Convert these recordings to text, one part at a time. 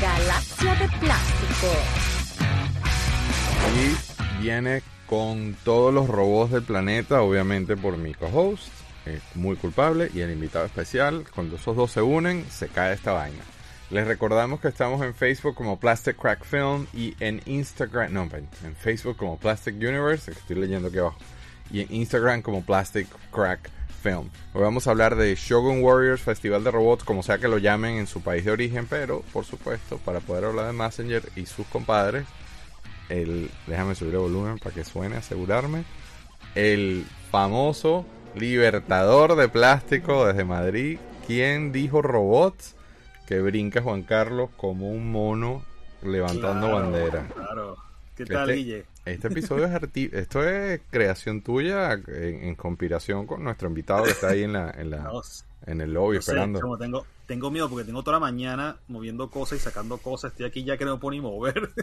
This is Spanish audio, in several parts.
Galaxia de Plástico. Y viene con todos los robots del planeta, obviamente por mi co-host, es muy culpable, y el invitado especial. Cuando esos dos se unen, se cae esta vaina. Les recordamos que estamos en Facebook como Plastic Crack Film y en Instagram, no, en Facebook como Plastic Universe, estoy leyendo aquí abajo, y en Instagram como Plastic Crack Film. Hoy vamos a hablar de Shogun Warriors Festival de Robots, como sea que lo llamen en su país de origen, pero por supuesto, para poder hablar de Messenger y sus compadres, el, déjame subir el volumen para que suene, asegurarme, el famoso libertador de plástico desde Madrid, quien dijo robots que brinca Juan Carlos como un mono levantando bandera. Claro. ¿Qué tal, Este- Guille? Este episodio es arti- esto es creación tuya en, en conspiración con nuestro invitado que está ahí en la, en la No, en el lobby no sé, esperando. chamo, tengo, tengo miedo porque tengo toda la mañana moviendo cosas y sacando cosas. Estoy aquí ya que no me puedo ni mover.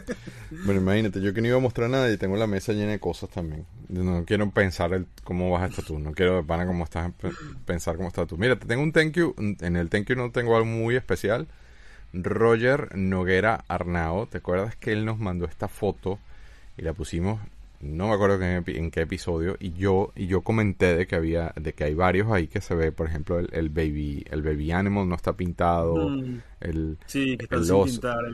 Bueno, imagínate, yo que no iba a mostrar nada y tengo la mesa llena de cosas también. No quiero pensar el, cómo vas a estar tú, no quiero pana cómo estás, pe- pensar cómo estás tú. Mira, te tengo un thank you, en el thank you no tengo algo muy especial. Roger Noguera Arnao, ¿te acuerdas que él nos mandó esta foto y la pusimos, no me acuerdo en, qué episodio, y yo y yo comenté de que había, de que hay varios ahí que se ve, por ejemplo, el, el baby, el baby animal no está pintado, Mm, el sí, que el sin oso. pintar.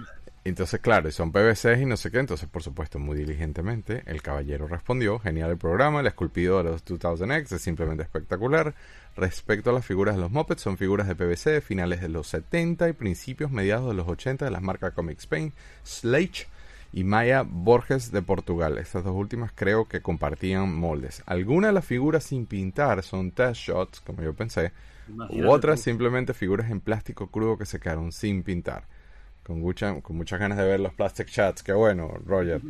Entonces, claro, y son PVCs y no sé qué. Entonces, por supuesto, muy diligentemente, el caballero respondió: Genial el programa, el esculpido de los 2000X es simplemente espectacular. Respecto a las figuras de los Muppets, son figuras de PVC de finales de los 70 y principios mediados de los 80 de las marcas Comic Spain, Slate y Maya Borges de Portugal. Estas dos últimas creo que compartían moldes. Algunas de las figuras sin pintar son test shots, como yo pensé, Imagínate u otras simplemente figuras en plástico crudo que se quedaron sin pintar. Con, mucha, con muchas ganas de ver los plastic shots. Qué bueno, Roger.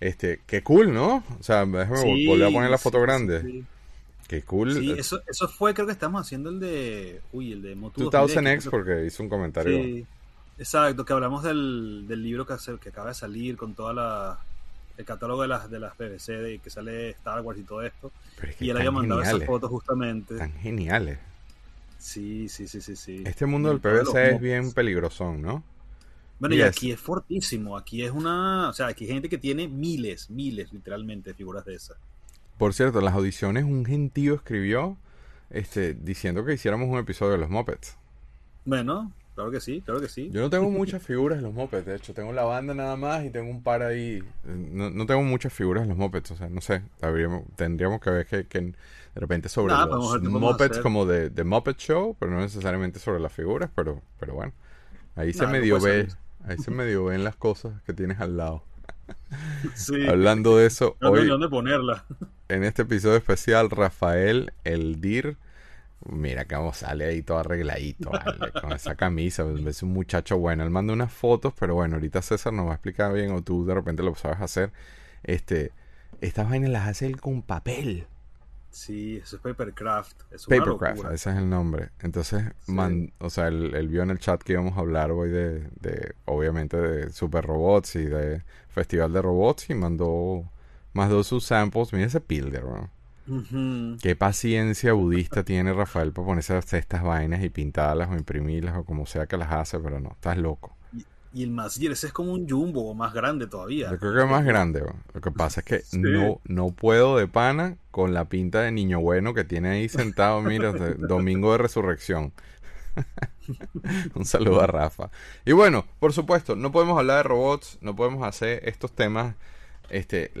Este, qué cool, ¿no? O sea, déjame Sí, volver a poner la foto sí, grande. sí. Qué cool. Sí, eso, eso fue, creo que estamos haciendo el de. Uy, el de Motu 2000X 2000X, porque hizo un comentario. Sí, exacto, que hablamos del, del libro que, hace- que acaba de salir con toda la el catálogo de las de las PVC de que sale Star Wars y todo esto. Pero es que Y él había mandado geniales, esas fotos justamente. Tan geniales. Sí, sí, sí, sí, sí. Este mundo del PVC es bien peligrosón, ¿no? Bueno, y aquí es fortísimo. Aquí es una. O sea, aquí hay gente que tiene miles, miles, literalmente, de figuras de esas. Por cierto, en las audiciones un gentío escribió este, diciendo que hiciéramos un episodio de los Muppets. Bueno, claro que sí, claro que sí. Yo no tengo muchas figuras de los Muppets, de hecho, tengo la banda nada más y tengo un par ahí. No, no tengo muchas figuras de los Muppets, o sea, no sé, habríamos- tendríamos que ver que, que de repente sobre los podemos Muppets como de, de Muppet Show, pero no necesariamente sobre las figuras, pero, pero bueno, ahí se medio no ve, ser. Ahí se medio ven las cosas que tienes al lado. Sí. Hablando de eso, No, hoy dónde ponerla. en este episodio especial, Rafael El Dir. Mira cómo sale ahí todo arregladito, vale, con esa camisa. Es un muchacho bueno. Él manda unas fotos, pero bueno, ahorita César nos va a explicar bien, o tú de repente lo sabes hacer. Este, estas vainas las hace él con papel. Sí, eso es Papercraft. Es Papercraft, ese es el nombre. Entonces, Sí. man- o sea, él, él vio en el chat que íbamos a hablar hoy de, de, obviamente, de Super Robots y de Festival de Robots y mandó, mandó sus samples. Mira ese Pilder, ¿no? Qué paciencia budista tiene Rafael para ponerse estas vainas y pintarlas o imprimirlas o como sea que las hace, pero no, estás loco. Y el Mazier, ese es como un jumbo o más grande todavía. Yo creo que es más grande. bro. Lo que pasa es que Sí. no, no puedo de pana con la pinta de niño bueno que tiene ahí sentado, mira, domingo de resurrección. Un saludo a Rafa. Y bueno, por supuesto, no podemos hablar de robots, no podemos hacer estos temas, este,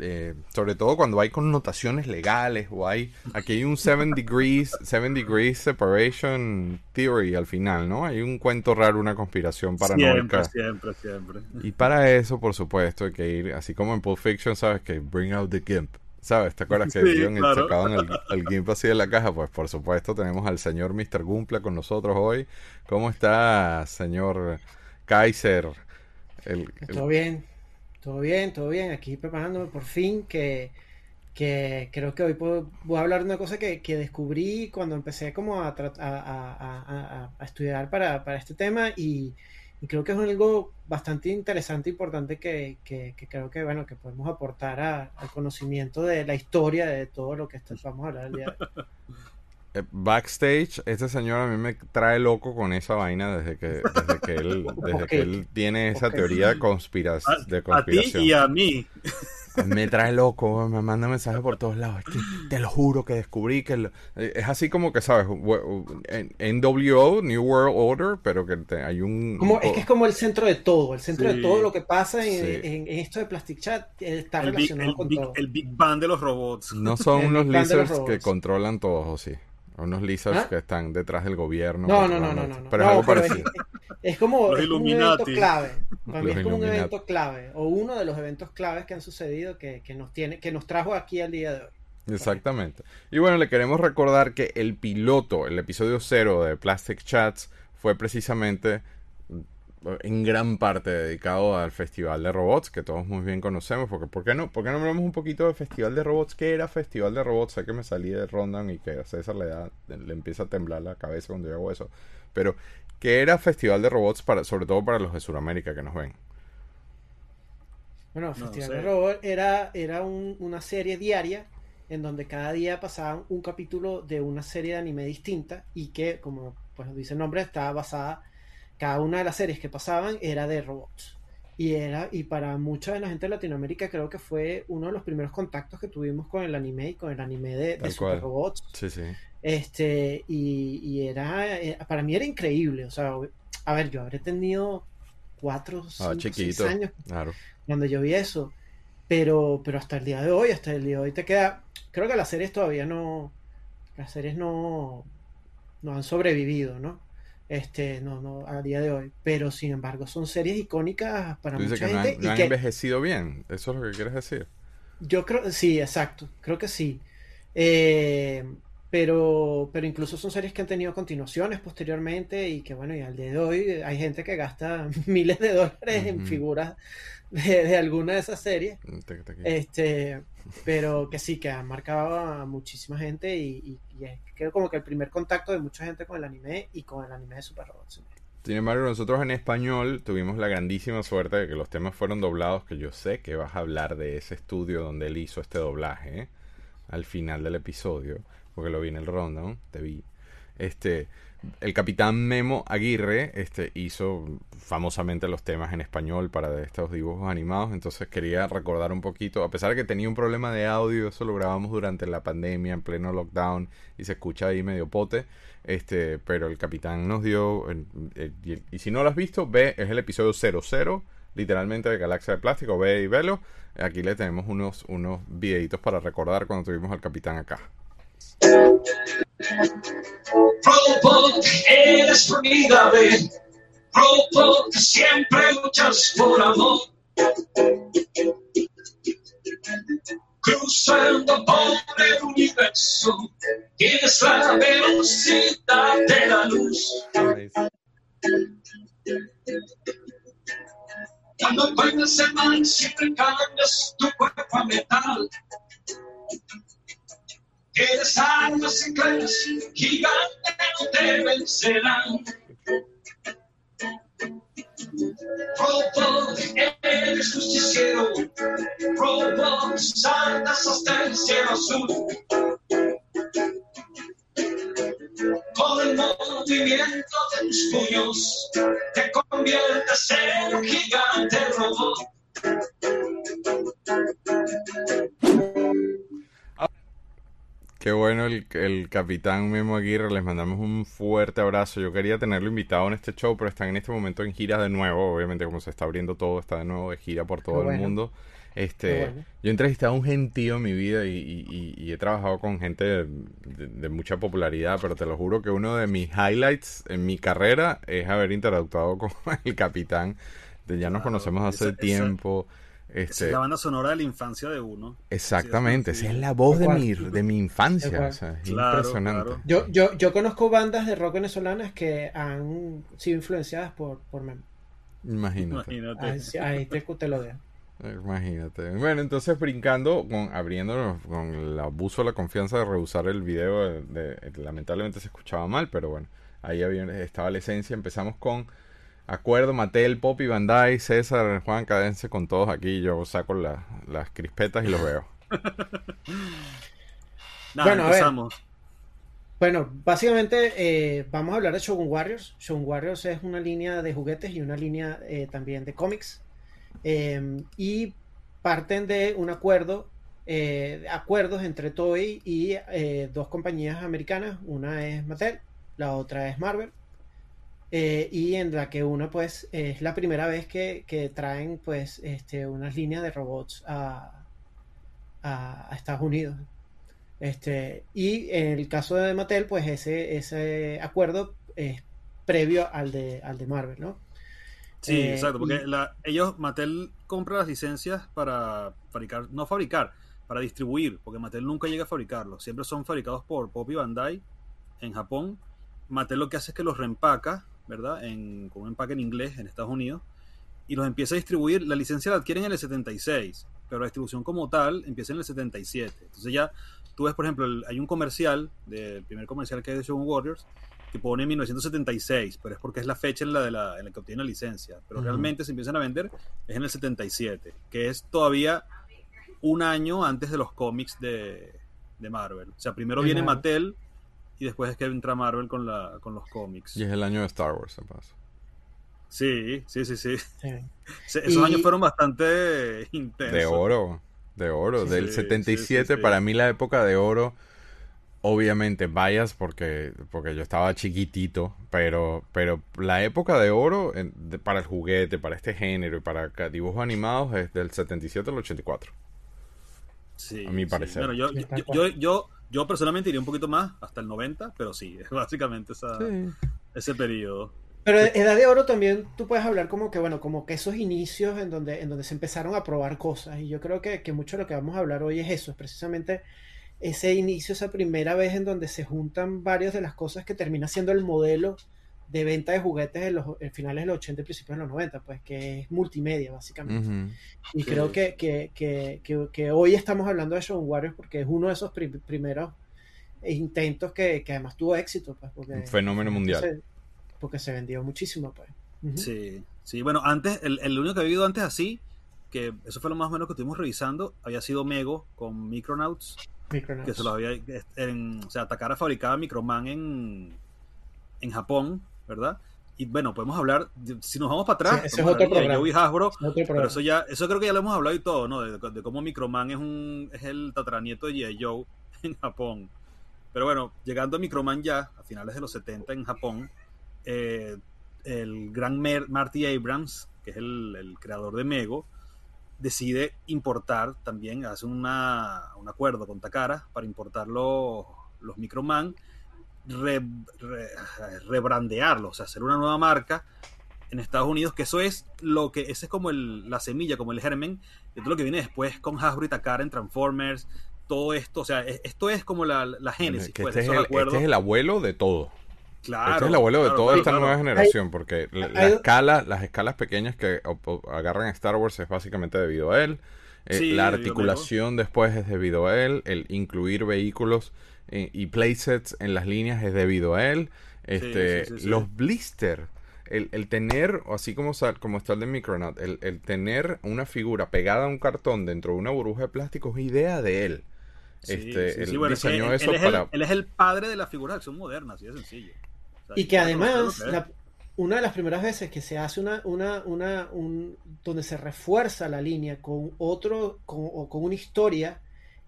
eh, sobre todo cuando hay connotaciones legales o hay, aquí hay un 7 degrees, 7 degrees separation theory al final, ¿no? Hay un cuento raro, una conspiración paranoica. Siempre, siempre, siempre. Y para eso, por supuesto, hay que ir, así como en Pulp Fiction, ¿sabes? Que bring out the gimp. ¿Sabes? ¿Te acuerdas que Sí, claro. sacaban el, el gimp así de la caja? Pues por supuesto tenemos al señor Mr. Gumpla con nosotros hoy. ¿Cómo está, señor Kaiser? El, el- Todo bien, todo bien, todo bien. Aquí preparándome por fin que, que creo que hoy puedo, voy a hablar de una cosa que, que descubrí cuando empecé como a, a, a- a- estudiar para, para este tema y, creo que es algo bastante interesante e importante que, que- que creo que bueno que podemos aportar al conocimiento de la historia de todo lo que vamos a hablar el día de hoy. eh, backstage, este señor a mí me trae loco con esa vaina desde que, desde que, él, desde que él tiene esa teoría de, conspira- A, de a ti conspiración. y a mí. Me trae loco, me manda mensajes por todos lados. Es que te lo juro que descubrí que... lo- eh, Es así como que, ¿sabes? NWO, New World Order, pero que te- hay un... Como, es que es como el centro de todo, el centro Sí. de todo lo que pasa en, Sí. en- en esto de Plastic Chat eh, está El big, relacionado el, con big, todo. el Big Bang de los robots. No son unos lizards que controlan todos, ¿o sí? Unos lizards ¿Ah? que están detrás del gobierno. No, no, no, no, no. Pero No, es algo parecido. es como, Los es como un evento clave. Para mí es como un evento clave, o uno de los eventos claves que han sucedido que, que nos tiene, que nos trajo aquí al día de hoy. Exactamente. Y bueno, le queremos recordar que el piloto, el episodio cero de Plastic Chats, fue precisamente en gran parte dedicado al Festival de Robots, que todos muy bien conocemos. Porque, ¿por qué no? ¿Por qué no hablamos un poquito de Festival de Robots? ¿Qué era Festival de Robots? Sé que me salí de Rondan y que a César le, da, le empieza a temblar la cabeza cuando yo hago eso. Pero, ¿qué era Festival de Robots, para, sobre todo para los de Sudamérica que nos ven? Bueno, No Festival sé. de Robot era, era un- una serie diaria en donde cada día pasaban un capítulo de una serie de anime distinta y que, como pues dice el nombre, estaba basada, cada una de las series que pasaban era de robots. Y era, y para mucha de la gente de Latinoamérica creo que fue uno de los primeros contactos que tuvimos con el anime y con el anime de, de super robots. Sí, sí. Este, y, y era, eh, para mí era increíble. O sea, a ver, yo habré tenido cuatro, Ah, cinco, seis años Claro. cuando yo vi eso. Pero, pero hasta el día de hoy, hasta el día de hoy te queda. Creo que las series todavía no. Las series no. No han sobrevivido, ¿no? Este, no, no, a día de hoy. Pero sin embargo, son series icónicas para Tú dices mucha que no gente. han, no y han que envejecido bien. Eso es lo que quieres decir. yo creo, sí, exacto, creo que sí. Eh, pero, pero incluso son series que han tenido continuaciones posteriormente y que bueno, y al día de hoy hay gente que gasta miles de dólares en Ujú. figuras de, de alguna de esas series. Te- te- te- Este, pero que sí, que han marcado a muchísima gente y, y, y es creo como que el primer contacto de mucha gente con el anime y con el anime de Super Robots. Sin embargo, nosotros en español tuvimos la grandísima suerte de que los temas fueron doblados, que yo sé que vas a hablar de ese estudio donde él hizo este doblaje, al final del episodio, porque lo vi en el rundown, te vi. Este, el capitán Memo Aguirre este, hizo famosamente los temas en español para estos dibujos animados, entonces quería recordar un poquito, a pesar de que tenía un problema de audio, eso lo grabamos durante la pandemia, en pleno lockdown, y se escucha ahí medio pote, este, pero el capitán nos dio, eh, y, y si no lo has visto, ve, es el episodio 00, literalmente de Galaxia de Plástico, ve y velo, aquí le tenemos unos, unos videitos para recordar cuando tuvimos al capitán acá. Robot, eres formidable. Robot, siempre luchas por amor. Cruzando por el universo, tienes la velocidad de la luz. Cuando encuentras el mal, siempre cambias tu cuerpo a metal. Tienes armas secretas, gigantes no te vencerán. Robot, eres justiciero. Robot, saltas hasta el cielo azul. Con el movimiento de tus puños, te conviertes en un gigante robot. Qué bueno el, el capitán Memo Aguirre, les mandamos un fuerte abrazo. Yo quería tenerlo invitado en este show, pero está en este momento en gira de nuevo. Obviamente, como se está abriendo todo, está de nuevo de gira por todo el mundo. Este, bueno. yo he entrevistado a un gentío en mi vida y, y- y- y he trabajado con gente de, de- de mucha popularidad, pero te lo juro que uno de mis highlights en mi carrera es haber interactuado con el capitán. De- ya nos conocemos hace tiempo. Este, es la banda sonora de la infancia de uno. exactamente, esa es la voz de mi, de mi infancia. o sea, es Claro, impresionante. claro. Yo, yo, yo conozco bandas de rock venezolanas que han sido influenciadas por, por Memo. Imagínate. Imagínate. Ahí, te, te lo dejo. Imagínate. Bueno, entonces brincando, con, abriéndonos con el abuso de la confianza de rehusar el video, de, de- lamentablemente se escuchaba mal, pero bueno, ahí había, estaba la esencia. Empezamos con Acuerdo, Mattel, Poppy, Bandai, César, Juan, Cadense, con todos aquí. Yo saco la- las crispetas y los veo. Nada, Bueno, a ver. empezamos. Bueno, básicamente eh, vamos a hablar de Shogun Warriors. Shogun Warriors es una línea de juguetes y una línea eh, también de cómics. Eh, y parten de un acuerdo, eh, acuerdos entre Toei y eh, dos compañías americanas. Una es Mattel, la otra es Marvel. Eh, y en la que una pues es la primera vez que, que traen pues este, unas líneas de robots a, a- a Estados Unidos. Este, y en el caso de Mattel, pues ese, ese acuerdo es previo al de, al de Marvel, ¿no? Sí, Eh, exacto, porque y- la- ellos, Mattel compra las licencias para fabricar, no fabricar, para distribuir, porque Mattel nunca llega a fabricarlos, siempre son fabricados por Pop y Bandai en Japón. Mattel lo que hace es que los reempaca, ¿verdad? En, con un empaque en inglés en Estados Unidos y los empieza a distribuir. La licencia la adquieren en el 76, pero la distribución como tal empieza en el 77. Entonces ya tú ves, por ejemplo, el- hay un comercial, del primer comercial que hay de Shogun Warriors, que pone 1976, pero es porque es la fecha en la, de la, en la que obtiene la licencia. Pero realmente se empiezan a vender es en el 77, que es todavía un año antes de los cómics de, de Marvel. O sea, primero viene. Mattel y después es que entra Marvel con, la, con los cómics. Y es el año de Star Wars, se pasa. Sí, sí, sí, sí. Esos Y- años fueron bastante intensos. De oro, de oro. Sí, Del sí, 77, sí, sí. para mí la época de oro, obviamente, vayas porque, porque yo estaba chiquitito, pero, pero la época de oro en- de- para el juguete, para este género y para dibujos animados es del 77 al 84. Sí, a mi sí. parecer. Bueno, yo, yo, yo, yo personalmente iría un poquito más, hasta el 90, pero sí, es básicamente esa, ese periodo. Pero Edad de Oro también tú puedes hablar como que, bueno, como que esos inicios en donde, en donde se empezaron a probar cosas. Y yo creo que, que mucho de lo que vamos a hablar hoy es eso, es precisamente ese inicio, esa primera vez en donde se juntan varias de las cosas que termina siendo el modelo de venta de juguetes en los en finales de los 80 y principios de los 90, pues que es multimedia, básicamente. Y Sí. creo que, que, que, que, que hoy estamos hablando de Shogun Warriors porque es uno de esos pri- primeros intentos que, que además tuvo éxito, pues, porque, Un fenómeno mundial. se- porque se vendió muchísimo, pues. Sí, sí, bueno, antes, el, el único que había habido antes así, que eso fue lo más o menos que estuvimos revisando, había sido Mego con Micronauts, Micronauts. que se los había, en, o sea, Takara fabricaba Microman en, en Japón, ¿verdad? Y bueno, podemos hablar, si nos vamos para atrás, Sí, es otro hablar de programa. Joe y Hasbro, Otro pero eso ya, eso creo que ya lo hemos hablado y todo, ¿no? De, de cómo Microman es un, es el tataranieto de G.I. Joe en Japón. Pero bueno, llegando a Microman ya, a finales de los 70 en Japón, eh, el gran Mer- Marty Abrams, que es el, el creador de Mego, decide importar también, hace una, un acuerdo con Takara para importar los, los Microman, re- re- rebrandearlos, o sea, hacer una nueva marca en Estados Unidos, que eso es lo que, ese es como el- la semilla, como el germen, de todo lo que viene después con Hasbro y Takara en Transformers, todo esto, o sea, es- esto es como la, la génesis, Que pues, este, es el, este es el abuelo de todo. Claro, este es el abuelo de claro, toda claro, esta claro. nueva generación, porque la, escala, las escalas pequeñas que agarran a Star Wars es básicamente debido a él. Eh, Sí, la articulación después es debido a él. El incluir vehículos eh, y playsets en las líneas es debido a él. Este, sí, sí, sí. Los blister, el, el tener, o así como, como está el de Micronaut, el, el tener una figura pegada a un cartón dentro de una burbuja de plástico es idea de él. Este, sí, él sí, bueno, es que diseñó él, eso él es para... el, él es el padre de la figura de acción moderna, así de sencillo. O sea, Y que además, que la- una de las primeras veces que se hace una, una, una, un, donde se refuerza la línea con otro, con, o con una historia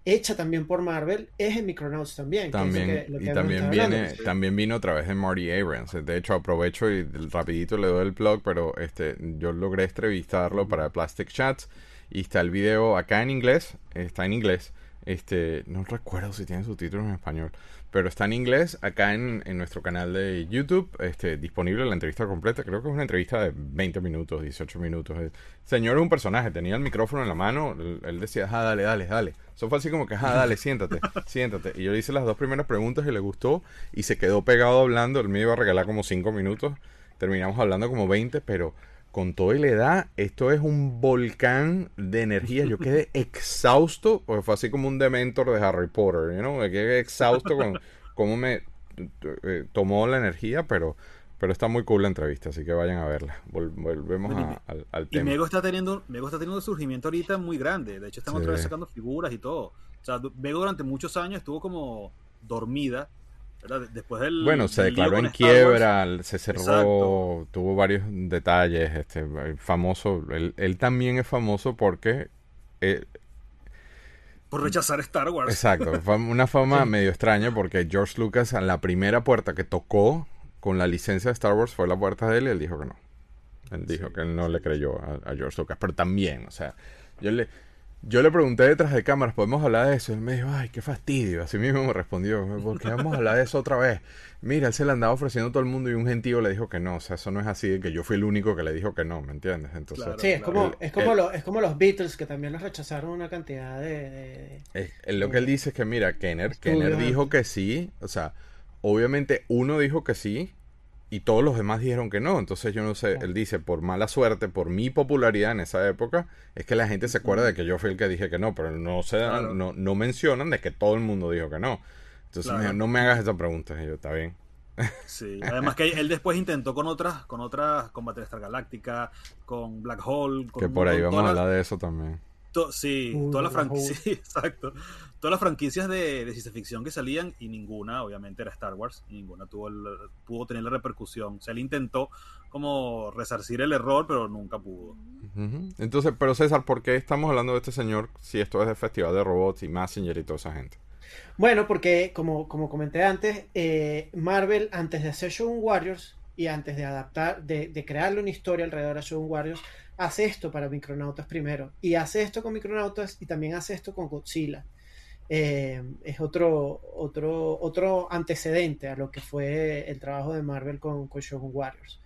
hecha también por Marvel, es en Micronauts también. que es lo También, que- lo que y también viene, sí. también vino a través de Marty Abrams. De hecho, aprovecho y rapidito le doy el plug, pero este, yo logré entrevistarlo para Plastic Chats y está el video acá en inglés, está en inglés. Este, no recuerdo si tiene subtítulos en español, pero está en inglés acá en, en nuestro canal de YouTube, este, disponible la entrevista completa. Creo que es una entrevista de 20 minutos, 18 minutos. El señor es un personaje, tenía el micrófono en la mano, él, decía, ah, dale, dale, dale. Eso fue como que, ah, dale, siéntate, siéntate. Y yo le hice las dos primeras preguntas y le gustó y se quedó pegado hablando. Él me iba a regalar como 5 minutos. Terminamos hablando como 20, pero con todo y la edad, esto es un volcán de energía. Yo quedé exhausto, porque fue así como un dementor de Harry Potter, you know? Me quedé exhausto con cómo me eh, tomó la energía, pero, pero está muy cool la entrevista, así que vayan a verla. Vol- volvemos a- al, al Y tema. Mego está teniendo, Mego está teniendo un surgimiento ahorita muy grande. De hecho, están otra vez Sí. sacando figuras y todo. O sea, Mego durante muchos años estuvo como dormida ¿verdad? Después del. Bueno, se del declaró en Wars, quiebra, se cerró, Exacto. tuvo varios detalles, este, famoso, él, él también es famoso porque, eh, Por rechazar Star Wars. exacto, una fama medio extraña porque George Lucas, a la primera puerta que tocó con la licencia de Star Wars fue la puerta de él y él dijo que no. Él dijo Sí. que él no le creyó a, a George Lucas, pero también, o sea, yo le, yo le pregunté detrás de cámaras, ¿podemos hablar de eso? Él me dijo, ay, qué fastidio. Así mismo me respondió, ¿por qué vamos a hablar de eso otra vez? Mira, él se le andaba ofreciendo a todo el mundo y un gentío le dijo que no. O sea, eso no es así de que yo fui el único que le dijo que no, ¿me entiendes? Entonces, Claro. Sí, es como, El- es como, lo- es como los Beatles que también los rechazaron una cantidad de... de- es- es lo que él dice es que, mira, Kenner, Kenner dijo que sí. O sea, obviamente uno dijo que sí y todos los demás dijeron que no. Entonces yo no sé, él dice, por mala suerte, por mi popularidad en esa época, es que la gente se acuerda de que yo fui el que dije que no, pero no se dan- Claro. no, no mencionan de que todo el mundo dijo que no. Entonces me dijo, no me hagas esa pregunta. Y yo, está bien. Sí, además que él después intentó con otras, con otras, con Battlestar Galáctica, con Black Hole, con Que por ahí vamos a hablar de eso también. to- sí, Uy, todas las Black franquicias, sí, exacto. Todas las franquicias de, de ciencia ficción que salían y ninguna, obviamente, era Star Wars, y ninguna tuvo el- pudo tener la repercusión. O sea, él intentó como resarcir el error, pero nunca pudo. Entonces, pero César, ¿por qué estamos hablando de este señor si esto es de Festival de Robots y Messenger y toda esa gente? Bueno, porque como, como comenté antes, eh, Marvel antes de hacer Shogun Warriors y antes de adaptar, de, de crearle una historia alrededor de Shogun Warriors, hace esto para Micronautas primero. Y hace esto con Micronautas y también hace esto con Godzilla. Eh, es otro, otro, otro antecedente a lo que fue el trabajo de Marvel con, con Shogun Warriors.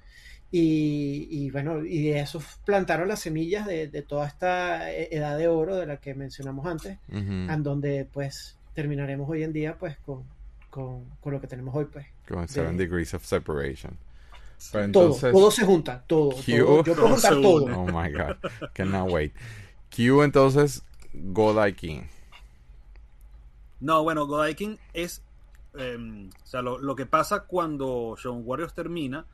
Y, y bueno, y de eso plantaron las semillas de, de toda esta eh, edad de oro de la que mencionamos antes Ujú. en donde pues terminaremos hoy en día pues con, con, con lo que tenemos hoy pues Con Seven de- Degrees of Separation. Pero todo entonces, todo se junta todo, Q- todo. yo puedo juntar todo. Oh my god. Cannot wait. Q entonces, Godai King. No, bueno, Godaikin es. eh, o sea, lo, lo que pasa cuando Shogun Warriors termina,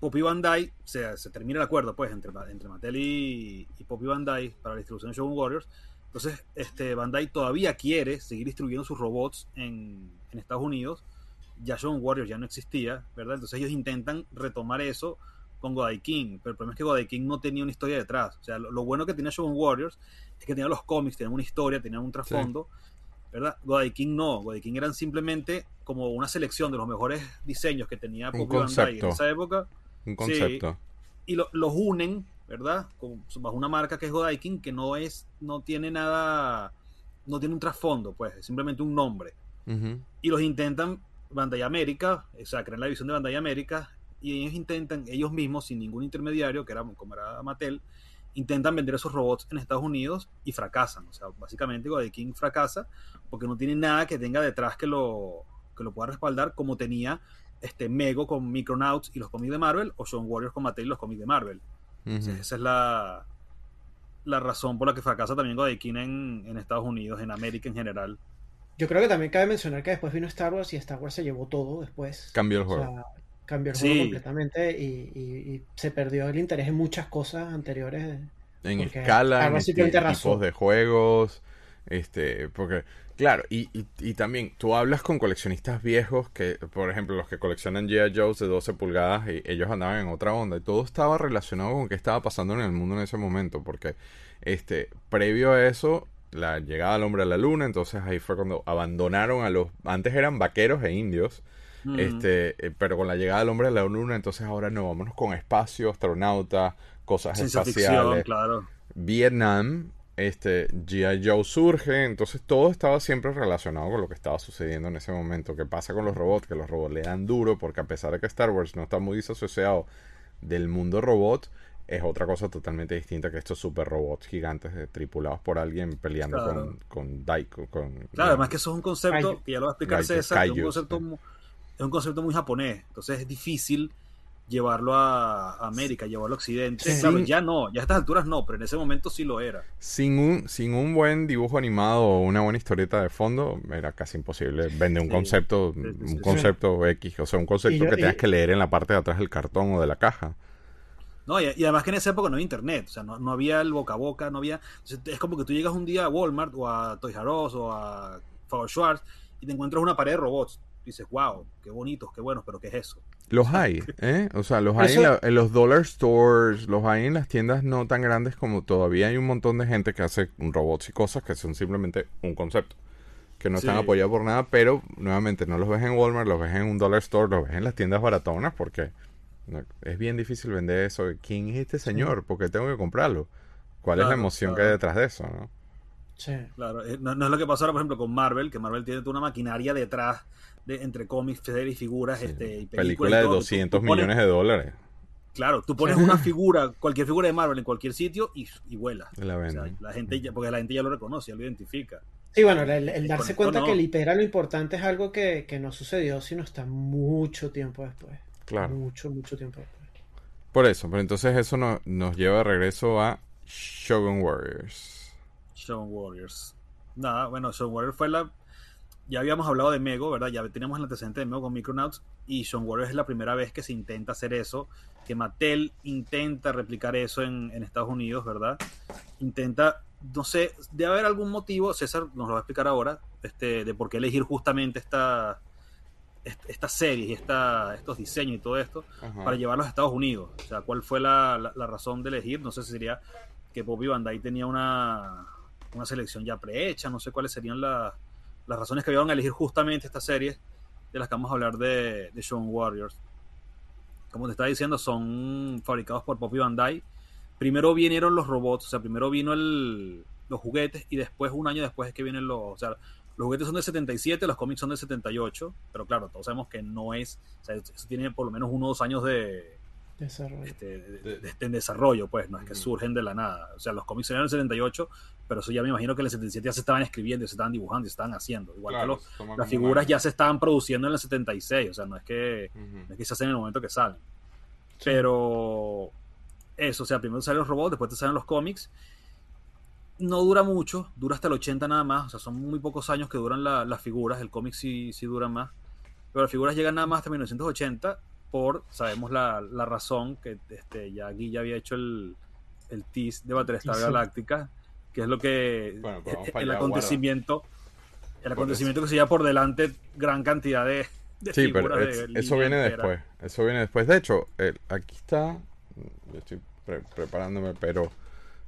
Poppy Bandai, se, se termina el acuerdo, pues, entre, entre Mattel y, y Poppy Bandai para la distribución de Shogun Warriors. Entonces, este, Bandai todavía quiere seguir distribuyendo sus robots en, en Estados Unidos. Ya Shogun Warriors ya no existía, ¿verdad? Entonces ellos intentan retomar eso con Godai King, pero el problema es que Godai King no tenía una historia detrás. O sea, lo, lo bueno que tenía Shogun Warriors es que tenía los cómics, tenían una historia, tenían un trasfondo. ¿Verdad? Godai King no, Godai King eran simplemente como una selección de los mejores diseños que tenía Poppy Bandai en esa época Un concepto. y lo- los unen, ¿verdad? Con, bajo una marca que es Godai King que no es, no tiene nada, no tiene un trasfondo, pues, es simplemente un nombre. Ujú. Y los intentan Bandai América, o sea, crean la división de Bandai América y ellos intentan, ellos mismos, sin ningún intermediario, que era como era Mattel, intentan vender esos robots en Estados Unidos y fracasan. O sea, básicamente Godai King fracasa porque no tiene nada que tenga detrás que lo, que lo pueda respaldar como tenía este Mego con Micronauts y los cómics de Marvel o Shogun Warriors con Mattel y los cómics de Marvel. Entonces, esa es la, la razón por la que fracasa también Godai King en, en Estados Unidos, en América en general. yo creo que también cabe mencionar que después vino Star Wars y Star Wars se llevó todo después Cambió el o juego. sea, cambió el Sí. juego completamente y, y- y se perdió el interés en muchas cosas anteriores en porque escala, en tipos de juegos, este, porque, claro, y, y, y también tú hablas con coleccionistas viejos que, por ejemplo, los que coleccionan G.I. Joes de 12 pulgadas, y ellos andaban en otra onda, y todo estaba relacionado con qué estaba pasando en el mundo en ese momento, porque, este, previo a eso, la llegada del hombre a la luna, entonces ahí fue cuando abandonaron a los, antes eran vaqueros e indios, Mm. este, eh, pero con la llegada del hombre a la luna, entonces ahora no, vámonos con espacio, astronautas, cosas Ciencia espaciales. ficción, claro. Vietnam, este, G.I. Joe surge, entonces todo estaba siempre relacionado con lo que estaba sucediendo en ese momento. ¿Qué pasa con los robots? Que los robots le dan duro, porque a pesar de que Star Wars no está muy disasociado del mundo robot, es otra cosa totalmente distinta que estos super robots gigantes eh, tripulados por alguien peleando Claro. con, con Daiko. Con, Claro, además que eso es un concepto, Kaiju. que ya lo va a explicar César, es un concepto, sí. Es un concepto muy japonés, entonces es difícil llevarlo a América, llevarlo a Occidente. Sí. Claro, ya no, ya a estas alturas no, pero en ese momento sí lo era. Sin un, sin un buen dibujo animado o una buena historieta de fondo, era casi imposible vender un Sí. concepto, Sí, un sí. concepto X, o sea, un concepto yo- que tengas y- que leer en la parte de atrás del cartón o de la caja. No, y, y además que en esa época no había internet, o sea, no, no había el boca a boca, no había... es como que tú llegas un día a Walmart o a Toys R Us o a Favor Schwartz y te encuentras una pared de robots dices, wow, qué bonitos, qué buenos, pero ¿qué es eso? Los hay, ¿eh? O sea, los hay en, la- en los dollar stores, los hay en las tiendas no tan grandes como todavía hay un montón de gente que hace robots y cosas que son simplemente un concepto. Que no están apoyados por nada, pero nuevamente no los ves en Walmart, los ves en un dollar store, los ves en las tiendas baratonas porque es bien difícil vender eso. ¿Quién es este señor? ¿Por qué tengo que comprarlo? ¿Cuál es la Claro, emoción que hay detrás de eso? ¿no? Sí. Claro, eh, no, no es lo que pasa ahora, por ejemplo, con Marvel, que Marvel tiene toda una maquinaria detrás de entre cómics, series, figuras, este, y películas. Película de todo, que tú- 200 tú pones- millones de dólares. Claro, tú pones una figura, cualquier figura de Marvel en cualquier sitio y, y vuela. La O sea, venden. la gente ya, porque la gente ya lo reconoce, ya lo identifica. Sí, bueno, el, el darse cuenta no. que el hiper era lo importante es algo que, que no sucedió, sino hasta mucho tiempo después. Claro. Mucho, mucho tiempo después. Por eso, pero entonces eso no- nos lleva de regreso a Shogun Warriors. Shogun Warriors. Nada, bueno, Shogun Warriors fue la. Ya habíamos hablado de Mego, ¿verdad? Ya teníamos el antecedente de Mego con Micronauts. Y Shogun Warriors es la primera vez que se intenta hacer eso. Que Mattel intenta replicar eso en, en Estados Unidos, ¿verdad? Intenta. No sé, debe haber algún motivo, César nos lo va a explicar ahora, este, de por qué elegir justamente esta, est- estas series y esta, estos diseños y todo esto Ajá. para llevarlos a Estados Unidos. O sea, ¿cuál fue la, la- la razón de elegir? No sé si sería que Bobby Bandai tenía una, una selección ya prehecha, no sé cuáles serían la- las razones que llevaron a elegir justamente estas series de las que vamos a hablar de, de Shogun Warriors. Como te estaba diciendo, son fabricados por Poppy Bandai. Primero vinieron los robots, o sea, primero vino el, los juguetes y después, un año después es que vienen los... O sea, los juguetes son del 77, los cómics son del 78, pero claro, todos sabemos que no es... O sea, eso tiene por lo menos uno o dos años de, Desarrollo. este, de- de- en desarrollo, pues, no es que surgen de la nada. O sea, los cómics salieron en el 78, pero eso ya me imagino que en el 77 ya se estaban escribiendo, y se estaban dibujando y se estaban haciendo. Igual Claro, que los- las figuras ya se estaban produciendo en el 76, o sea, no es que, no es que se hacen en el momento que salen. Pero eso, o sea, primero salen los robots, después te salen los cómics. No dura mucho, dura hasta el 80 nada más, o sea, son muy pocos años que duran la- las figuras, el cómic sí, sí dura más. Pero las figuras llegan nada más hasta 1980 por, sabemos la, la razón, que este, ya aquí ya había hecho el, el tease de Battlestar. Galáctica, que es lo que Bueno, vamos el, acontecimiento, el acontecimiento que se lleva por delante gran cantidad de, de Sí, pero figuras es- de eso viene entera. después. Eso viene después. De hecho, el- aquí está. Yo estoy pre- preparándome, pero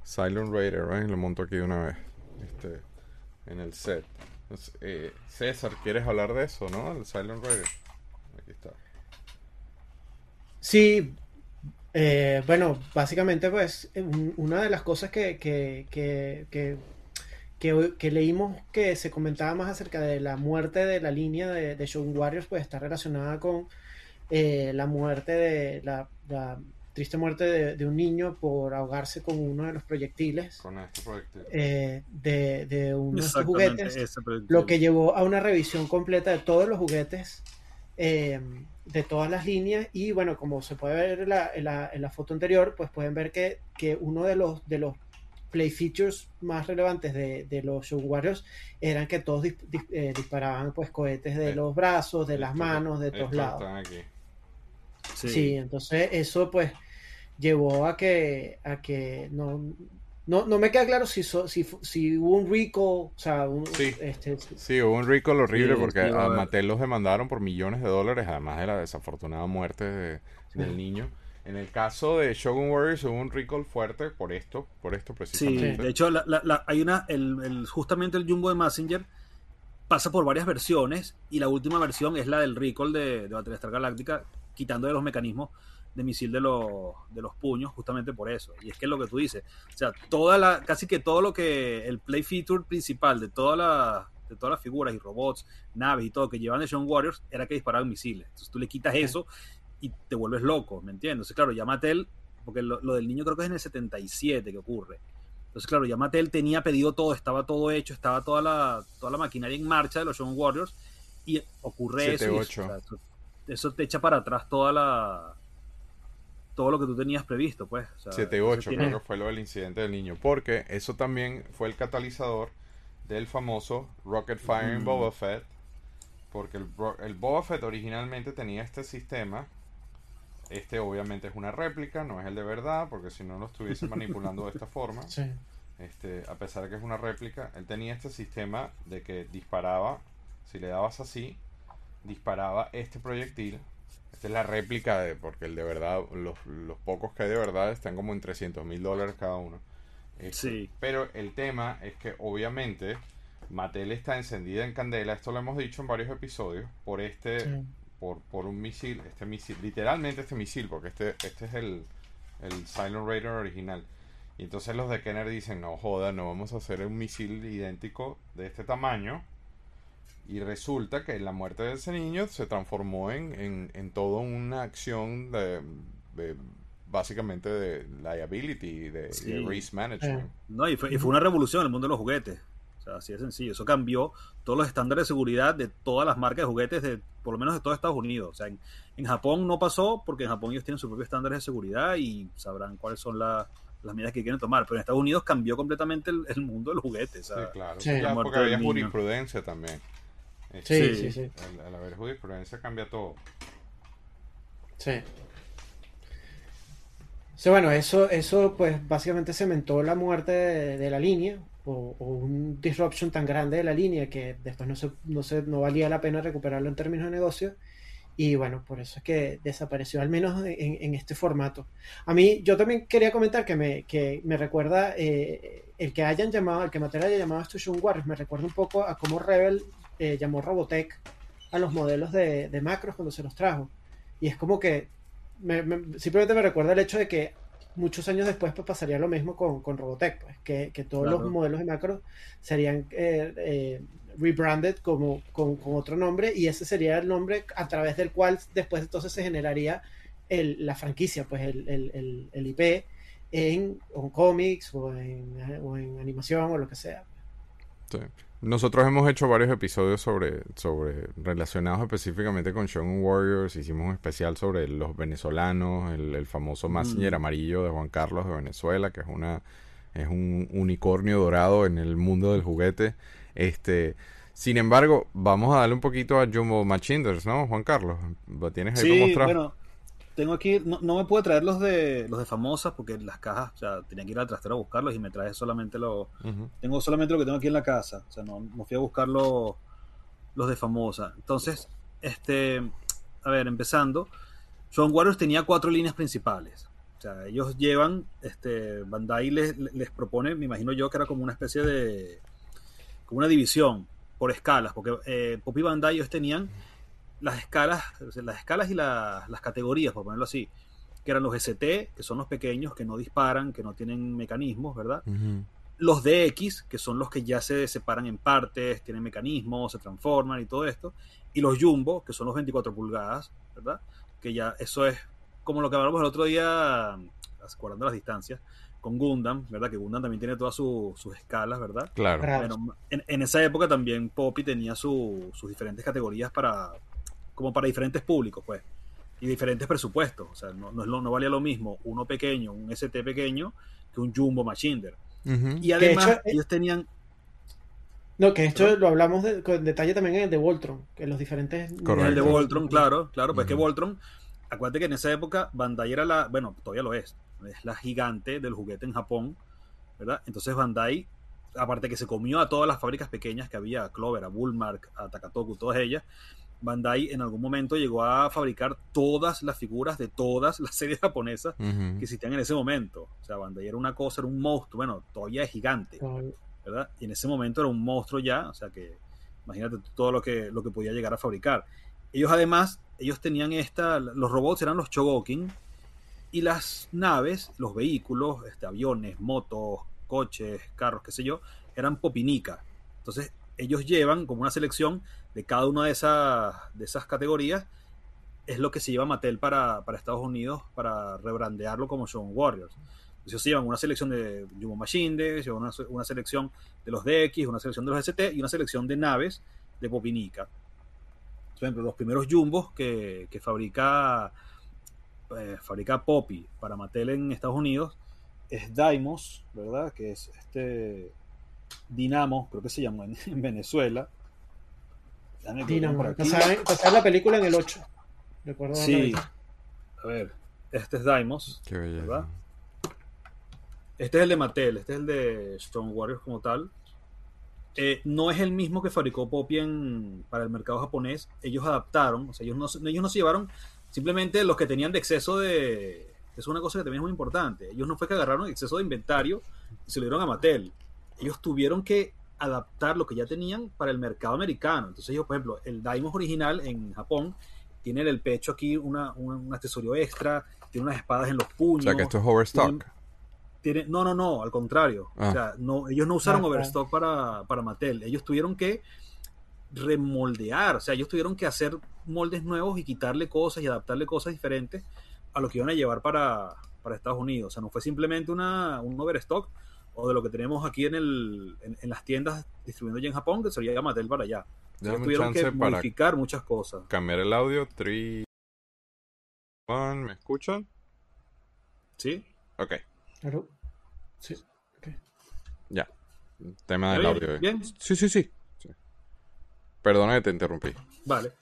Silent Raider, ¿right? Lo monto aquí de una vez. Este, en el set. Entonces, eh, César, ¿quieres hablar de eso, no? El Silent Raider. Aquí está. Sí, eh, bueno, básicamente pues un- una de las cosas que, que, que, que, que- que leímos que se comentaba más acerca de la muerte de la línea de, de Shogun Warriors pues está relacionada con eh, la muerte de la, la triste muerte de, de un niño por ahogarse con uno de los proyectiles Con este proyectil. eh, de, de uno de estos Exactamente, juguetes. ese proyectil. Lo que llevó a una revisión completa de todos los juguetes, eh, de todas las líneas. Y bueno, como se puede ver en la, en la- en la foto anterior, pues pueden ver que, que uno de los, de los play features más relevantes de, de los Show Warriors eran que todos dis- dis- eh, disparaban pues cohetes de Eh, los brazos, de las manos, de todos lados. aquí. Sí. Sí, entonces eso pues llevó a que, a que no, no, no me queda claro si, so- si, hubo un recall, o sea, un, Sí. este, Sí, hubo un recall horrible Sí, porque sí, a. Mattel los demandaron por millones de dólares, además de la desafortunada muerte de- del niño. En el caso de Shogun Warriors hubo un recall fuerte por esto, por esto Sí, precisamente. de hecho, la- la- la- hay una, el, el- justamente el Jumbo de Messenger pasa por varias versiones y la última versión es la del recall de, de Battlestar Galactica, quitando de los mecanismos de misil de los, de los puños, justamente por eso. Y es que es lo que tú dices, o sea, toda la, casi que todo lo que, el play feature principal de toda la de todas las figuras y robots, naves y todo que llevan de Shogun Warriors era que disparaban misiles. Entonces tú le quitas eso y te vuelves loco, ¿me entiendes? Entonces, claro, ya Mattel, porque lo, lo del niño creo que es en el 77 que ocurre. Entonces, claro, ya Mattel tenía pedido todo, estaba todo hecho, estaba toda la, toda la maquinaria en marcha de los Shogun Warriors y ocurre eso. y 7-8. eso, o sea, eso- eso te echa para atrás toda la todo lo que tú tenías previsto, pues. O sea, 7-8 eso tiene- creo que fue lo del incidente del niño, porque eso también fue el catalizador del famoso Rocket Fire en Mm. Boba Fett, porque el, Boba Fett originalmente tenía este sistema, este obviamente es una réplica, no es el de verdad, porque si no lo estuviese manipulando de esta forma, sí. este, a pesar de que es una réplica, él tenía este sistema de que disparaba, si le dabas así, disparaba este proyectil. Esta es la réplica de, porque el de verdad, los, los pocos que hay de verdad están como en 300 mil dólares cada uno. Este, Sí. Pero el tema es que obviamente Mattel está encendida en candela, esto lo hemos dicho en varios episodios, por este, Sí. por, por un misil, este misil, literalmente este misil, porque este, este es el, el Silent Raider original. Y entonces los de Kenner dicen, no joda, no vamos a hacer un misil idéntico de este tamaño. Y resulta que la muerte de ese niño se transformó en, en, en toda una acción de, de- básicamente de liability, de, Sí. de risk management. No, y fue, y fue una revolución en el mundo de los juguetes. O sea, así de sencillo. Eso cambió todos los estándares de seguridad de todas las marcas de juguetes, de, por lo menos de todo Estados Unidos. O sea, en, en Japón no pasó porque en Japón ellos tienen sus propios estándares de seguridad y sabrán cuáles son la- las medidas que quieren tomar. Pero en Estados Unidos cambió completamente el, el mundo de los juguetes. o sea, Sí, claro. Sí. Muerte porque había jurisprudencia también. Sí, Este, sí, Sí. sí. Al, al haber jurisprudencia cambia todo. Sí. Sí, bueno, eso, eso pues básicamente cementó la muerte de, de la línea o, o un disruption tan grande de la línea que después no se, no se, no valía la pena recuperarlo en términos de negocio. Y bueno, por eso es que desapareció, al menos en, en este formato. A mí, yo también quería comentar que me, que me recuerda eh, el que hayan llamado, el que Mattel haya llamado Station Wars, me recuerda un poco a cómo Rebel eh, llamó Robotech a los modelos de, de macros cuando se los trajo. Y es como que me- me- simplemente me recuerda el hecho de que muchos años después pues, pasaría lo mismo con, con Robotech, pues, que, que todos Claro. los modelos de macro serían eh, eh, rebranded como, con, con otro nombre y ese sería el nombre a través del cual después entonces se generaría el- la franquicia, pues el, el- el- IP en, en cómics o en, o en animación o lo que sea. Sí. Nosotros hemos hecho varios episodios sobre, sobre relacionados específicamente con Shogun Warriors. Hicimos un especial sobre los venezolanos, el, el famoso Massinger Mm. amarillo de Juan Carlos de Venezuela, que es una es un unicornio dorado en el mundo del juguete. Este, sin embargo, vamos a darle un poquito a Jumbo Machinders, ¿no, Juan Carlos? ¿Lo tienes ahí para Sí, mostrar? bueno, tengo aquí, no, no me pude traer los de los de famosas porque las cajas, o sea, tenía que ir al trastero a buscarlos y me traje solamente los, Ujú. tengo solamente lo que tengo aquí en la casa, o sea, no, no fui a buscar los, los de famosa. Entonces, este, a ver, empezando, Shogun Warriors tenía cuatro líneas principales. O sea, ellos llevan, este, Bandai les, les propone, me imagino yo que era como una especie de, como una división por escalas, porque eh, Pop y Bandai ellos tenían las escalas, las escalas y la- las categorías, por ponerlo así, que eran los ST, que son los pequeños, que no disparan, que no tienen mecanismos, ¿verdad? Los DX, que son los que ya se separan en partes, tienen mecanismos, se transforman y todo esto. Y los Jumbo, que son los 24 pulgadas, ¿verdad? Que ya eso es como lo que hablamos el otro día, guardando las distancias, con Gundam, ¿verdad? Que Gundam también tiene todas su- sus escalas, ¿verdad? Claro. Claro. Bueno, en, en esa época también Poppy tenía su- sus diferentes categorías para como para diferentes públicos, pues, y diferentes presupuestos. O sea, no, no, es lo- no valía lo mismo uno pequeño, un ST pequeño, que un Jumbo Machinder. Y además, hecho, eh, ellos tenían. No, que esto lo hablamos de- con detalle también en el de Voltron, que los diferentes... Correcto. El de Voltron, claro, claro, pues que Voltron, acuérdate que en esa época Bandai era la, bueno, todavía lo es, es la gigante del juguete en Japón, ¿verdad? Entonces Bandai, aparte que se comió a todas las fábricas pequeñas que había, a Clover, a Bullmark, a Takatoku, todas ellas, Bandai en algún momento llegó a fabricar todas las figuras de todas las series japonesas que existían en ese momento. O sea, Bandai era una cosa, era un monstruo, bueno, todavía es gigante. ¿verdad? Y en ese momento era un monstruo ya, o sea que imagínate todo lo que, lo que podía llegar a fabricar. Ellos además, ellos tenían esta, los robots eran los Chogokin y las naves, los vehículos, este, aviones, motos, coches, carros, qué sé yo, eran Popinica. Entonces ellos llevan como una selección de cada una de esas, de esas categorías, es lo que se lleva Mattel para, para Estados Unidos para rebrandearlo como Shogun Warriors. Se llevan una selección de Jumbo Machine, llevan una, una selección de los DX, una selección de los ST y una selección de naves de Popinica. Por ejemplo, los primeros Jumbos que, que fabrica, eh, fabrica Poppy para Mattel en Estados Unidos es Daimos, ¿verdad? Que es este Dinamo, creo que se llamó en Venezuela. Pasaba, pasaba la película en el 8. Recuerdo Sí. A ver, este es Daimos. Qué belleza. ¿verdad? Este es el de Mattel, este es el de Stone Warriors como tal. eh, no es el mismo que fabricó Poppy en- para el mercado japonés. Ellos adaptaron, o sea, ellos no, se- ellos no se llevaron simplemente los que tenían de exceso de... Es una cosa que también es muy importante. Ellos no fue que agarraron exceso de inventario y se lo dieron a Mattel. Ellos tuvieron que adaptar lo que ya tenían para el mercado americano. Entonces ellos, por ejemplo, el Daimos original en Japón tiene en el pecho aquí una, una- un accesorio extra, tiene unas espadas en los O puños. sea que esto es overstock. No, no, no, al contrario. Ah. O sea, no, ellos no usaron Ah, overstock para, para Mattel. Ellos tuvieron que remoldear. O sea, ellos tuvieron que hacer moldes nuevos y quitarle cosas y adaptarle cosas diferentes a lo que iban a llevar para, para Estados Unidos. O sea, no fue simplemente una, un overstock o de lo que tenemos aquí en, el, en, en las tiendas distribuyendo ya en Japón, que se lo llega Mattel para allá. Un tuvieron que modificar muchas cosas. cambiar el audio. 3, 1, ¿me escuchan? ¿Sí? Ok, Claro. Sí. ok. ya. Tema del ¿Me audio. eh. bien? Sí, sí, sí. sí. Perdona que te interrumpí. Vale.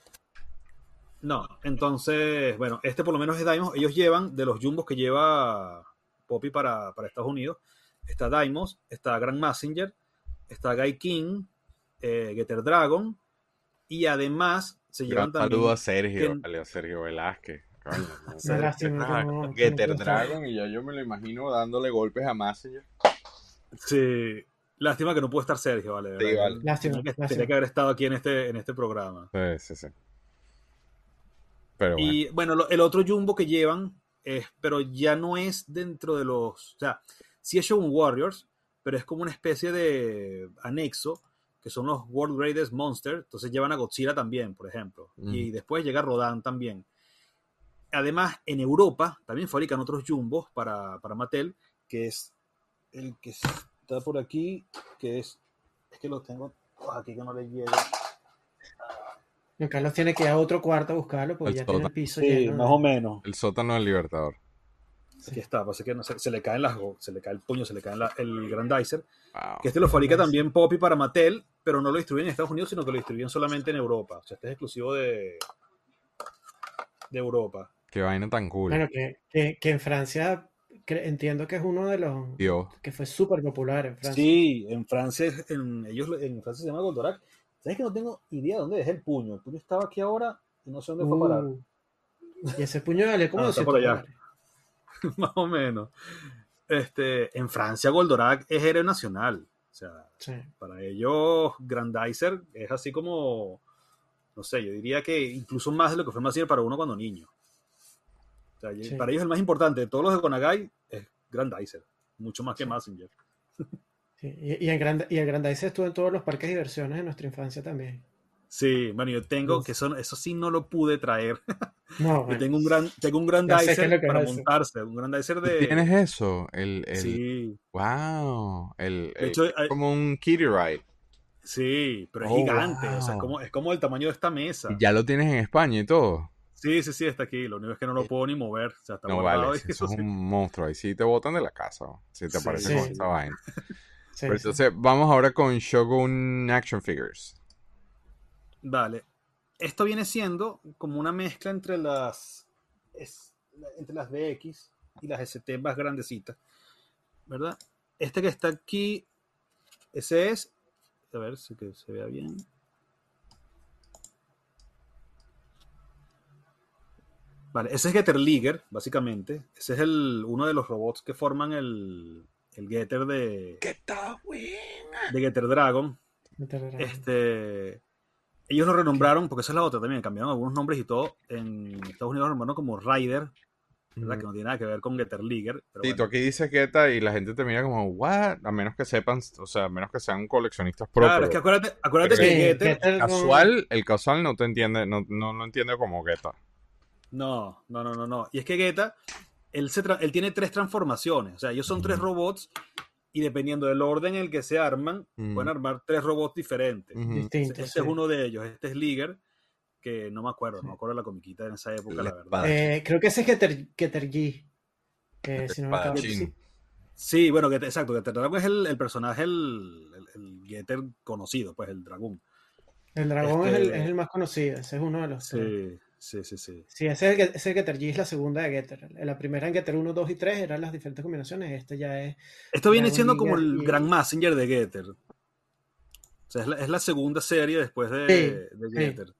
No, entonces, bueno, este por lo menos es Daimos. Ellos llevan de los jumbos que lleva Poppy para, para Estados Unidos. Está Daimos, está Grand Messenger, está Guy King, eh, Getter Dragon. Y además se llevan Gran también. saludo a Sergio, que- vale, a Sergio Velázquez. Coño, no. Una lástima Ah, no- que no Getter. Dragon y ya yo me lo imagino dándole golpes a Messenger. Sí. Lástima que no pudo estar Sergio, vale. Sí, vale. Lástima, que, lástima. tenía que haber estado aquí en este, en este programa. Sí, sí, sí. Pero bueno. Y bueno, lo- el otro jumbo que llevan, es, pero ya no es dentro de los. O sea, sí es Shogun Warriors, pero es como una especie de anexo, que son los World Greatest Monsters. Entonces llevan a Godzilla también, por ejemplo. Mm. Y después llega Rodan también. Además, en Europa también fabrican otros jumbos para, para Mattel, que es el que está por aquí, que es. Es que lo tengo aquí que no le llega. Carlos tiene que ir a otro cuarto a buscarlo porque El ya tiene el piso Sí, lleno. más o menos. El sótano del Libertador. Aquí está, pasa que no sé, se le caen las se le cae el puño, se le cae la- el Grandizer. Wow. Que este lo fabrica también Poppy para Mattel, pero no lo distribuyen en Estados Unidos, sino que lo distribuyen solamente en Europa. O sea, este es exclusivo de, de Europa. Qué vaina tan cool. Bueno, que, que, que en Francia entiendo que es uno de los Dios. que fue súper popular en Francia. Sí, en Francia, en, ellos, en Francia se llama Goldorak. ¿Sabes que no tengo idea de dónde dejé el puño? El puño estaba aquí ahora y no sé dónde fue a parar. Uh, y ese puño vale como Ah, está 200 por allá. dólares. Más o menos. Este, en Francia, Goldorak es héroe nacional. O sea, Sí. Para ellos, Grandizer es así como, no sé, yo diría que incluso más de lo que fue Mazinger para uno cuando niño. O sea, Sí. Para ellos el más importante de todos los de Konagai es Grandizer, mucho más que Mazinger. Sí, Y, y, en Grand, y el Grandizer estuvo en todos los parques de diversiones de nuestra infancia también. Sí, bueno, yo tengo, que eso, eso sí no lo pude traer. No, Yo tengo un gran, tengo un es lo que para montarse, un Grandizer de... ¿Tienes eso? El, el... Sí, Wow. El, el- hecho, hay- como un kitty ride. sí, pero es Oh, gigante, o sea, es wow. como, es como el tamaño de esta mesa. Y ya lo tienes en España y todo. Sí, sí, sí, está aquí, lo único es que no lo puedo ni mover, o sea, está No vale, y eso es sí. un monstruo. Ahí sí te botan de la casa. Si te Sí. aparece con Sí. esa vaina. sí, Pero sí. entonces vamos ahora con Shogun Action Figures. Vale. Esto viene siendo como una mezcla entre las es- entre las BX y las ST más grandecitas. ¿Verdad? Este que está aquí, ese es. A ver si que se vea bien. Vale, ese es Getter Liger, básicamente. Ese es el, uno de los robots que forman el, el Getter de, ¡Qué está buena! de Getter Dragon. Metal Dragon. Este, ellos lo renombraron, porque esa es la otra también, cambiaron algunos nombres y todo. En Estados Unidos lo renombraron como Rider, ¿verdad? Que no tiene nada que ver con Getter Liger. Pero Sí, tú bueno. aquí dices Geta y la gente te mira como, ¿what? A menos que sepan, o sea, a menos que sean coleccionistas pro. Claro, es que acuérdate, acuérdate que Sí, Getter. Con- casual, el casual no te entiende, no, no lo entiende como Geta. No, no, no, no, no. Y es que Geta, él, se él tiene tres transformaciones. O sea, ellos son tres robots y dependiendo del orden en el que se arman, pueden armar tres robots diferentes. Sí. es uno de ellos. Este es Liger, que no me acuerdo, Sí. no me acuerdo la comiquita en esa época, La la verdad. Eh, creo que ese es Getter G. eh, si no me. Espadachín. Sí. Sí, bueno, exacto, Getter Dragon es el, el personaje, el, el, el Getter conocido, pues el dragón. El dragón Este- es, el, es el más conocido, ese es uno de los tres. Sí, sí, sí, sí. Ese es el, ese Getter G es la segunda de Getter. La primera en Getter 1, 2 y 3 eran las diferentes combinaciones. Este ya es. Esto viene siendo como el y- gran Messenger de Getter. O sea, es la, es la segunda serie después de, Sí, de sí. Getter.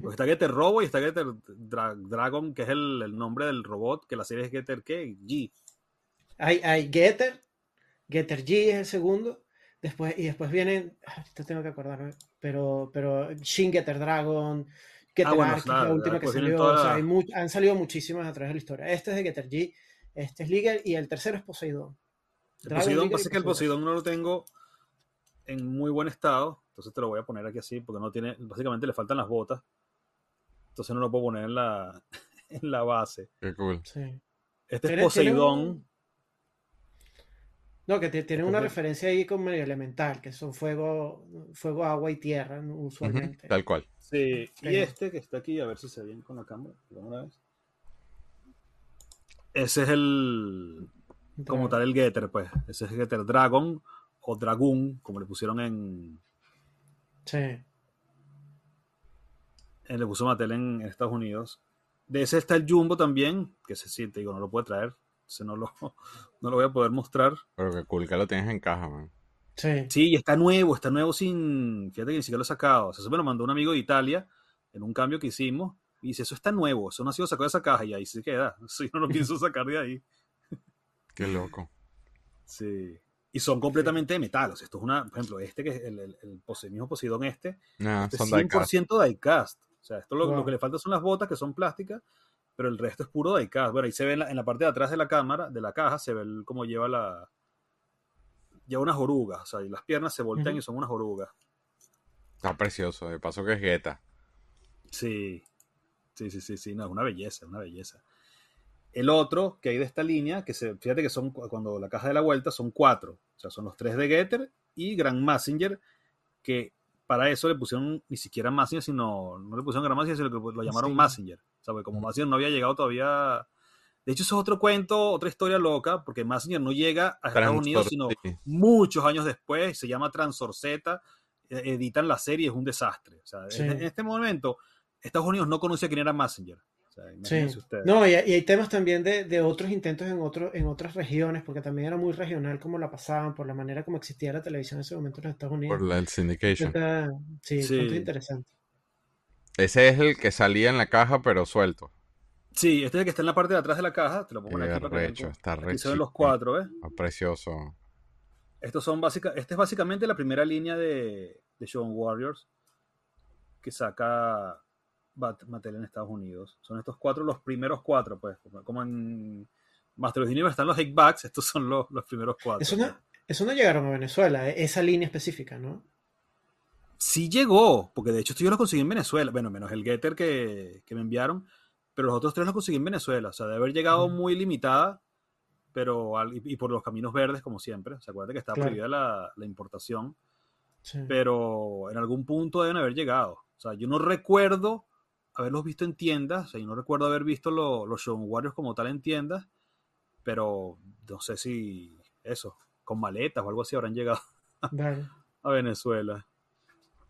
Porque está Getter Robo y está Getter Dra- Dragon, que es el, el nombre del robot, que la serie es Getter ¿qué? G. Hay, hay Getter, Getter G es el segundo, después, y después vienen, ah, ahorita tengo que acordarme, pero, pero Shin Getter Dragon, Getter Ah, bueno, Arc, que es claro, la última que salió, o sea, todas- hay mu- han salido muchísimas a través de la historia. Este es de Getter G, este es Liger, y el tercero es Poseidón. El Dragon, Poseidón, pasa que el Poseidón no lo tengo en muy buen estado, entonces te lo voy a poner aquí así, porque no tiene, básicamente le faltan las botas, entonces no lo puedo poner en la, en la base. Qué cool. Sí. Este Tiene- es tiene Poseidón, un- No, que te- tienen una referencia ahí con medio elemental, que son fuego, fuego, agua y tierra, usualmente. Tal cual. Sí, y este que está aquí, a ver si se ve bien con la cámara, una vez. Ese es el, como tal el Getter, pues. Ese es Getter Dragon o Dragoon, como le pusieron en, Sí. en le puso Mattel en, en Estados Unidos. De ese está el Jumbo también, que se siente, digo, no lo puede traer, ese no lo, no lo voy a poder mostrar. Pero qué cool que lo tienes en caja, man. Sí. Sí, y está nuevo, está nuevo sin, fíjate que ni siquiera lo he sacado. O sea, eso me lo mandó un amigo de Italia en un cambio que hicimos. Y dice, eso está nuevo, eso no ha sido sacado de esa caja y ahí se queda. Sí, no lo pienso sacar de ahí. Qué loco. Sí. Y son completamente de metal. O sea, esto es una, por ejemplo, este que es el, el, el Pose- mismo Poseidón este, Nah, este son es diecast. 100% diecast. O sea, esto lo, Wow. lo que le falta son las botas que son plásticas, pero el resto es puro diecast. Bueno, ahí se ve en la, en la parte de atrás de la cámara, de la caja, se ve el- cómo lleva la... Lleva unas orugas, o sea, y las piernas se voltean y son unas orugas. Está precioso. De paso que es Guetta. Sí, sí, sí, sí, sí, no, es una belleza, una belleza. El otro que hay de esta línea, que se, fíjate que son cu- cuando la caja de la vuelta son cuatro, o sea, son los tres de Getter y Grand Messenger, que para eso le pusieron ni siquiera Messenger, sino no le pusieron Grand Messenger, sino que lo llamaron Sí. Messenger, o sea, porque como Messenger no había llegado todavía. De hecho, eso es otro cuento, otra historia loca, porque Messenger no llega a Estados Unidos, sino muchos años después, se llama Transor Z, eh, editan la serie, es un desastre. O sea, Sí. en, en este momento, Estados Unidos no conocía quién era Messenger. O sea, Sí. imagínense ustedes. No, y, y hay temas también de, de otros intentos en, otro, en otras regiones, porque también era muy regional como la pasaban, por la manera como existía la televisión en ese momento en los Estados Unidos. Por la- el syndication. Está- sí, Sí. punto interesante. Ese es el que salía en la caja, pero suelto. Sí, este es el que está en la parte de atrás de la caja. Te lo pongo aquí para que arrecho, cómo- está Aquí se ven los cuatro, ¿ves? Está precioso. Estos son básica, este es básicamente la primera línea de, de Shogun Warriors que saca Bat- Mattel en Estados Unidos. Son estos cuatro, los primeros cuatro, pues. como- en Master of the Universe están los Hake Backs, estos son los, los primeros cuatro. Eso no, eso no llegaron a Venezuela, eh, esa línea específica, ¿no? Sí llegó, porque de hecho esto yo lo conseguí en Venezuela, bueno, menos el Getter que, que me enviaron, pero los otros tres los conseguí en Venezuela, o sea, de haber llegado muy limitada, pero al- y, y por los caminos verdes, como siempre, se acuerda que está Claro. prohibida la, la importación, Sí. pero en algún punto deben haber llegado. O sea, yo no recuerdo haberlos visto en tiendas, o sea, yo no recuerdo haber visto lo- los Shogun Warriors como tal en tiendas, pero no sé si eso, con maletas o algo así habrán llegado a Venezuela.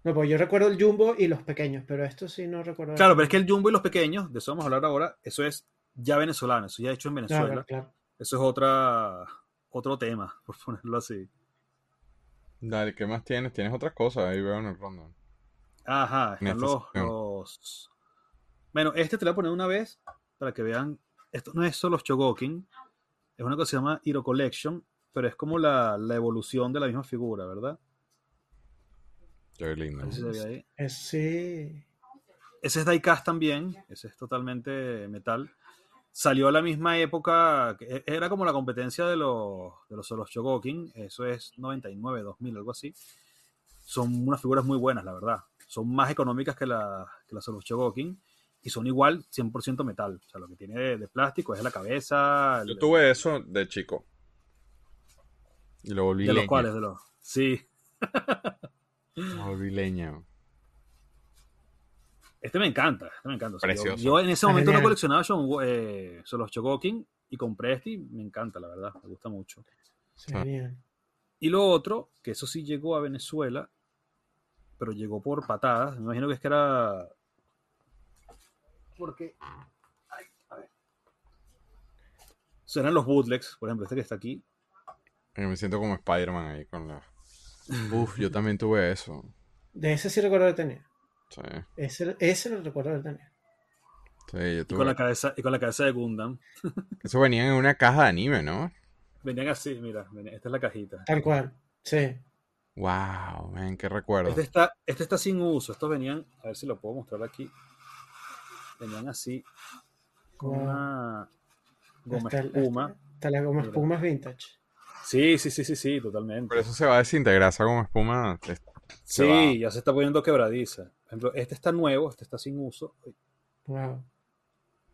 No, pues yo recuerdo el jumbo y los pequeños, pero esto sí no recuerdo. Claro, pero es que el Jumbo y los pequeños, de eso vamos a hablar ahora, eso es ya venezolano, eso ya hecho en Venezuela. Claro, claro. Eso es otra, otro tema, por ponerlo así. Dale, ¿qué más tienes? Tienes otras cosas. Ahí veo en el rondón. Ajá, están los, los- Bueno, este te lo voy a poner una vez para que vean. Esto no es solo Chogokin, es una cosa que se llama Hero Collection, pero es como la, la evolución de la misma figura, ¿verdad? Qué lindo. A ver si se ve ahí. Es, sí. Ese es diecast también, ese es totalmente metal. Salió a la misma época, que e- era como la competencia de los, de los, los Chogokin, eso es 99, 2000, algo así. Son unas figuras muy buenas, la verdad. Son más económicas que, la, que las Solos Chogokin y son igual 100% metal. O sea, lo que tiene de, de plástico es la cabeza. el- Yo tuve eso de chico. Y lo volví de los cuales, de los. Sí, Lo volví leña. Este me encanta, este me encanta. O sea, yo- Precioso. yo, en ese momento no coleccionaba son, eh, son los Chogokin y compré este y me encanta, la verdad, me gusta mucho. sí, genial. Y lo otro, que eso sí llegó a Venezuela, pero llegó por patadas, me imagino que es que era... Porque... ay, a ver. Serán los bootlegs, por ejemplo, este que está aquí. Me siento como Spider-Man ahí con la... Uf, yo también tuve eso. De ese sí recuerdo que tenía. Sí, Ese, ese lo recuerdo que tenía. sí, yo Y tuve. con la cabeza, y con la cabeza de Gundam. Eso venían en una caja de anime, ¿no? Venían así, mira, esta es la cajita. Tal cual. Sí. Wow, man, qué recuerdo. Este está, este está sin uso. Estos venían, a ver si lo puedo mostrar aquí. Venían así, con Wow. una goma el- espuma. hasta- hasta la goma Mira. espuma es vintage. Sí, sí, sí, sí, sí, totalmente. Pero eso se va a desintegrar, esa como espuma. es- se va. Sí, ya se está poniendo quebradiza. Por ejemplo, este está nuevo, este está sin uso. Wow.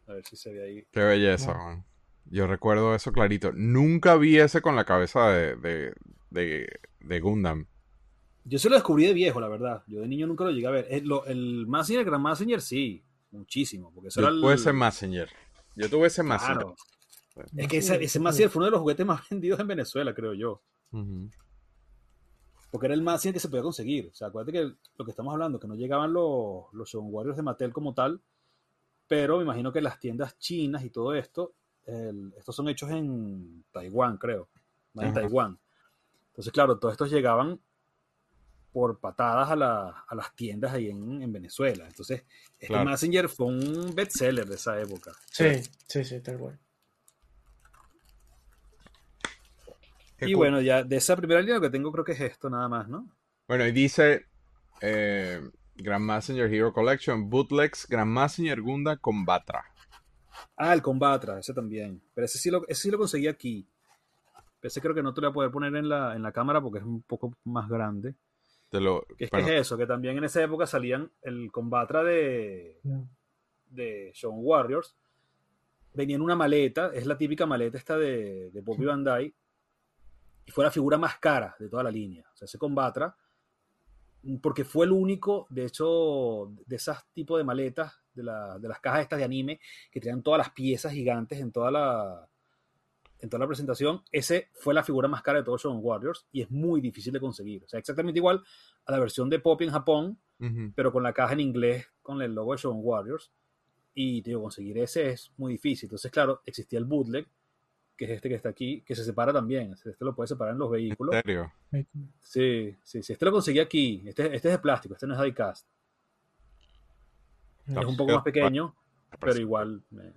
A ver si se ve ahí. Qué belleza, Wow. man. Yo recuerdo eso clarito. Nunca vi ese con la cabeza de, de, de, de Gundam. Yo se lo descubrí de viejo, la verdad. Yo de niño nunca lo llegué a ver. El, lo- el Massinger, el Grand Massinger, sí, muchísimo. Porque eso Yo era el... tuve ese Messenger. Yo tuve ese Messenger. Claro. Es que ese, ese Massinger fue uno de los juguetes más vendidos en Venezuela, creo yo. Porque era el Massinger que se podía conseguir. O sea, acuérdate que lo que estamos hablando, que no llegaban los, los Shogun Warriors de Mattel como tal, pero me imagino que las tiendas chinas y todo esto, el- estos son hechos en Taiwán, creo. en. Taiwán. Entonces, claro, todos estos llegaban por patadas a, la- a las tiendas ahí en, en Venezuela. Entonces, este Claro. Messenger fue un bestseller de esa época. Sí, sí, sí, tal cual. Y bueno, ya de esa primera línea lo que tengo creo que es esto nada más, ¿no? Bueno, y dice eh, Grand Messenger Hero Collection, Bootlegs, Grand Messenger Gunda con Batra. Ah, el Combatra, ese también. Pero ese sí lo, ese sí lo conseguí aquí. Ese creo que no te lo voy a poder poner en la, en la cámara porque es un poco más grande. Te lo, Que es, que es eso, que también en esa época salían el Combatra de, de Shogun Warriors. Venía en una maleta, es la típica maleta esta de, de Poppy Bandai. Y fue la figura más cara de toda la línea. O sea, ese Combatra, porque fue el único, de hecho, de esas tipos de maletas, de, la- de las cajas estas de anime, que tenían todas las piezas gigantes en toda la en toda la presentación, ese fue la figura más cara de todos Shogun Warriors y es muy difícil de conseguir. O sea, exactamente igual a la versión de Poppy en Japón, pero con la caja en inglés con el logo de Shogun Warriors. Y digo, conseguir ese es muy difícil. Entonces, claro, existía el bootleg, que es este que está aquí, que se separa también. Este lo puedes separar en los ¿En vehículos. serio? Sí, sí, sí. Este lo conseguí aquí. Este, este es de plástico, este no es diecast. Es un poco más pequeño, pero igual me,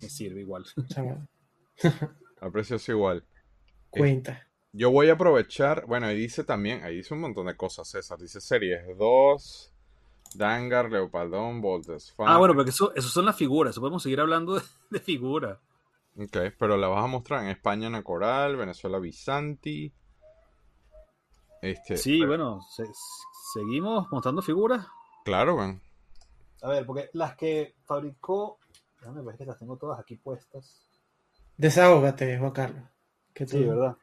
me sirve igual. Chaval, El precio es igual. Cuenta. Yo voy a aprovechar, bueno, ahí dice también, ahí dice un montón de cosas, César. Dice series 2, Dangar, Leopardón, Voltes. Ah, bueno, porque eso, eso son las figuras. Eso podemos seguir hablando de, de figuras. Ok, pero la vas a mostrar en España Ana Coral, Venezuela Bizanti. Este, Sí, pero- bueno, se- seguimos mostrando figuras. Claro, man. A ver, porque las que fabricó. Déjame ver que las tengo todas aquí puestas. Desahógate, Juan Carlos. Que tú- Sí, ¿verdad?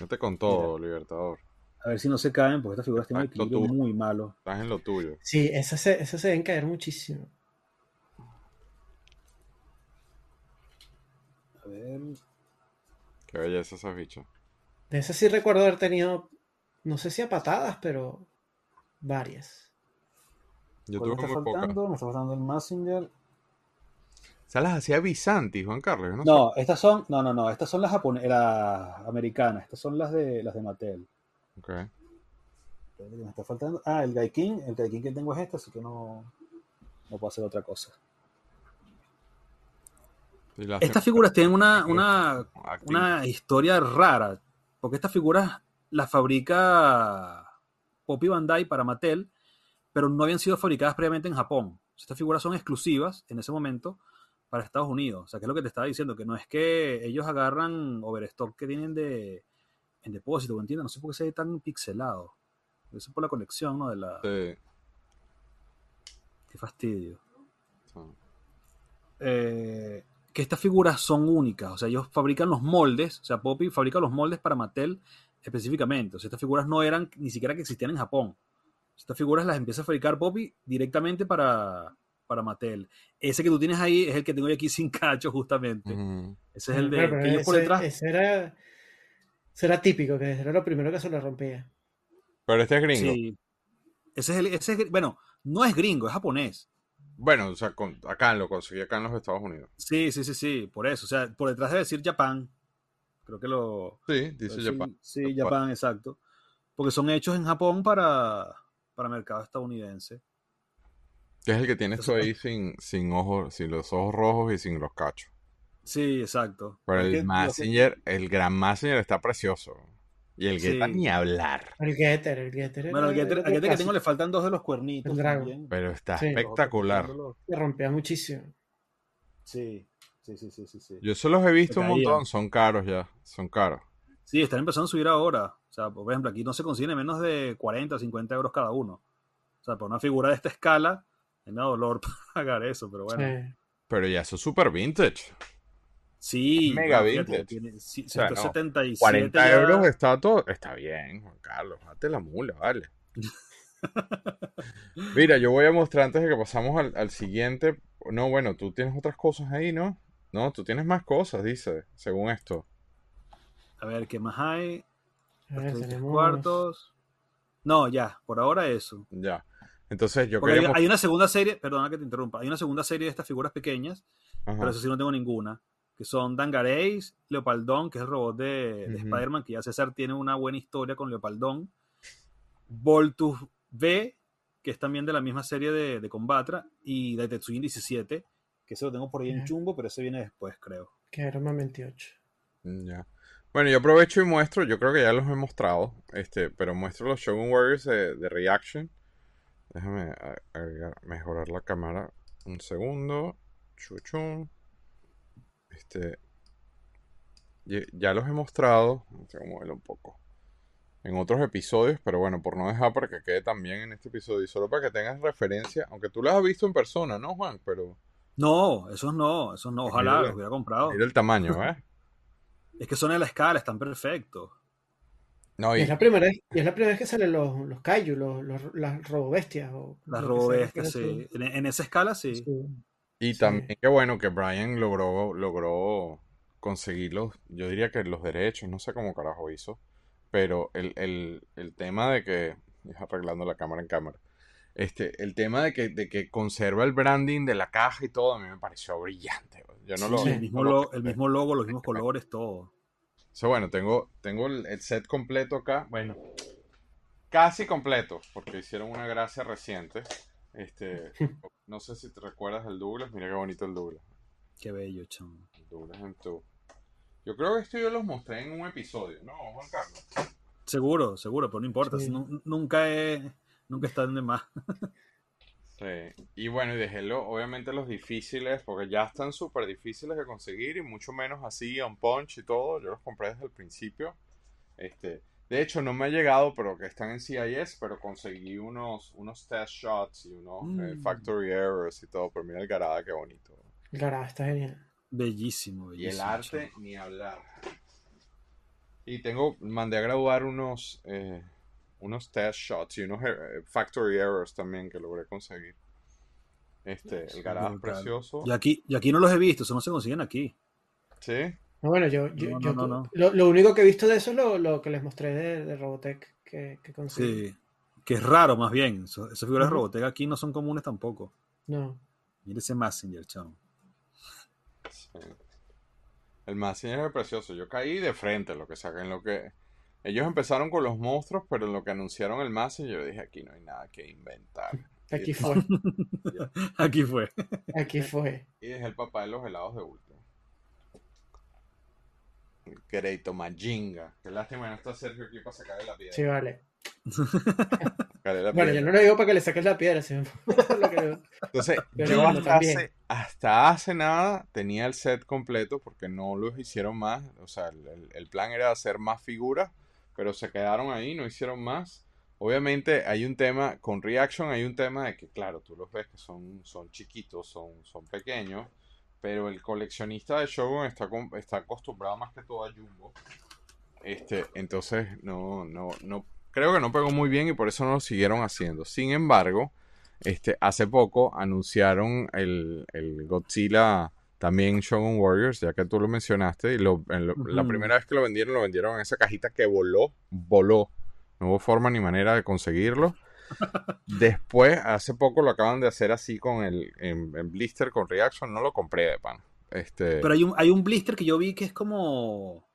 Vete con todo, Libertador. A ver si no se caen, porque estas figuras tienen un equilibrio tú. muy malo. Estás en lo tuyo. Sí, esas se, esas se deben caer muchísimo. Ver. Qué belleza esa ficha. De esas sí recuerdo haber tenido, no sé si a patadas, pero varias. Yo ¿Cuál me tuve está muy faltando? Me está faltando el Messenger. ¿Se las hacía Bizanti, Juan Carlos? No, No, estas son. No, no, no. Estas son las japonesas, las americanas. Estas son las de las de Mattel. Ok. Me está faltando. Ah, el Gaikin. El Gaikin que tengo es este, así que no. No puedo hacer otra cosa. Estas figuras tienen una, una, una historia rara, porque estas figuras las fabrica Poppy Bandai para Mattel, pero no habían sido fabricadas previamente en Japón. Estas figuras son exclusivas en ese momento para Estados Unidos. O sea, que es lo que te estaba diciendo, que no es que ellos agarran overstock que tienen de, en depósito, ¿entiendes? No sé por qué se ve tan pixelado. Eso es por la colección, ¿no? De la... Sí, Qué fastidio. sí. eh, que estas figuras son únicas. O sea, ellos fabrican los moldes. O sea, Poppy fabrica los moldes para Mattel específicamente. O sea, estas figuras no eran ni siquiera que existían en Japón. Estas figuras las empieza a fabricar Poppy directamente para, para Mattel. Ese que tú tienes ahí es el que tengo yo aquí sin cacho, justamente. Ese es el de pero que ellos por detrás. ese era, ese era típico, que era lo primero que se le rompía. Pero este es gringo. Sí. Ese es el, ese es- bueno, no es gringo, es japonés. Bueno, o sea, con- acá lo conseguí acá en los Estados Unidos. Sí, sí, sí, sí, por eso. O sea, por detrás debe decir Japán. Creo que lo, Sí, dice Sí, Japan. Sí, Japan. Exacto. porque son hechos en Japón para, para mercado estadounidense. Que es el que tienes tú Entonces, ahí sin, sin ojos, sin los ojos rojos y sin los cachos. Sí, exacto. Pero el lo que- Messenger, el gran Messenger está precioso. Y el Geta Sí. ni hablar. El Getter, el Getter. Bueno, al era- Getter, al Getter que tengo le faltan dos de los cuernitos. El también. Pero está Sí. espectacular. Se rompía muchísimo. Sí, sí, sí, sí, sí. Sí, Yo se los he visto un montón. Son caros ya. Son caros. Sí, están empezando a subir ahora. O sea, por ejemplo, aquí no se consiguen menos de 40 o 50 euros cada uno. O sea, por una figura de esta escala, me da dolor pagar eso, pero bueno. Sí. Pero ya eso es super vintage. Sí, Mega no, vintage. tiene sí, O sea, no, 177 40 ya- euros está todo. Está bien, Juan Carlos. Date la mula, vale. Mira, yo voy a mostrar antes de que pasamos al, al siguiente. No, bueno, tú tienes otras cosas ahí, ¿no? No, tú tienes más cosas, dice, según esto. A ver, ¿qué más hay? A Los ver, 30 tenemos- cuartos. No, ya, por ahora eso. Ya. Entonces yo Porque hay, hay una segunda serie, perdona que te interrumpa, hay una segunda serie de estas figuras pequeñas, Ajá. pero eso sí no tengo ninguna, que son Dangareis, Leopaldón, que es el robot de, de. Spider-Man, que ya César tiene una buena historia con Leopaldón, Voltus V, que es también de la misma serie de, de Combatra, y de Tetsujin 17, que ese lo tengo por ahí en chumbo, pero ese viene después, creo. Que era más 28. Ya. Bueno, yo aprovecho y muestro, yo creo que ya los he mostrado, este, pero muestro los Shogun Warriors de, de Reaction. Déjame agregar- mejorar la cámara un segundo. Chuchun. Este. Ya los he mostrado. Tengo que moverlo un poco. En otros episodios, pero bueno, por no dejar para que quede también en este episodio. Y solo para que tengas referencia, aunque tú los has visto en persona, ¿no, Juan? Pero No, esos no, esos no, ojalá Mira. los hubiera comprado. mira el tamaño, ¿eh? Es que son en la escala, están perfectos. No, Y y, es la primera vez, y es la primera vez que salen los, los kaiju, los, los- las robobestias. O Las robobestias, sí. En, en esa escala. Sí. Y Sí. también qué bueno que Brian logró, logró conseguir los, yo diría que los derechos, no sé cómo carajo hizo, pero el, el, el tema de que, arreglando la cámara en cámara, este, el tema de que, de que conserva el branding de la caja y todo, a mí me pareció brillante. Yo no lo, Sí, el, mismo no lo lo- el mismo logo, los mismos colores, todo. So, bueno, tengo, tengo el, el set completo acá, bueno, casi completo, porque hicieron una gracia reciente. Este, no sé si te recuerdas del Douglas, mira qué bonito el Douglas. Qué bello, chamo. Douglas en tu- Yo creo que esto yo los mostré en un episodio, ¿no, Juan Carlos? Seguro, seguro, pero no importa. Sí. nunca he, nunca están de más. Sí. Y bueno, y dejé lo- obviamente los difíciles, porque ya están súper difíciles de conseguir y mucho menos así, on punch y todo. Yo los compré desde el principio. Este, de hecho, no me ha llegado, pero que están en CIS, pero conseguí unos, unos test shots y unos eh, Mm. factory errors y todo. Pero mira el Garada, qué bonito. El Garada está genial. Bellísimo, Y el bellísimo. arte, ni hablar. Y tengo, mandé a graduar unos, eh, unos test shots y unos eh, factory errors también que logré conseguir. Este, el Garada es precioso. Y aquí, y aquí no los he visto, eso no se consiguen aquí. Sí. No, bueno, yo, yo, No, yo- no, no. Lo, lo único que he visto de eso es lo, lo que les mostré de, de Robotech que, que conseguí. Sí. Que es raro, más bien. Eso- esas figuras de. Robotech aquí no son comunes tampoco. No. Mira ese Messenger, chamo. Sí. El Messenger es precioso. Yo caí de frente, lo que sacan, lo que ellos empezaron con los monstruos, pero en lo que anunciaron el Messenger, yo dije aquí no hay nada que inventar. Aquí fue. Aquí fue. Aquí fue. Y dejé el papá de los helados de último. Quereito Majinga. Qué lástima que no está Sergio aquí para sacarle la piedra. Sí, vale. Sacarle la Bueno, yo no lo digo para que le saques la piedra, sino lo que- Entonces, Pero yo hasta hace, hasta hace nada tenía el set completo porque no los hicieron más. O sea, el, el- el plan era hacer más figuras, pero se quedaron ahí, no hicieron más. Obviamente hay un tema, con Reaction hay un tema de que, claro, tú los ves que son, son chiquitos, son, son pequeños, pero el coleccionista de Shogun está, está acostumbrado más que todo a Jumbo. Este, entonces, no, no, no, creo que no pegó muy bien y por eso no lo siguieron haciendo. Sin embargo, este, hace poco anunciaron el, el Godzilla también Shogun Warriors, ya que tú lo mencionaste, y lo- en lo- la primera vez que lo vendieron, lo vendieron en esa cajita que voló, voló. No hubo forma ni manera de conseguirlo. Después, hace poco lo acaban de hacer así con el en, en blister con Reaction, no lo compré de pan. Este, Pero hay un, hay un blister que yo vi que es como.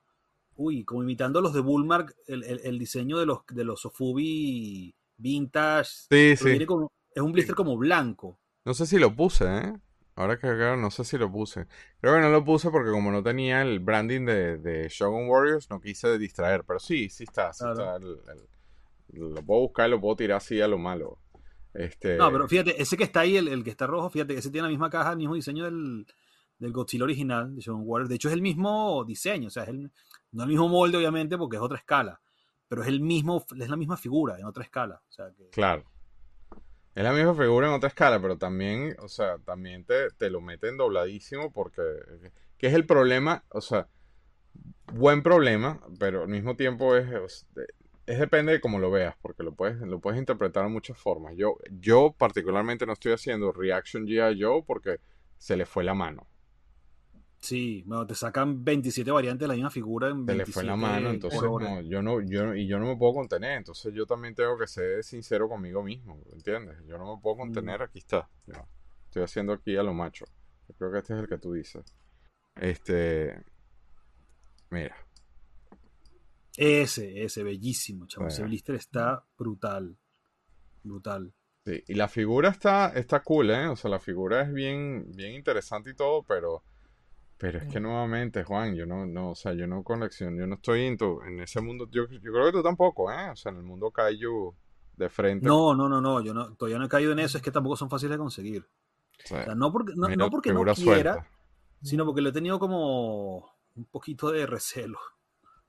uy, como imitando los de Bullmark, el, el- el diseño de los, de los Sofubi vintage. Sí, sí. como- es un blister como blanco. No sé si lo puse, ¿eh? Ahora que acá no sé si lo puse. Creo que no lo puse porque como no tenía el branding de, de Shogun Warriors, no quise distraer. Pero sí, sí está. Sí Claro. está el- el- lo puedo buscar y lo puedo tirar así a lo malo. Este, No, pero fíjate, ese que está ahí, el, el que está rojo, fíjate, ese tiene la misma caja, el mismo diseño del, del Godzilla original de Shogun Warriors. De hecho, es el mismo diseño, o sea, es el, no el mismo molde, obviamente, porque es otra escala, pero es el mismo, es la misma figura en otra escala. O sea, que, Claro. Es la misma figura en otra escala, pero también, o sea, también te, te lo meten dobladísimo porque, que es el problema, o sea, buen problema, pero al mismo tiempo es, es, es depende de cómo lo veas, porque lo puedes, lo puedes interpretar de muchas formas. Yo, yo particularmente no estoy haciendo Reaction G.I. Joe porque se le fue la mano. sí, bueno, te sacan 27 variantes de la misma figura en Se le 27 fue la mano, entonces no, yo no, yo, y yo no me puedo contener, entonces yo también tengo que ser sincero conmigo mismo, ¿entiendes? Yo no me puedo contener, aquí está, estoy haciendo aquí a lo macho, yo creo que este es el que tú dices. Este, mira, Ese, ese, bellísimo, chavo. Ese Bueno. blister está brutal. Brutal. sí, y la figura está, está cool, ¿eh? O sea, la figura es bien, bien interesante y todo, pero, pero es que nuevamente, Juan, yo no, no, o sea, yo no colecciono, yo no estoy en, tu- en ese mundo, yo, yo creo que tú tampoco, ¿eh? O sea, en el mundo Kaiju de frente. No, no, no, no. Yo no, todavía no he caído en eso. Es que tampoco son fáciles de conseguir. o sea, O sea, no porque no, no, porque no quiera, suelta. sino porque le he tenido como un poquito de recelo.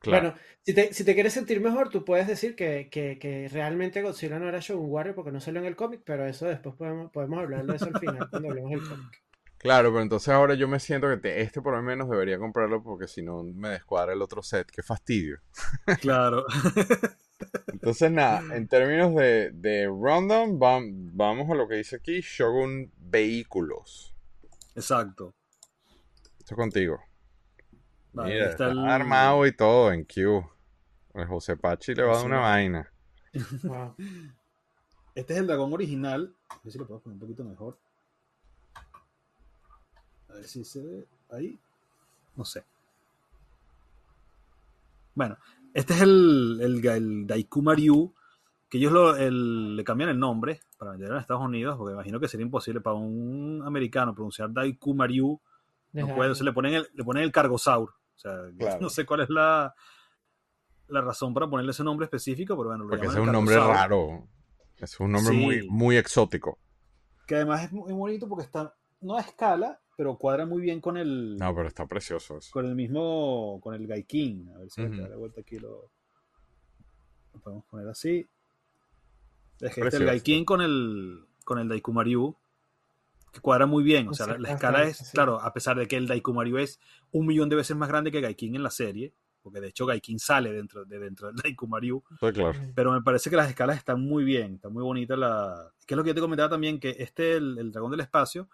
Claro. Bueno, si te, si te quieres sentir mejor, tú puedes decir que, que, que realmente Godzilla no era Shogun Warrior porque no salió en el cómic, pero eso después podemos, podemos hablar de eso al final cuando hablemos del cómic. Claro, pero entonces ahora yo me siento que te- este por lo menos debería comprarlo porque si no me descuadra el otro set. Qué fastidio. Claro. Entonces nada, en términos de, de rundown, vam- vamos a lo que dice aquí, Shogun Vehículos. Exacto. Esto es contigo. Vale, Mira, ahí está el- armado y todo en Q. El José Pachi le va a dar una vaina. Wow. Este es el dragón original. A ver si lo puedo poner un poquito mejor. A ver si se ve ahí. No sé. Bueno, este es el, el, el Daiku que ellos lo- el- le cambian el nombre para venderlo en Estados Unidos, porque imagino que sería imposible para un americano pronunciar Daiku Maryu. No puede, le ponen el, le ponen el Cargosaur. O sea, Claro. no sé cuál es la, la razón para ponerle ese nombre específico, pero bueno, lo Porque ese es un nombre raro. Es un nombre Sí. muy, muy exótico. Que además es muy bonito porque está, no a escala, pero cuadra muy bien con el, No, pero está precioso eso. con el mismo, con el Gaikin. A ver si Ujú. me da la vuelta aquí lo, lo podemos poner así. Es que este, el. Gaikin con el, con el Daikumaryu, que cuadra muy bien. O sea, la, la escala es, sí. claro, a pesar de que el Daikumaryu es un millón de veces más grande que Gaikin en la serie, porque de hecho Gaikin sale dentro de dentro del Daikumaryu, Está claro. pero me parece que las escalas están muy bien, está muy bonita la... Que es lo que yo te comentaba también, que este, el, el dragón del espacio,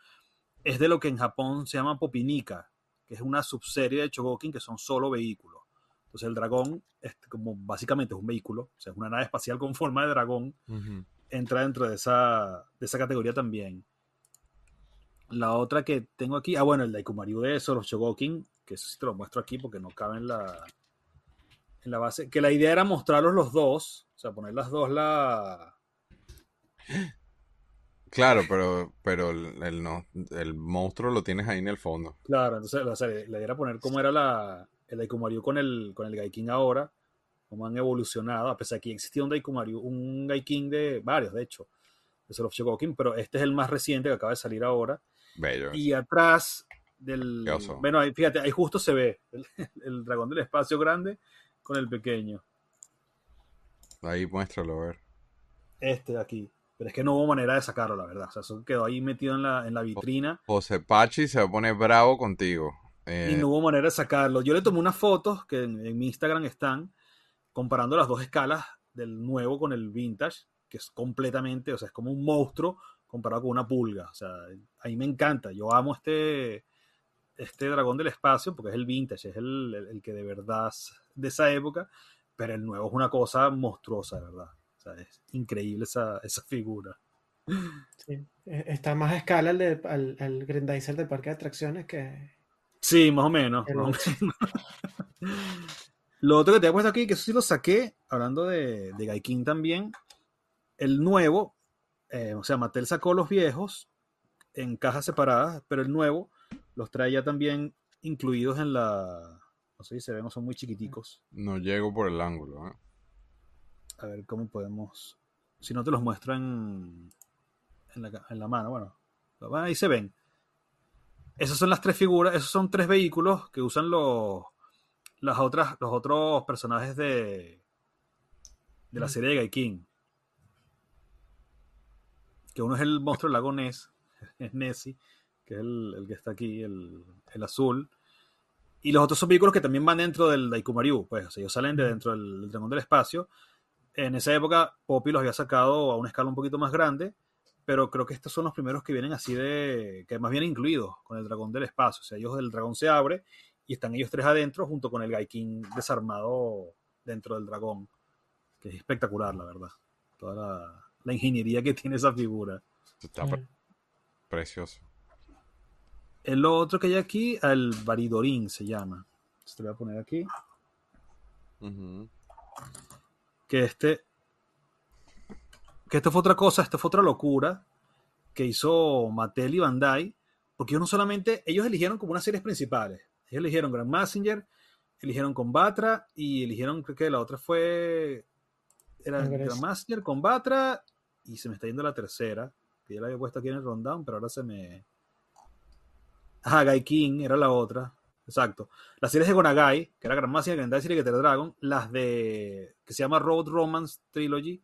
es de lo que en Japón se llama Popinica, que es una subserie de Chogokin que son solo vehículos. Entonces el dragón, es como básicamente es un vehículo, o sea, es una nave espacial con forma de dragón, Ujú. entra dentro de esa, de esa categoría también. La otra que tengo aquí, ah, bueno, el Daikumaryu de eso, los Chogokin, que eso sí te lo muestro aquí porque no cabe en la, en la base. Que la idea era mostrarlos los dos, o sea, poner las dos la. Claro, pero, pero el, el no, el monstruo lo tienes ahí en el fondo. Claro, entonces o sea, la idea era poner cómo era la, el Daikumaryu con el, con el Gaikin ahora, cómo han evolucionado, a pesar de que existía un Daikumaryu, un Gaikin de varios, de hecho, de Soul of Chogokin, pero este es el más reciente que acaba de salir ahora. Bello. Y atrás del. Bueno, ahí, fíjate, ahí justo se ve el, el dragón del espacio grande con el pequeño. Ahí muéstralo, a ver. Este de aquí. Pero es que no hubo manera de sacarlo, la verdad. O sea, eso quedó ahí metido en la, en la vitrina José Pachi se va a poner bravo contigo. Eh, y no hubo manera de sacarlo. Yo le tomé unas fotos que en, en mi Instagram están comparando las dos escalas del nuevo con el vintage, que es completamente, o sea, es como un monstruo comparado con una pulga. O sea, a mí me encanta. Yo amo este, este dragón del espacio porque es el vintage, es el, el- el que de verdad es de esa época, pero el nuevo es una cosa monstruosa, verdad. O sea, es increíble esa, esa figura. Sí. Eh, Está más a escala el, de, al, al Grandizer del parque de atracciones que... Sí, más o menos. El más o menos. Lo otro que te he puesto aquí, que eso sí lo saqué, hablando de, de Gaikin también, el nuevo, eh, o sea, Mattel sacó los viejos en cajas separadas, pero el nuevo los trae ya también incluidos en la... No sé si se ven son muy chiquiticos. No llego por el ángulo. ¿eh? A ver cómo podemos... Si no te los muestro en, en, la, en la mano, bueno. Ahí se ven. Esas son las tres figuras, esos son tres vehículos que usan los, las otras, los otros personajes de, de la serie de Gaikin. Que uno es el monstruo del lago Ness, es Nessie, que es el, el que está aquí, el, el, azul. Y los otros son vehículos que también van dentro del Daikumariu, pues, o sea, ellos salen de dentro del, del dragón del espacio. En esa época, Poppy los había sacado a una escala un poquito más grande, pero creo que estos son los primeros que vienen así de, que más vienen incluidos con el dragón del espacio. O sea, ellos, el dragón se abre y están ellos tres adentro junto con el Gaikin desarmado dentro del dragón, que es espectacular, la verdad. Toda la, la ingeniería que tiene esa figura. Está pre- precioso. El otro que hay aquí, el Varidorín se llama. Este lo voy a poner aquí. Que este. Que esto fue otra cosa, esto fue otra locura que hizo Mattel y Bandai. Porque ellos no solamente. Ellos eligieron como unas series principales. Ellos eligieron Grand Messenger, eligieron Combatra y eligieron, creo que la otra fue. Era. Grand Messenger, Combatra y se me está yendo la tercera. Que ya la había puesto aquí en el rundown, pero ahora se me. Ajá, Gaikin era la otra. Exacto. Las series de Gonagai, que era Grand Messenger, Grand Series y Getter Dragon. Las de. que se llama Road Romance Trilogy.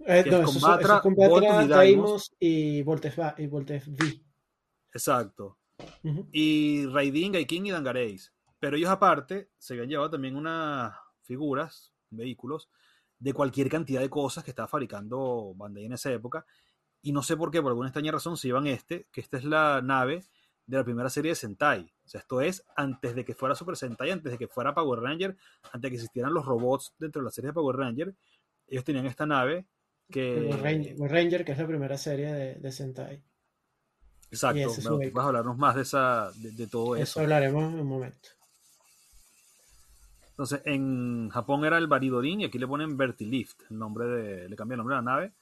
Eh, que no, es Combatra, y Daimos. Daimos y Voltes Va- y Voltes V. Exacto. Y Raidin, Gaikin y Dangareis. Pero ellos aparte se habían llevado también unas figuras, vehículos, de cualquier cantidad de cosas que estaba fabricando Bandai en esa época. Y no sé por qué, por alguna extraña razón, se llevan este, que esta es la nave de la primera serie de Sentai. O sea, esto es antes de que fuera Super Sentai, antes de que fuera Power Ranger, antes de que existieran los robots dentro de la serie de Power Ranger. Ellos tenían esta nave que... Ghost Ranger, que es la primera serie de, de Sentai. Exacto. Vas a hablarnos más de, esa, de, de todo Eso eso. hablaremos en un momento. Entonces, en Japón era el Baridorin y aquí le ponen Vertilift, el nombre de, le cambian el nombre a la nave.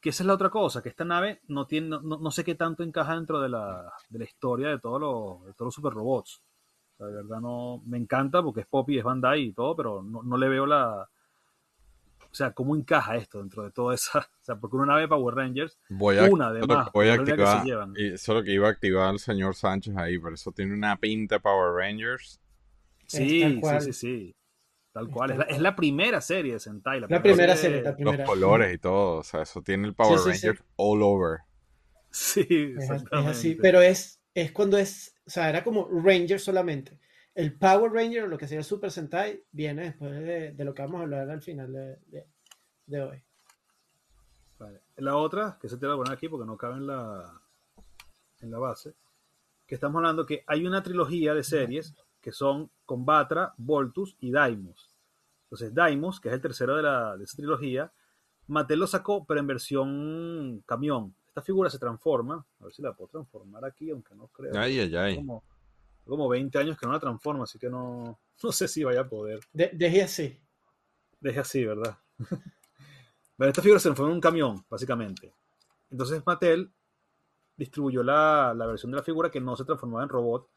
Que esa es la otra cosa, que esta nave no tiene, no, no sé qué tanto encaja dentro de la, de la historia de todos los, de todos los super robots. O sea, de verdad no, me encanta porque es Poppy, es Bandai y todo, pero no, no le veo la, o sea, cómo encaja esto dentro de toda esa, o sea, porque una nave de Power Rangers, Voy a, Una, además, que voy a que se llevan. Y solo que iba a activar al señor Sánchez ahí, pero eso tiene una pinta de Power Rangers. Sí, sí, sí, sí, tal cual, es la, es la primera serie de Sentai, La primera serie, la Los primera. colores y todo. O sea, eso tiene el Power Sí, sí, sí. Rangers all over. Sí, Es, es exactamente. así, pero es, es cuando es, o sea, era como Ranger solamente. El Power Ranger, o lo que sería el Super Sentai, viene después de, de lo que vamos a hablar al final de, de- de hoy. Vale. La otra, que se te la voy a poner aquí porque no cabe en la, en la base, que estamos hablando que hay una trilogía de series que son Combatra, Voltus y Daimos. Entonces, Daimos, que es el tercero de, la, de esa trilogía, Mattel lo sacó, pero en versión camión. Esta figura se transforma, a ver si la puedo transformar aquí, aunque no creo. Ay, ay, ay. Como, como 20 años que no la transforma, así que no, no sé si vaya a poder. De, dejé así. Deje así, ¿verdad? Bueno, esta figura se fue en un camión, básicamente. Entonces Mattel distribuyó la, la versión de la figura que no se transformaba en robot,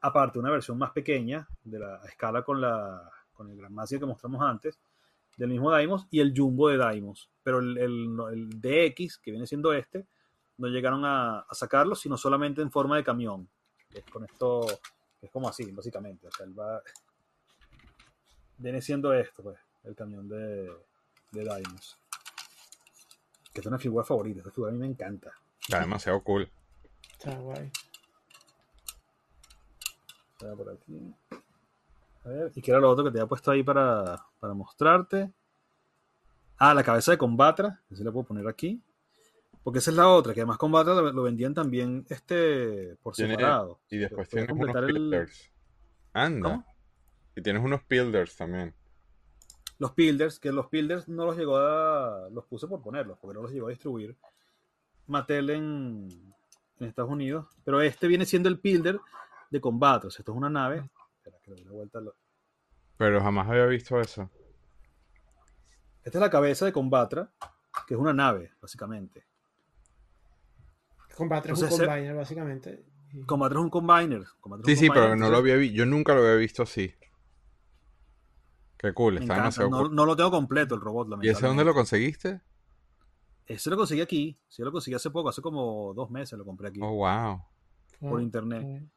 aparte una versión más pequeña, de la a escala con, la, con el Gran Massive que mostramos antes, del mismo Daimos, y el Jumbo de Daimos. Pero el, el- el DX, que viene siendo este, no llegaron a, a sacarlo, sino solamente en forma de camión. es con esto, es como así, básicamente. O sea, él va... Viene siendo esto, pues, el camión de, de Daimos. Que es una figura favorita, esta figura a mí me encanta. Está demasiado cool. Está guay. Está por aquí. A ver, y que era lo otro que te había puesto ahí para, para mostrarte. Ah, la cabeza de Combatra, ese le puedo poner aquí. Porque esa es la otra, que además Combatra lo, vendían también este por separado. Y después tienes unos completar el- builders. Anda. ¿Cómo? Y tienes unos builders también. los builders, que los builders no los llegó a. los puse por ponerlos, porque no los llegó a distribuir. Mattel en, en Estados Unidos. Pero este viene siendo el builder de combate. O sea, esto es una nave. Espera, que le doy la vuelta. a lo- Pero jamás había visto eso. Esta es la cabeza de Combatra, que es una nave, básicamente. Combatre es un combiner, básicamente. Combatra es un combiner. Combatra Sí, un sí, pero no lo había visto. Yo nunca lo había visto así. Qué cool, está demasiado No, cool. no lo tengo completo el robot, ¿Y ese dónde lo conseguiste? Ese lo conseguí aquí. Sí, lo conseguí hace poco, hace como dos meses lo compré aquí Oh, wow. por internet.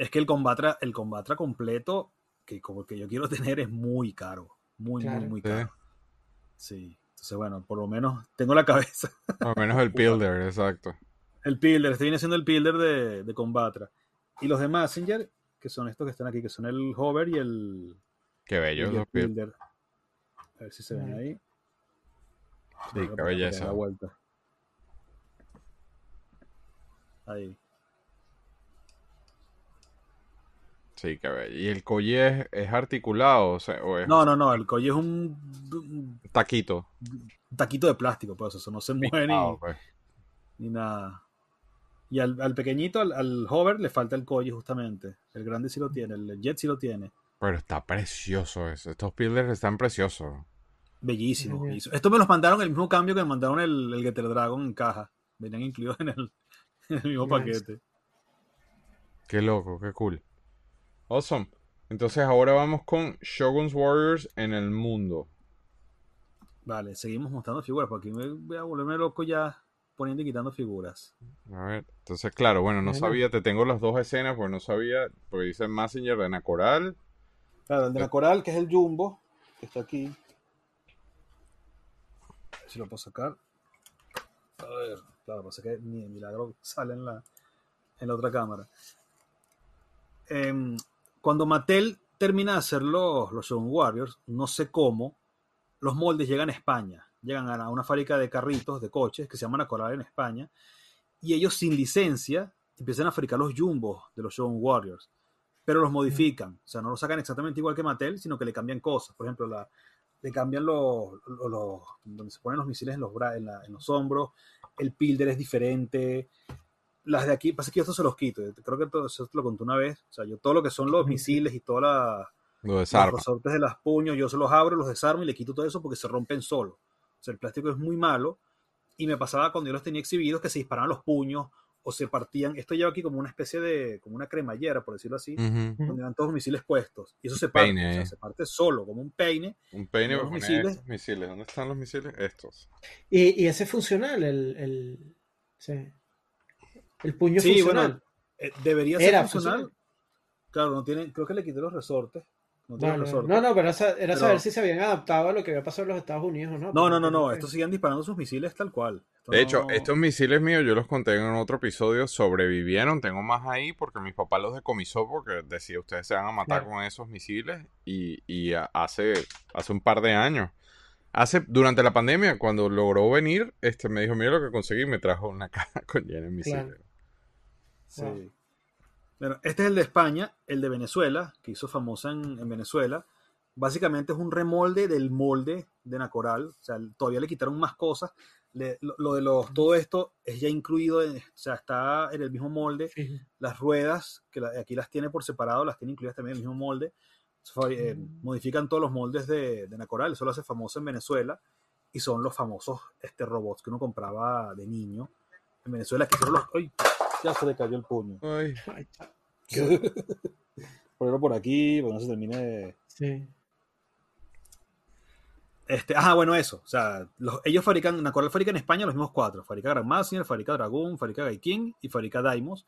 Es que el Combatra, el Combatra completo, que como que yo quiero tener, es muy caro. Muy, Claro. muy, muy caro. Sí. Entonces, bueno, por lo menos tengo la cabeza. Al menos el builder, exacto. El Pilder, este viene siendo el Pilder de, de Combatra. Y los de Messenger, que son estos que están aquí, que son el Hover y el, Qué bello build- Pilder. A ver si se ven ahí. Sí, qué belleza. la vuelta. Ahí. Sí, qué bello. ¿Y el collie es, es articulado? O, sea, o es No, no, no, el collie es un, un taquito? taquito de plástico, pues eso no se mueve ni, pues. ni nada. Y al, al pequeñito, al, al hover, le falta el collie justamente. El grande sí lo tiene, el jet sí lo tiene. Pero está precioso eso. Estos builders están preciosos. Bellísimo. Genial. bellísimo. Esto me los mandaron el mismo cambio que me mandaron el, el Getter Dragon en caja. Venían incluidos en el, en el mismo Nice. paquete. Qué loco, qué cool. Awesome. Entonces ahora vamos con Shogun's Warriors en el mundo. Vale, seguimos mostrando figuras, porque aquí me voy a volverme loco ya poniendo y quitando figuras. A ver, entonces claro, bueno, no sabía, te tengo las dos escenas, pues no sabía, porque dice Messenger de Ana Coral. Claro, el de la coral, que es el Jumbo, que está aquí. A ver si lo puedo sacar. A ver, claro, pasa que ni de milagro sale en la, en la otra cámara. Em, cuando Mattel termina de hacer los, los Warriors, no sé cómo, los moldes llegan a España. Llegan a una fábrica de carritos, de coches, que se llaman Acoral en España. Y ellos, sin licencia, empiezan a fabricar los jumbos de los Shogun Warriors. Pero los modifican. O sea, no los sacan exactamente igual que Mattel, sino que le cambian cosas. Por ejemplo, le cambian los, donde se ponen los misiles en los, bra- en, en los hombros. El pilder es diferente. Las de aquí, pasa que yo esto se los quito. Creo que todo eso te lo conté una vez. O sea, yo todo lo que son los misiles y todas las Lo los resortes de las puños, yo se los abro, los desarmo y le quito todo eso porque se rompen solo. O sea, el plástico es muy malo. Y me pasaba cuando yo los tenía exhibidos que se disparaban los puños o se partían. Esto lleva aquí como una especie de, como una cremallera, por decirlo así, Ujú. donde van todos los misiles puestos. Y eso se parte, Peine, o sea, eh. se parte solo, como un peine. Un peine Los para poner misiles. estos misiles. ¿Dónde están los misiles? Estos. Y, y ese es funcional, el, el, sí. El puño Sí, funcional. bueno, eh, debería ser Era funcional. funcional. Claro, no tiene, creo que le quité los resortes. No tiene Vale, resortes. No, no, pero era, era Pero- saber si se habían adaptado a lo que había pasado en los Estados Unidos o no. No, no, no, no. Estos siguen disparando sus misiles tal cual. Esto De hecho, no- estos misiles míos yo los conté en otro episodio, sobrevivieron, tengo más ahí porque mi papá los decomisó porque decía ustedes se van a matar Claro. con esos misiles y, y hace, hace un par de años, hace, durante la pandemia, cuando logró venir, este me dijo, mira lo que conseguí, me trajo una caja con llena de misiles. Claro. Sí. Wow. Bueno, este es el de España, el de Venezuela, que hizo famosa en, en Venezuela. Básicamente es un remolde del molde de Nacoral. O sea, todavía le quitaron más cosas. Le- lo, lo de los, todo esto es ya incluido, en- o sea, está en el mismo molde. Las ruedas, que la- aquí las tiene por separado, las tiene incluidas también en el mismo molde. Eh, Mm. modifican todos los moldes de, de Nacoral. Eso lo hace famoso en Venezuela. Y son los famosos este, robots que uno compraba de niño. En Venezuela, que fueron los. ¡Ay! Ya se le cayó el puño. Ay, Ay, cha- Ponerlo por aquí, porque no se termine de... Sí. Este, ah, bueno, eso. O sea, los- ellos fabrican, Nacoral fabrica en España los mismos cuatro. Fabrica Grand Master, fabrica Dragoon, fabrica Gaikin y fabrica Daimos.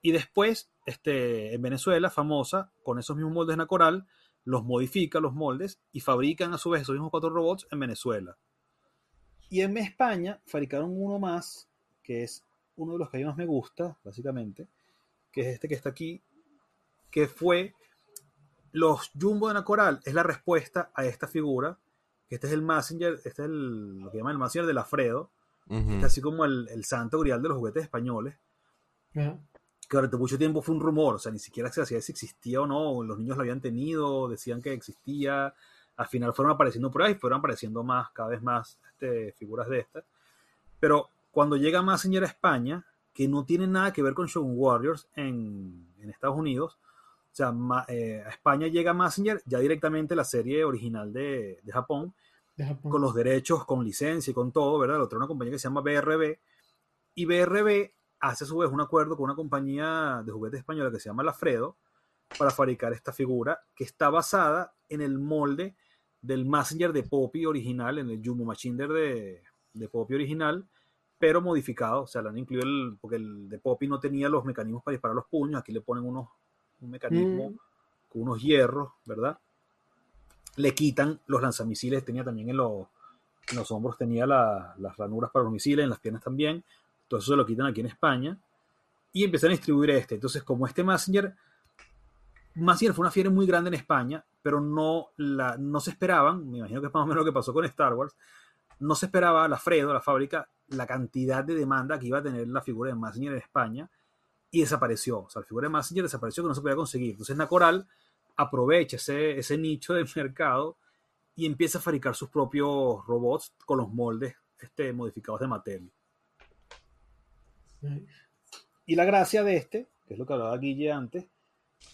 Y después, este, en Venezuela, famosa, con esos mismos moldes de Nacoral, los modifica los moldes y fabrican a su vez esos mismos cuatro robots en Venezuela. Y en España fabricaron uno más, que es uno de los que a mí más me gusta, básicamente, que es este que está aquí, que fue los Jumbo de Nacoral, es la respuesta a esta figura, que este es el Messenger, este es el, lo que llaman el Messenger del Alfredo, ujú. este es así como el, el santo grial de los juguetes españoles, Ajá. que durante mucho tiempo fue un rumor, o sea, ni siquiera se sabía si existía o no, los niños lo habían tenido, decían que existía, al final fueron apareciendo por ahí, fueron apareciendo más, cada vez más este, figuras de estas, pero cuando llega Messenger a España, que no tiene nada que ver con Shogun Warriors en, en Estados Unidos, sea, ma- eh, a España llega Messenger ya directamente la serie original de, de Japón, De Japón. con los derechos, con licencia y con todo, ¿verdad? Lo trae una compañía que se llama BRB. Y BRB hace a su vez un acuerdo con una compañía de juguetes española que se llama Lafredo para fabricar esta figura que está basada en el molde del Messenger de Poppy original, en el Jumbo Machinder de, de Poppy original, pero modificado. O sea, le han incluido el. porque el de Poppy no tenía los mecanismos para disparar los puños. Aquí le ponen unos, un mecanismo Mm. con unos hierros, ¿verdad? Le quitan los lanzamisiles, tenía también en los, en los hombros, tenía la- las ranuras para los misiles, en las piernas también. Todo eso se lo quitan aquí en España. Y empiezan a distribuir este. Entonces, como este Messenger, Messenger fue una fiebre muy grande en España, pero no, la, no se esperaban, me imagino que es más o menos lo que pasó con Star Wars, no se esperaba la Fredo, la fábrica, la cantidad de demanda que iba a tener la figura de Messenger en España y desapareció. O sea, la figura de Messenger desapareció que no se podía conseguir. Entonces Nacoral aprovecha ese, ese nicho del mercado y empieza a fabricar sus propios robots con los moldes este, modificados de Mattel. Y la gracia de este, que es lo que hablaba Guille antes,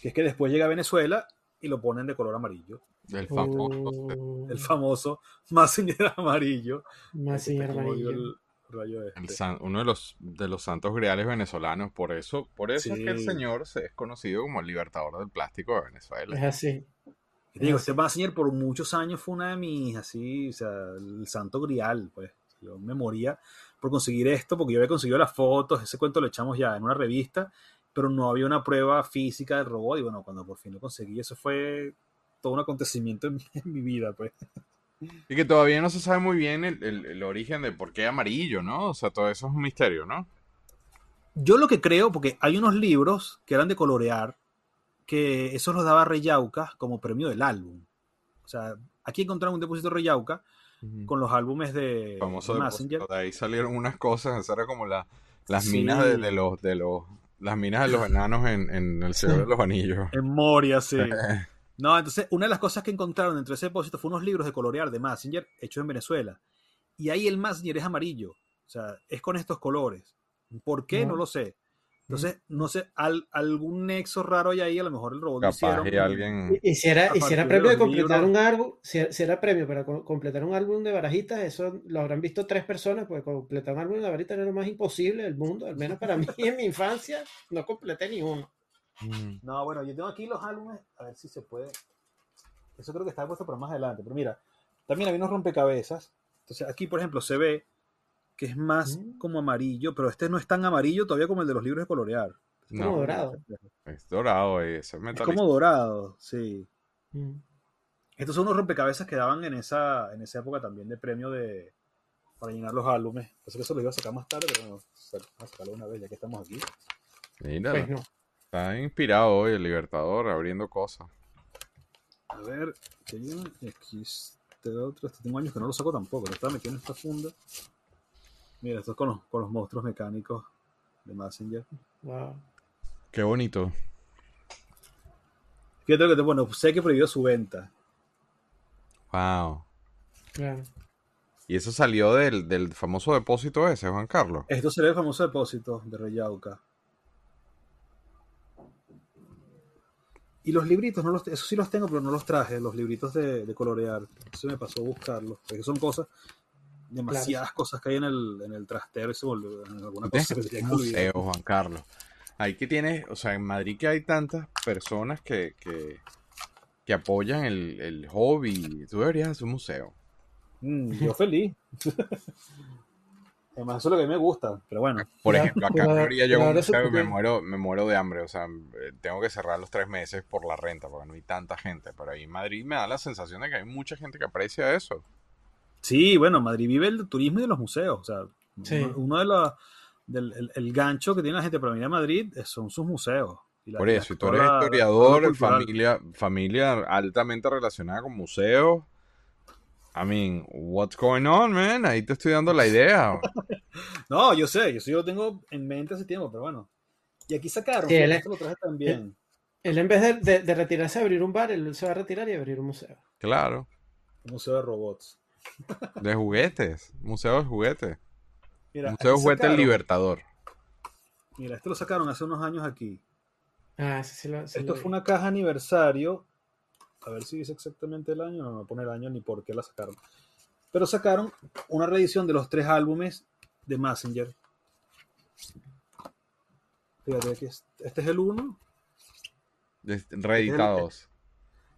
que es que después llega a Venezuela y lo ponen de color amarillo. El famoso. Oh, El famoso Messenger amarillo. más Este, amarillo. el rayo este. el san- uno de los, de los santos griales venezolanos. Por eso, por eso es que el Sí. señor se es conocido como el libertador del plástico de Venezuela. Es así. Digo, este Messenger por muchos años fue una de mis, así, o sea, el santo grial, pues. Yo me moría por conseguir esto, porque yo había conseguido las fotos, ese cuento lo echamos ya en una revista, pero no había una prueba física del robot, y bueno, cuando por fin lo conseguí, eso fue todo un acontecimiento en, en mi vida, pues. Y que todavía no se sabe muy bien el, el- el origen de por qué amarillo, ¿no? O sea, todo eso es un misterio, ¿no? Yo lo que creo, porque hay unos libros que eran de colorear, que eso los daba Reyauca como premio del álbum. O sea, aquí encontraron un depósito de Reyauca con los álbumes de, famoso de. Messenger. De ahí salieron unas cosas, eso era como la- las Sí. minas de, de los, de los, las minas de los enanos en, en el Señor de los Anillos. En Moria, sí. No, entonces, una de las cosas que encontraron dentro de ese depósito fue unos libros de colorear de Messenger hechos en Venezuela. Y ahí el Messenger es amarillo. O sea, es con estos colores. ¿Por qué? No. No lo sé. Entonces, no sé, al- algún nexo raro hay ahí, a lo mejor el robot lo Capaz hicieron. y alguien... Y, y si era, A y si era partir de premio de completar libros. un álbum, si, si era premio para co- completar un álbum de barajitas, eso lo habrán visto tres personas, porque completar un álbum de barajitas era lo más imposible del mundo, al menos para mí en mi infancia, no completé ni uno. Mm. No, bueno, yo tengo aquí los álbumes, a ver si se puede. Eso creo que está puesto para más adelante. Pero mira, también había unos rompecabezas. Entonces, aquí, por ejemplo, se ve que es más Mm. como amarillo, pero este no es tan amarillo todavía como el de los libros de colorear. Es como No, dorado. es dorado, eh, es Es como dorado, sí. Mm. Estos son unos rompecabezas que daban en esa, en esa época también de premio de para llenar los álbumes. Pensé que eso lo iba a sacar más tarde, pero no, vamos a sacarlo una vez ya que estamos aquí. Mira, Pues no. Está inspirado hoy el Libertador abriendo cosas. A ver, ¿qué hay uno? Y aquí este otro, este tengo años que no lo saco tampoco, lo estaba metiendo en esta funda. Mira, esto es con los, con los monstruos mecánicos de Messenger. Wow. Qué bonito. Fíjate lo que te bueno, sé que prohibió su venta. Wow. Claro. Y eso salió del, del famoso depósito ese, Juan Carlos. Esto sería el famoso depósito de Reyauca. Y los libritos, no los, eso sí los tengo, pero no los traje, los libritos de, de colorear. Eso me pasó a buscarlos. Porque son cosas, demasiadas cosas que hay en el, en el trastero y se volvió en alguna cosa que que museo, Juan Carlos. Ahí que tienes, o sea, en Madrid que hay tantas personas que, que, que apoyan el, el hobby. Tú deberías hacer un museo. Mm, yo feliz. Además, eso es lo que a mí me gusta. Pero bueno, Por ejemplo, acá en Florida yo y me muero, me muero de hambre. O sea, eh, tengo que cerrar los tres meses por la renta, porque no hay tanta gente. Pero ahí en Madrid me da la sensación de que hay mucha gente que aprecia eso. Sí, bueno, Madrid vive el turismo y de los museos. O sea, Sí. uno, de los del el, el gancho que tiene la gente para venir a Madrid son sus museos. Y la- Por eso, y tú eres historiador, familia, familia altamente relacionada con museos. I mean, what's going on, man? Ahí te estoy dando la idea. No, yo sé, yo sí lo tengo en mente hace tiempo, pero bueno. Y aquí sacaron, Sí, él lo traje también. Él en vez de, de- de retirarse a abrir un bar, él se va a retirar y abrir un museo. Claro, Un museo de robots. de juguetes, museo de juguetes. Mira, museo de juguetes sacaron- Libertador. Mira, esto lo sacaron hace unos años aquí. Ah, ese sí lo, sí Esto lo fue vi. una caja aniversario. A ver si dice exactamente el año. No me pone el año ni por qué la sacaron. Pero sacaron una reedición de los tres álbumes de Messenger. Fíjate, aquí es- este es el uno. Reeditados.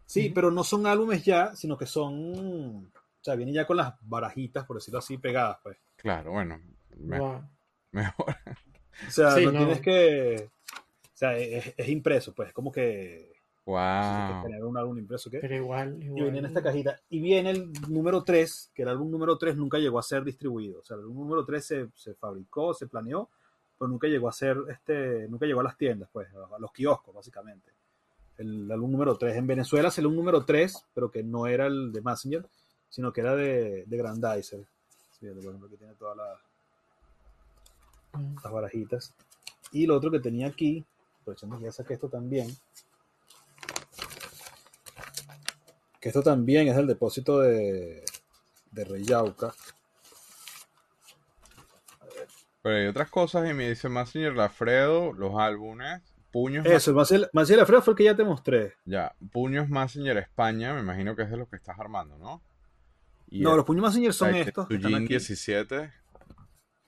Sí, pero no son álbumes ya, sino que son. O sea, vienen ya con las barajitas, por decirlo así, pegadas, pues. Claro, bueno. me- Wow. Mejor. O sea, Sí, no, no. tienes que. O sea, es, es impreso, pues. Como que. Wow. tener un álbum impreso, ¿qué? Pero igual, Y igual. venía en esta cajita. Y viene el número 3, que el álbum número 3 nunca llegó a ser distribuido. O sea, el álbum número 3 se, se fabricó, se planeó, pero nunca llegó a ser, este, nunca llegó a las tiendas, pues, a los kioscos, básicamente. El álbum número 3. En Venezuela es el álbum número 3, pero que no era el de Messenger, sino que era de, de Grandizer. Sí, por ejemplo, que tiene todas las, Mm. las barajitas. Y lo otro que tenía aquí, aprovechando que ya saqué esto también, que esto también es el depósito de, de Rey Yauca. Pero hay otras cosas y me dice Messenger, Alfredo, los álbumes, puños. Eso, Marcel Alfredo fue el que ya te mostré. Ya, puños Messenger España, me imagino que es de lo que estás armando, ¿no? Y no, el los puños Messenger son estos que están Tujin aquí, 17.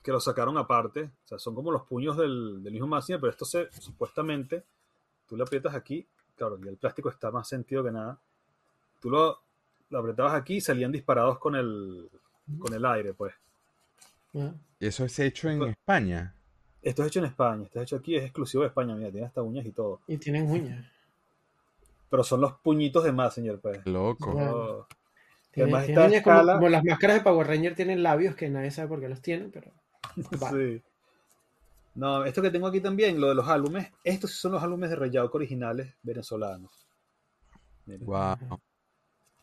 que los sacaron aparte. O sea, son como los puños del, del mismo Messenger, pero esto se, supuestamente, tú lo aprietas aquí, claro, y el plástico está más sentido que nada. Tú lo, lo apretabas aquí y salían disparados con el, con el aire, pues. Y eso es hecho en Pues- España. Esto es hecho en España, esto es hecho aquí, es exclusivo de España, mira, tiene hasta uñas y todo. Y tienen uñas. Pero son los puñitos de Messenger, pues. Loco. Además tienen esta uñas como, escala- como las máscaras de Power Ranger tienen labios que nadie sabe por qué los tienen, pero. Sí. No, esto que tengo aquí también, lo de los álbumes, estos son los álbumes de Reyauco originales venezolanos. Miren, Wow.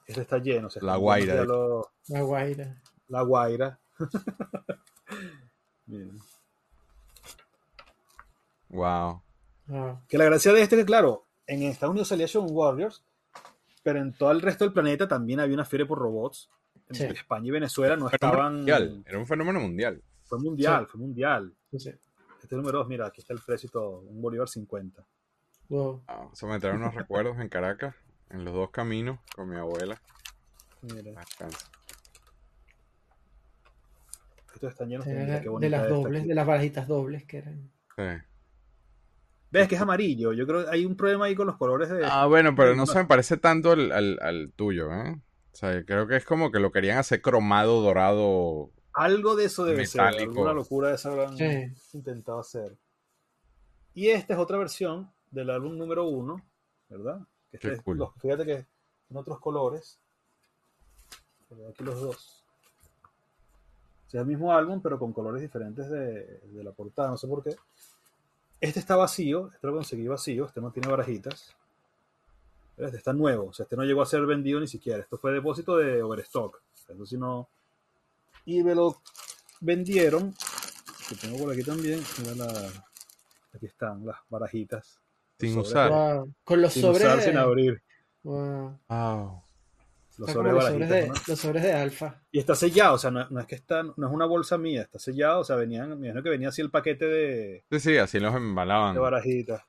Este está lleno. o sea, La Guaira. los- La guaira. la Guaira. Miren. Wow. Wow. Que la gracia de este es que, claro, en Estados Unidos salía Show Warriors, pero en todo el resto del planeta también había una fiebre por robots. En Sí. España y Venezuela no estaban. mundial. Era un fenómeno mundial. Fue mundial, fue mundial. Sí, sí. Este número 2, mira, aquí está el precio y todo, un Bolívar 50. Wow. Wow. Se me traen unos recuerdos en Caracas, en los dos caminos, con mi abuela. Mira, Descansa. estos están llenos mira qué de las dobles, aquí. de las barajitas dobles que eran. Sí. Ves que es amarillo. Yo creo que hay un problema ahí con los colores de. Ah, bueno, pero no se me parece tanto al, al- al tuyo, ¿eh? O sea, creo que es como que lo querían hacer cromado, dorado. Algo de eso debe ser. Metálico. Alguna locura de esa habrán Sí. intentado hacer. Y esta es otra versión del álbum número uno, ¿verdad? Este es- cool. los- fíjate que en otros colores. Pero aquí los dos. O sea, el mismo álbum, pero con colores diferentes de, de la portada. No sé por qué. Este está vacío. Este lo conseguí vacío. Este no tiene barajitas. Este está nuevo. O sea, este no llegó a ser vendido ni siquiera. Esto fue depósito de Overstock. Eso sí no. Y me lo vendieron. Que tengo por aquí también. Mira la. Aquí están las barajitas. Sin usar. Wow. Con los Sin sobres. usar, de- sin abrir. Wow. Wow. Los sobres de los sobres barajitas. de, ¿no? los sobres de alfa. Y está sellado, o sea, no, no es que está, no es una bolsa mía, está sellado, o sea, venían, me imagino que venía así el paquete de, Sí, sí, así los embalaban. de barajitas.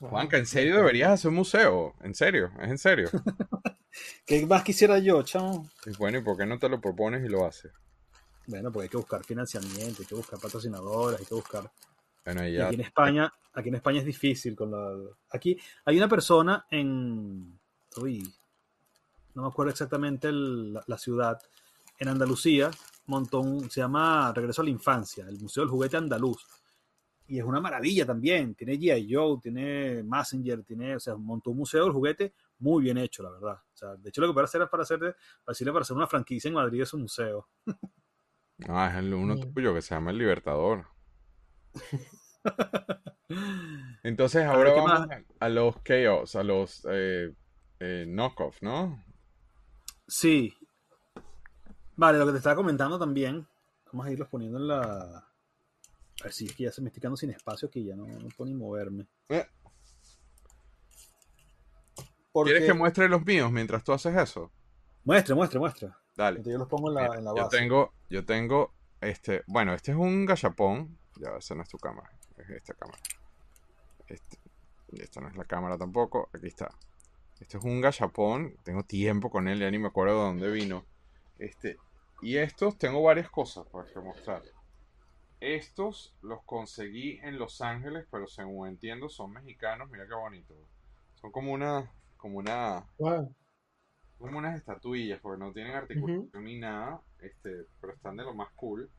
Wow. Juanca, ¿en serio deberías hacer un museo? ¿En serio? ¿Es en serio? ¿Qué más quisiera yo, chamo? Y bueno, ¿y por qué no te lo propones y lo haces? Bueno, pues hay que buscar financiamiento, hay que buscar patrocinadores, hay que buscar. Bueno, y Y ya. aquí en España, aquí en España es difícil con la. Aquí hay una persona en. Uy, no me acuerdo exactamente el- la, la ciudad. En Andalucía montó un. Se llama Regreso a la Infancia, el Museo del Juguete Andaluz. Y es una maravilla también. Tiene G.I. Joe, tiene Messenger, tiene. O sea, montó un museo del juguete muy bien hecho, la verdad. O sea, de hecho, lo que puede hacer es para hacer, para decirle para hacer una franquicia en Madrid es un museo. No, es el uno tuyo que se llama El Libertador. Entonces ahora ¿qué vamos más? a, los chaos, a los eh, eh, knockoff, ¿no? Sí. Vale, lo que te estaba comentando también. Vamos a irlos poniendo en la. A ver si es que ya se me estoy quedando sin espacio aquí, ya no, no puedo ni moverme. Eh. Porque... ¿Quieres que muestre los míos mientras tú haces eso? Muestre, muestre, muestre. Dale. Entonces yo los pongo en la, Mira, en la yo base. tengo, yo tengo, este, bueno, este es un gachapón. Ya, esa no es tu cámara, es esta cámara. Este, Y esta no es la cámara tampoco. Aquí está. Este es un gachapón. Tengo tiempo con él, ya ni me acuerdo de dónde vino. Este, y estos, tengo varias cosas para mostrar. Estos los conseguí en Los Ángeles, pero según entiendo son mexicanos. Mira qué bonito. Son como una, como una, Wow. como unas estatuillas, porque no tienen articulación ni nada, este, pero están de lo más cool.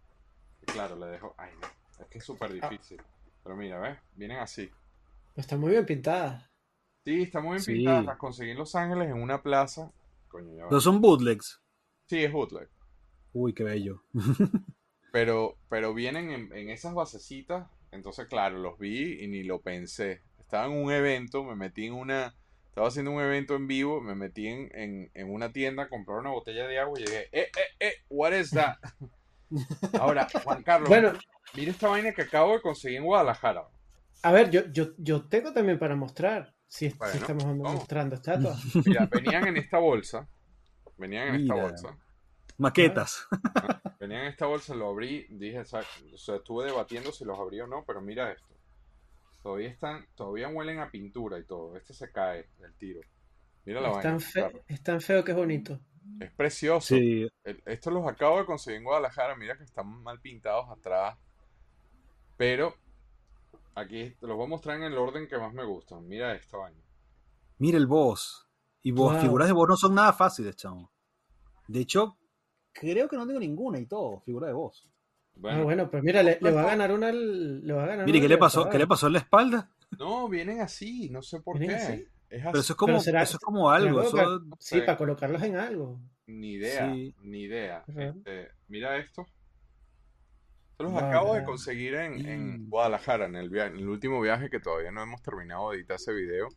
Y claro, le dejo, ay no, es que es súper difícil. Pero mira, ¿ves? Vienen así. Está muy bien pintada. Sí, está muy bien Sí. pintadas. Las conseguí en Los Ángeles en una plaza. Coño, ya. Pero son bootlegs. Sí, es bootleg. Uy, qué bello. Pero, pero vienen en, en esas basecitas. Entonces, claro, los vi y ni lo pensé. Estaba en un evento, me metí en una. Estaba haciendo un evento en vivo, me metí en, en, en una tienda a comprar una botella de agua y llegué, eh, eh, eh, what is that? Ahora, Juan Carlos, Bueno, mira esta vaina que acabo de conseguir en Guadalajara. a ver, yo, yo, yo tengo también para mostrar. Si, estamos vamos. mostrando estatuas. Mira, venían en esta bolsa. Venían en esta bolsa. Maquetas. Venían en esta bolsa, lo abrí, dije, exacto, o sea, estuve debatiendo si los abrí o no, pero mira esto. Todavía están, todavía huelen a pintura y todo. Este se cae del tiro. Mira la Es vaina. tan, fe- claro. es tan feo que es bonito. Es precioso. Sí. Estos los acabo de conseguir en Guadalajara. Mira que están mal pintados atrás. Pero aquí te los voy a mostrar en el orden que más me gustan. Mira esta vaina. Mira el boss. Y vos, Wow. figuras de voz no son nada fáciles, chamo. De hecho, creo que no tengo ninguna y todo, figura de voz. Bueno, ah, bueno, pues mira, le, le va a ganar una. al- Le va a ganar Mire, una ¿qué le pasó? ¿Qué le pasó en la espalda? no, vienen así. No sé por qué. ¿Vienen así? Es Pero así. eso es como, Pero será- eso es como algo. Será Eso, colocar- Sí. Sí, para colocarlos en algo. Ni idea, Sí. ni idea. Este, mira esto. Los acabo de conseguir en, en. Guadalajara, en el, en el último viaje que todavía no hemos terminado de editar ese video.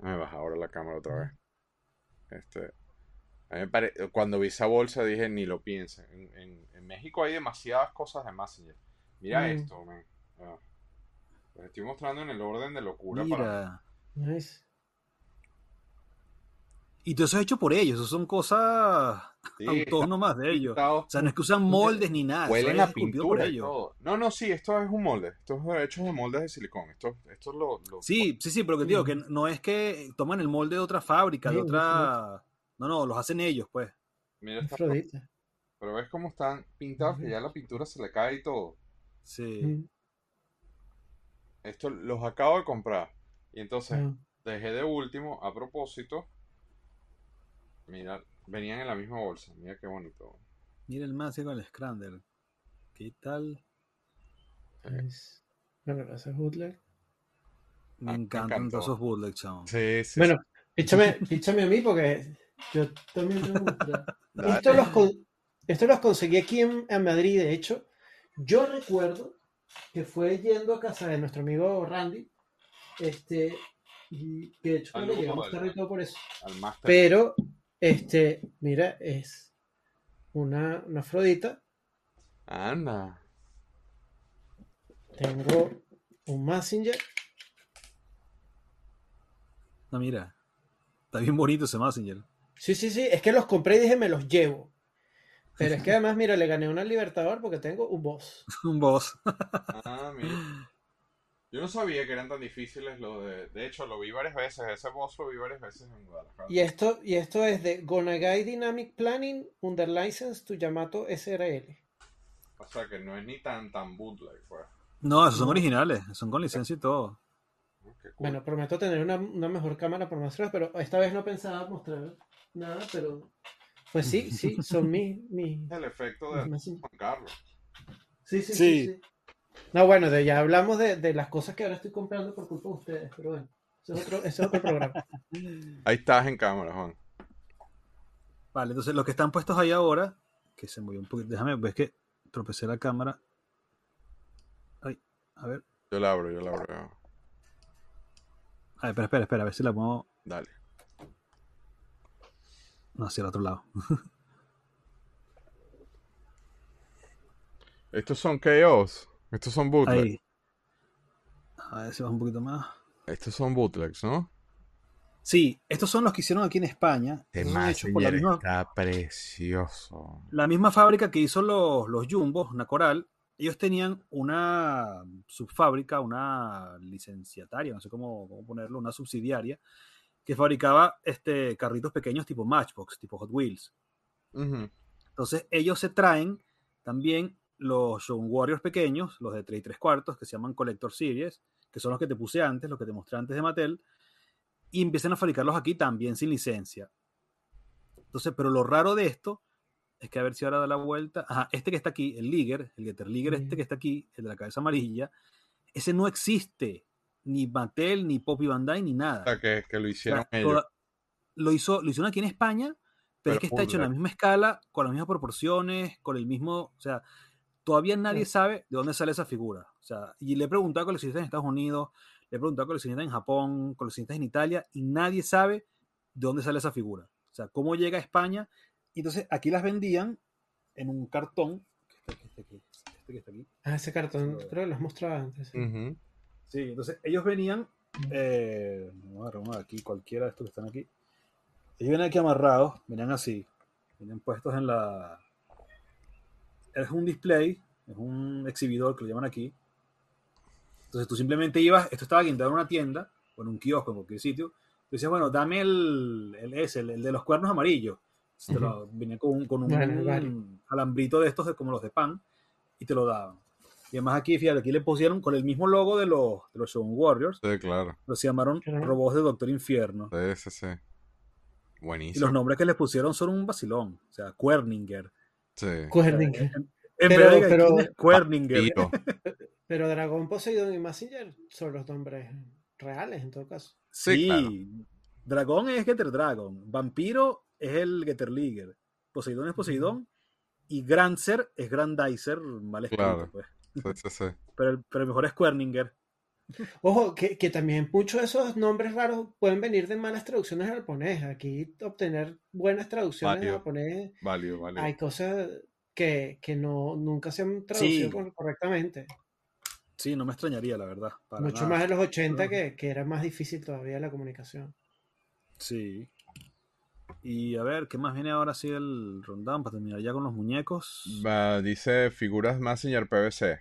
Me baja ahora la cámara otra vez. Este, a mí me pare- Cuando vi esa bolsa dije, ni lo piensen. En, en- en México hay demasiadas cosas de Messenger. Mira Mm. esto, man. Ah. Estoy mostrando en el orden de locura para mira. Nice. Y todo eso es hecho por ellos. Eso son cosas Sí, autónomas de ellos. O sea, no es que usan moldes ni nada. eso Huelen es a por ellos. todo. No, no, sí, esto es un molde. Esto es hecho de moldes de silicón. Esto, esto es lo, lo- Sí, sí, sí, pero que te digo que no es que toman el molde de otra fábrica, de otra. No, no, los hacen ellos, pues. Mira esta. Pero ves cómo están pintados que ya la pintura se le cae y todo. Sí. Mm, Esto los acabo de comprar. Y entonces ah. dejé de último a propósito. Mira, venían en la misma bolsa. Mira qué bonito. Mira el más con el Scrander. ¿Qué tal? Nice. Bueno, gracias, Butler. Me Ah, me encantan todos esos bootlegs, chamo. Sí, sí. Bueno, píchame, píchame a mí porque yo también tengo. Esto los, con- esto los conseguí aquí en, en Madrid, de hecho. Yo recuerdo que fue yendo a casa de nuestro amigo Randy. Este, y que de hecho Saludos, llegamos tarde y todo por eso. Pero, este, mira, es una, una Afrodita. Anda. Tengo un Messenger. No, mira. Está bien bonito ese Messenger. Sí, sí, sí, es que los compré y dije me los llevo. Pero es que además, mira, le gané una al Libertador porque tengo un boss. Un boss. Ah, mira. Yo no sabía que eran tan difíciles lo de... De hecho, lo vi varias veces. Ese boss lo vi varias veces en Guadalajara. Y esto, y esto es de Gonagai Dynamic Planning under license to Yamato SRL. O sea que no es ni tan tan bootleg, pues. No, esos son originales. Son con licencia y todo. cool. Bueno, prometo tener una, una mejor cámara por mostrarles, pero esta vez no pensaba mostrar nada, pero pues sí, sí, son mis... mis- el efecto de. Juan Carlos. Sí, sí, sí, Sí. sí. No, bueno, de, ya hablamos de, de las cosas que ahora estoy comprando por culpa de ustedes, pero bueno, eso es otro, ese es otro programa. Ahí estás en cámara, Juan. Vale, entonces los que están puestos ahí ahora, que se movió un poquito. Déjame, ves que tropecé la cámara. Ay, a ver. Yo la abro, yo la abro. A ver, espera, espera, espera, a ver si la muevo. Dale. No, hacia el otro lado. Estos son KOs. Estos son bootlegs. A ver si vas un poquito más. Estos son bootlegs, ¿no? Sí, estos son los que hicieron aquí en España. Hechos por la misma, está precioso. la misma fábrica que hizo los, los Jumbos, Nacoral, ellos tenían una subfábrica, una licenciataria, no sé cómo, cómo ponerlo, una subsidiaria, que fabricaba este, carritos pequeños tipo Matchbox, tipo Hot Wheels. Entonces ellos se traen también los Shogun Warriors pequeños, los de 3 y 3 cuartos, que se llaman Collector Series, que son los que te puse antes, los que te mostré antes de Mattel, y empiezan a fabricarlos aquí también sin licencia. Entonces, pero lo raro de esto es que a ver si ahora da la vuelta. Ajá, este que está aquí, el Liger, el Getter Liger, este Ujú. que está aquí, el de la cabeza amarilla, ese no existe. Ni Mattel, ni Poppy Bandai, ni nada. O sea, que, que lo O hicieron sea, ellos. toda- lo, hizo, lo hicieron aquí en España, pero, es Pero que está hecho en la misma escala, con las mismas proporciones, con el mismo. O sea, todavía nadie Claro. sabe de dónde sale esa figura. O sea, y le he preguntado a coleccionistas en Estados Unidos, le he preguntado a coleccionistas en Japón, coleccionistas en Italia, y nadie sabe de dónde sale esa figura. O sea, cómo llega a España. Y entonces aquí las vendían en un cartón. este aquí, este que está aquí. Ah, ese cartón, creo que lo has mostrado antes. sí. Ujú. Sí, entonces ellos venían, eh, vamos a arreglar aquí cualquiera de estos que están aquí. Ellos vienen aquí amarrados, venían así, vienen puestos en la... Es un display, es un exhibidor que lo llaman aquí. Entonces tú simplemente ibas, esto estaba guindado en una tienda, o en un kiosco, en cualquier sitio. Tú decías, bueno, dame el, el ese, el, el de los cuernos amarillos. Te lo- venía con un, con un vale. alambrito de estos, de- como los de pan, y te lo daban. Y además aquí, fíjate, aquí le pusieron con el mismo logo de los, de los Shogun Warriors, Sí, claro. pero se llamaron Claro. robots de Doctor Infierno. Sí, sí, sí. Y Buenísimo. los nombres que les pusieron son un vacilón. O sea, Querninger. Sí. Kuerninger. En Pero- vez de pero- ¿quién es Querninger. Vampiro. Pero Dragón, Poseidón y Messenger son los nombres reales en todo caso. Sí, Sí, claro. Dragón es Getter Dragon. Vampiro es el Getter Liger. Poseidón es Poseidón. Y Grancer es Grandizer, mal escrito, Claro. pues. Sí, sí, sí. Pero el, pero el mejor es Querninger. Ojo, que, que también muchos de esos nombres raros pueden venir de malas traducciones al japonés. Aquí obtener buenas traducciones al japonés, Válido, válido. hay cosas que, que no, nunca se han traducido Sí. cor- correctamente. Sí, no me extrañaría, la verdad. para Mucho nada. más de los 80 Ujú. que, que era más difícil todavía la comunicación. Sí. Y a ver, ¿qué más viene ahora así el rundown para terminar ya con los muñecos? Va, dice figuras Messenger PVC.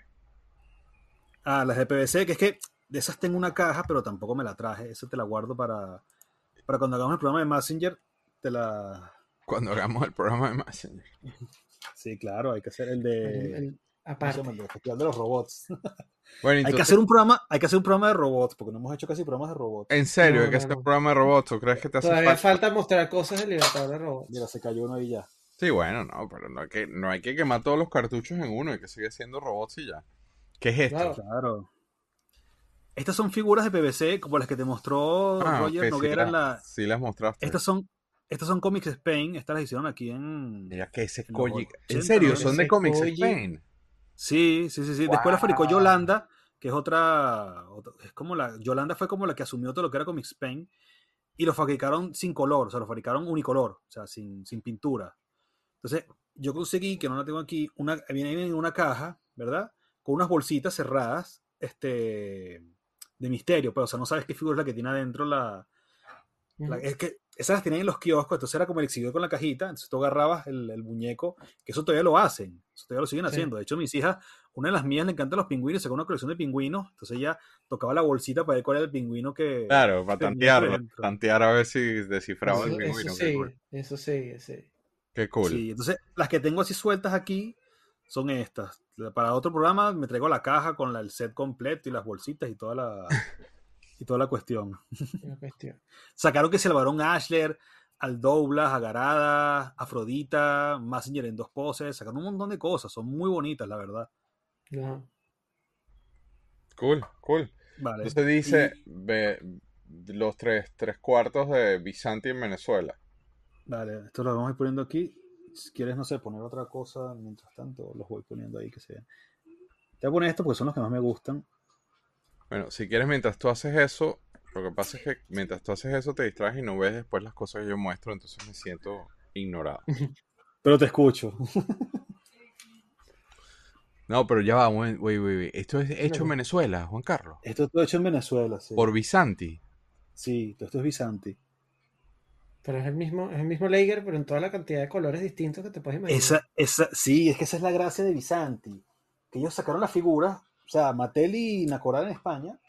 Ah, las de PVC, que es que de esas tengo una caja, pero tampoco me la traje. Esa te la guardo para, para cuando hagamos el programa de Messenger. Te la. Cuando hagamos el programa de Messenger. Sí, claro, hay que hacer el de. el- ¿cómo se aparte. El Festival de los Robots. Bueno, hay que hacer un programa, hay que hacer un programa de robots, porque no hemos hecho casi programas de robots. en serio, No, hay que no, hacer no. un programa de robots. ¿O crees que te hace Todavía falta? falta mostrar cosas del Libertador de Robots. Mira, se cayó uno ahí ya. Sí, bueno, no, pero no hay, que, no hay que quemar todos los cartuchos en uno, hay que seguir siendo robots y ya. ¿Qué es esto? Claro. Claro. Estas son figuras de PVC, como las que te mostró Ah, Roger ok, sí, Noguera en las- la. sí las mostraste. Estas son, estas son Comics Spain, estas las hicieron aquí en. Mira que ese en Koji... 80, ¿En serio? ¿Son de Comics. Spain? Sí, sí, sí, sí. Después la fabricó. Yolanda, que es otra, otra- es como la, Yolanda fue como la que asumió todo lo que era Comic Spain y lo fabricaron sin color, o sea, lo fabricaron unicolor, o sea, sin, sin pintura. Entonces, yo conseguí, que no la tengo aquí, una, viene en una caja, ¿verdad? Con unas bolsitas cerradas, este, de misterio, pero, o sea, no sabes qué figura es la que tiene adentro la, la- es que esas las tenían en los kioscos, entonces era como el exhibidor con la cajita, entonces tú agarrabas el, el muñeco, que eso todavía lo hacen, eso todavía lo siguen Sí. haciendo. De hecho, mis hijas, una de las mías le encantan los pingüinos, sacó una colección de pingüinos, entonces ella tocaba la bolsita para ver cuál era el pingüino que... Claro, para tantearlo. Tantear a ver si descifraba el Eso, eso pingüino. Qué sí, cool. eso sí, sí. Qué cool. Sí, entonces las que tengo así sueltas aquí son estas. Para otro programa me traigo la caja con la- el set completo y las bolsitas y toda la, y toda la cuestión. la cuestión. Sacaron que se Barón Ashler, al Douglas, a Garada, Afrodita, Messenger en dos poses, sacaron un montón de cosas, son muy bonitas, la verdad. Cool, cool. Vale. Entonces dice ve, los tres, tres cuartos de Bizanti en Venezuela. Y- vale, esto lo vamos a ir poniendo aquí. Si quieres, no sé, poner otra cosa, mientras tanto los voy poniendo ahí que se vean. Te voy a poner esto porque son los que más me gustan. Bueno, si quieres, mientras tú haces eso, lo que pasa es que mientras tú haces eso te distraes y no ves después las cosas que yo muestro, entonces me siento ignorado. Pero te escucho. No, pero ya va, güey, güey, güey. Esto es hecho en. Venezuela, Juan Carlos. Esto es todo hecho en Venezuela, sí. Por Bizanti. Sí, todo esto es Bizanti. Pero es el mismo, es el mismo Lager, pero en toda la cantidad de colores distintos que te puedes imaginar. Esa, esa, sí, es que esa es la gracia de Bizanti. que ellos sacaron la figura, o sea, Mattel y Nacoral en España,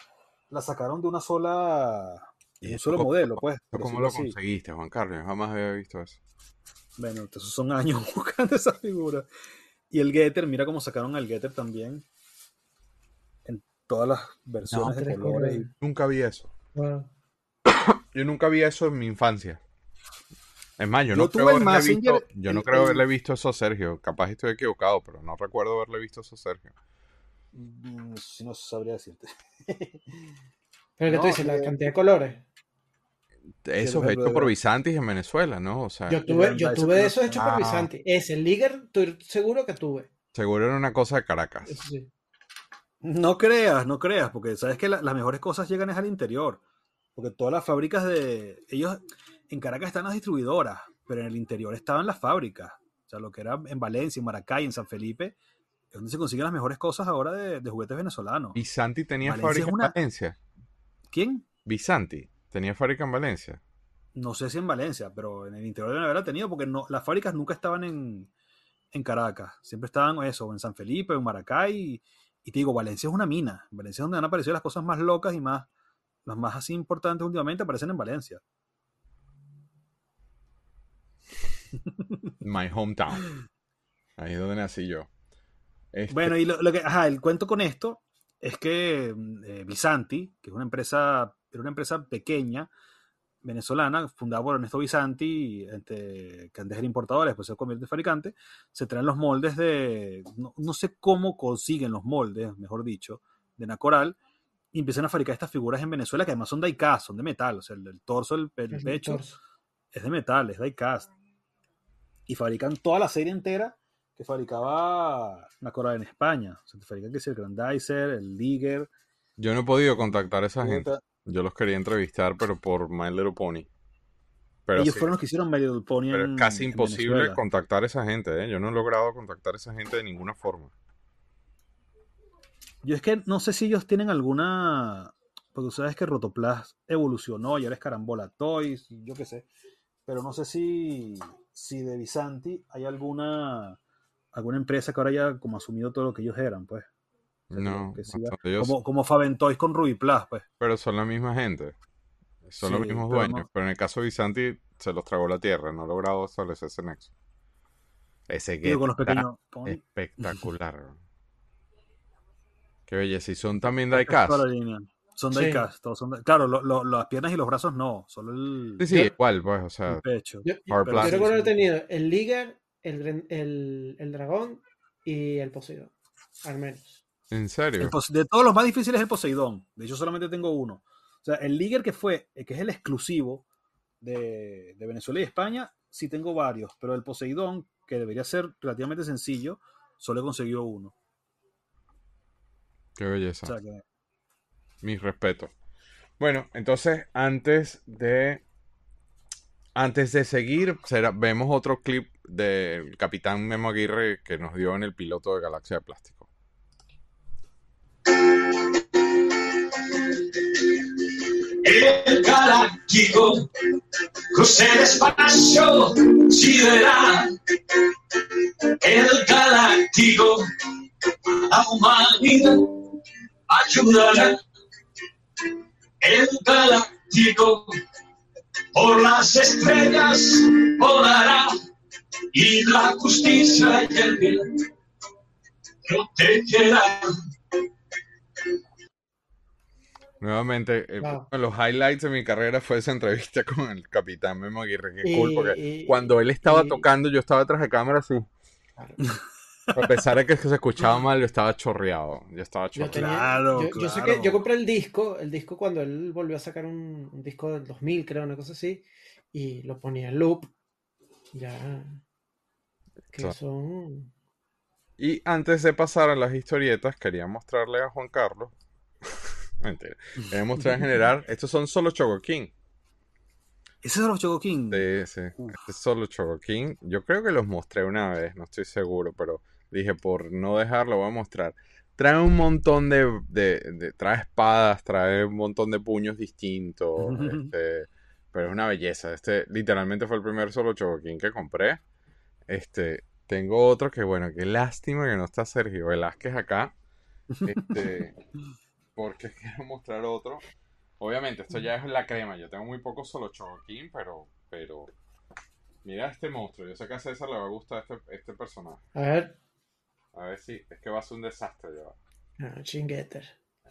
la sacaron de una sola, de un solo cómo- modelo, pues. ¿Cómo lo así. conseguiste, Juan Carlos? Jamás había visto eso. Bueno, entonces son años buscando esa figura. Y el Getter, mira cómo sacaron al Getter también. En todas las versiones de colores. Nunca vi eso. Yo nunca vi eso en mi infancia. Es más, yo, Yo no creo haberle Messenger, visto, yo no el- creo haberle visto eso a Sergio. Capaz estoy equivocado, pero no recuerdo haberle visto eso a Sergio. Mm, Si no sabría decirte. Pero que No, tú dices, la eh, cantidad de colores. Eso es hecho por Bizantis en Venezuela, ¿no? O sea, Yo tuve, yo tuve esos hechos Ah. por Bizanti. Ese, el Liger, estoy seguro que tuve. seguro era una cosa de Caracas. Sí. No creas, no creas, porque sabes que la- las mejores cosas llegan es al interior. Porque todas las fábricas de. Ellos en Caracas están las distribuidoras, pero en el interior estaban las fábricas. O sea, lo que era en Valencia, en Maracay, en San Felipe, es donde se consiguen las mejores cosas ahora de, de juguetes venezolanos. Bizanti tenía Valencia fábrica una- en Valencia. ¿Quién? Bizanti tenía fábrica en Valencia. No sé si en Valencia, pero en el interior de haberla tenido, porque no, las fábricas nunca estaban en, en Caracas. Siempre estaban eso, en San Felipe, en Maracay. Y, y te digo, Valencia es una mina. Valencia es donde han aparecido las cosas más locas y más, las más así importantes últimamente aparecen en Valencia. My hometown. Ahí es donde nací yo. Este, Bueno, y lo, lo que, ajá, el cuento con esto es que mm, eh, Visanti, que es una empresa, era una empresa pequeña, venezolana, fundada por Ernesto Visanti, este, que antes era importador, después se convierte en fabricante, se traen los moldes de, no, no sé cómo consiguen los moldes, mejor dicho, de Nacoral, y empiezan a fabricar estas figuras en Venezuela, que además son die-cast, son de metal, o sea, el, el torso, el, el El pecho, torso. es de metal, es die-cast. Y fabrican toda la serie entera que fabricaba Nacoral en España. O sea, te fabrican que es el Grandizer, el Liger. yo no he podido contactar a esa gente. Yo los quería entrevistar, pero por My Little Pony. Pero, Ellos sí, fueron los que hicieron My Little Pony pero en- es casi imposible contactar a esa gente. ¿eh? Yo no he logrado contactar a esa gente de ninguna forma. Yo es que no sé si ellos tienen alguna. Porque tú sabes que Rotoplas evolucionó y ahora es Carambola Toys, yo qué sé. Pero no sé si, si de Visanti hay alguna alguna empresa que ahora haya como asumido todo lo que ellos eran, pues. O sea, No, que siga- como, como Faventoys con Rubiplas, pues. Pero son la misma gente. Son los mismos pero dueños. no- Pero en el caso de Bizanti se los tragó la tierra. No ha logrado establecer ese nexo. Ese que con los pequeños espectacular. Qué belleza. Y son también diecast. Son Sí. diecast, todos son Claro, lo- lo- las piernas y los brazos no, solo el, Sí, sí, Yo- igual, pues. O sea, el pecho. Yo, yo Plastic. recuerdo haber tenido el Liger, el, el, el Dragón y el Poseidón. Al menos. en serio. De todos los más difíciles es el Poseidón. De hecho, solamente tengo uno. O sea, el Liger que fue, eh, que es el exclusivo de, de Venezuela y España, sí tengo varios. Pero el Poseidón, que debería ser relativamente sencillo, solo he conseguido uno. Qué belleza. O sea que Mis respetos. Bueno, entonces, antes de. Antes de seguir, vemos otro clip del capitán Memo Aguirre que nos dio en el piloto de Galaxia de Plástico. El galáctico cruce el espacio sideral. El galáctico a la humanidad ayudará. El galáctico por las estrellas volará y la justicia y el bien protegerá. Nuevamente, eh, Wow. uno de los highlights de mi carrera fue esa entrevista con el capitán Memo Aguirre. Qué Y- cool, porque y- cuando él estaba y- tocando, yo estaba detrás de cámara así. Claro. A pesar de que se escuchaba mal, yo estaba chorreado. Yo estaba Yo, chorreado. tenía- Claro, yo, yo sé claro. que yo compré el disco, el disco cuando él volvió a sacar un, un disco del 2000, creo, una cosa así, y lo ponía en loop. Ya. Que So- son. Y antes de pasar a las historietas, quería mostrarle a Juan Carlos. Mentira. Quería mostrar en general. Estos son solo Choco King. ese es de los Choco King. Sí, sí. Uf. Este es solo Choco King. Yo creo que los mostré una vez, no estoy seguro, pero dije por no dejarlo, voy a mostrar. Trae un montón de, de- de- trae espadas, trae un montón de puños distintos. este, pero es una belleza. Este literalmente fue el primer solo King que compré. Este, tengo otro que, bueno, qué lástima que no está Sergio Velázquez acá. Este, porque quiero mostrar otro. Obviamente, esto ya es la crema. Yo tengo muy poco solo Chocoquín, pero, pero mira este monstruo. Yo sé que a César le va a gustar este, este personaje. A ver. A ver si es que va a ser un desastre. Ya. Ah, Chingetter.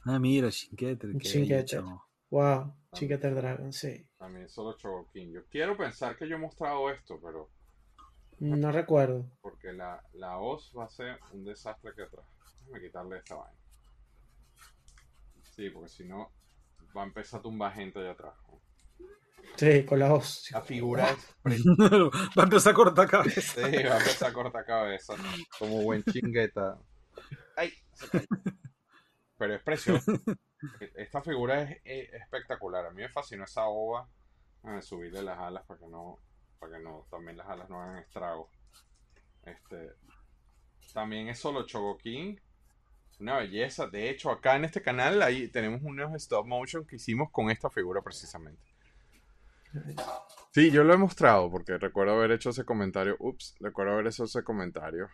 Ah, mira, Shinketer. bello. Wow. Chingetter Dragon, sí. También solo Chocoquín. Yo quiero pensar que yo he mostrado esto, pero No recuerdo. porque la, la hoz va a ser un desastre que atrás. Déjame quitarle esta vaina. Sí, porque si no va a empezar a tumbar gente allá atrás. ¿no? Sí, con la voz. La figura es Va a empezar a cortar cabeza. Sí, va a empezar a cortar cabeza. Como buen chingueta. ¡Ay! Pero es precioso. Esta figura es, eh, espectacular. A mí me fascinó esa ova. Subirle las alas para que no. Para que no. También las alas no hagan estragos. Este. También es solo Chogokin. Una belleza. De hecho, acá en este canal ahí tenemos unos stop motion que hicimos con esta figura precisamente. Sí, yo lo he mostrado porque recuerdo haber hecho ese comentario. Ups, recuerdo haber hecho ese comentario.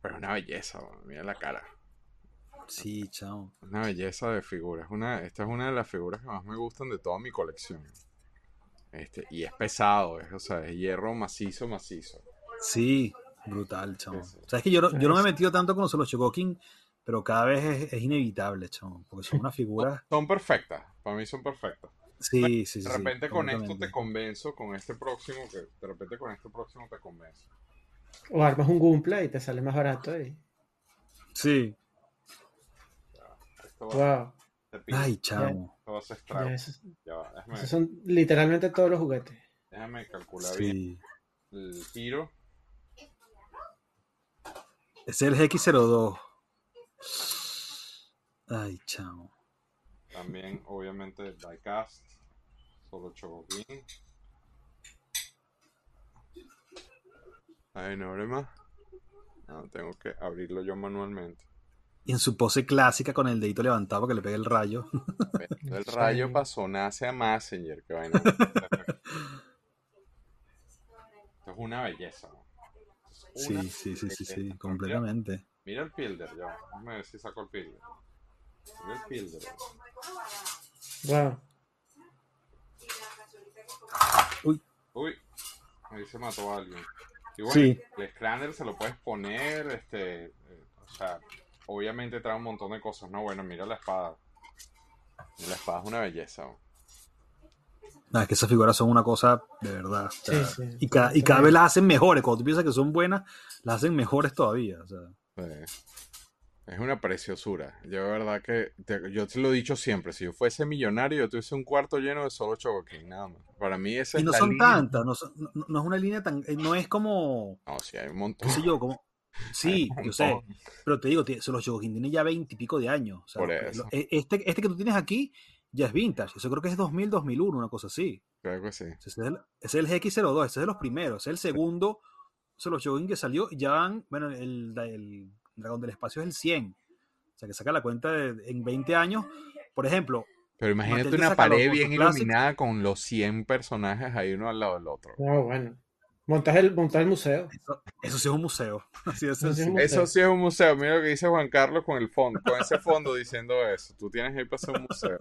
Pero una belleza, mira la cara. Sí, chao. Una belleza de figuras. Una, esta es una de las figuras que más me gustan de toda mi colección. Este, y es pesado, es, o sea, es hierro macizo, macizo. Sí, brutal, chao. Sí, sí. O sea, es que yo, no- yo no me he metido tanto con los solo Chocoking, pero cada vez es, es inevitable, chao. Porque son unas figuras. Son perfectas, para mí son perfectas. Sí, sí, sí. De sí, repente con esto te convenzo, con este próximo, que de repente con este próximo te convenzo. O armas un Gumpla y te sale más barato. Y... Sí. Esto va, Wow. Ay, chao. esto va a ser Ya, estrago. esos, Ya va, déjame, esos son literalmente todos los juguetes. déjame calcular bien Sí. el giro. Es el X02. Ay, chao. También, obviamente, diecast, solo Chocokin. Ay, no abre más. No, tengo que abrirlo yo manualmente. Y en su pose clásica con el dedito levantado para que le pegue el rayo. El rayo pasó, nace a Messenger, que vaina. Esto es una belleza. es una Sí, sí, sí, sí, sí, completamente. Mira el Pilder, ya. Déjame ver si saco el Pilder. Wow. Uy, ahí se mató a alguien. Y bueno, Sí. el Scrander se lo puedes poner, este, eh, o sea, obviamente trae un montón de cosas, ¿no? Bueno, mira la espada. La espada es una belleza. ¿no? Es que esas figuras son una cosa de verdad. o sea, Sí, sí. Y, cada, y cada vez las hacen mejores. Cuando tú piensas que son buenas, las hacen mejores todavía. O sea, Es una preciosura. Yo de verdad que te- yo te lo he dicho siempre. Si yo fuese millonario, yo tuviese un cuarto lleno de solo Chogokin, nada más. Para mí esa y es no la son línea- tantas, no, son- no- no es una línea tan. eh, No es como. No, sí, hay un montón. qué sé yo, como. Sí, yo sé. Pero te digo, los Chogokin tienen ya veintipico de años. o sea, Por eso. e- este, este que tú tienes aquí ya es vintage. Eso creo que es 2000, 2001, una cosa así. Creo que sí. Ese es el, ese es el X02, ese es de los primeros. Ese es el segundo solo Shogun que salió. Ya van, bueno, el, el Dragón del Espacio es el 100. O sea, que saca la cuenta de, en 20 años. Por ejemplo, Pero imagínate Mattel una pared bien iluminada con los 100 personajes ahí uno al lado del otro. No, bueno. Montas el, montas el museo. eso, eso sí es un museo. Eso sí es sencillo. un Eso museo. sí es un museo. Mira lo que dice Juan Carlos con el fondo, con ese fondo diciendo eso. Tú tienes ahí para hacer un museo.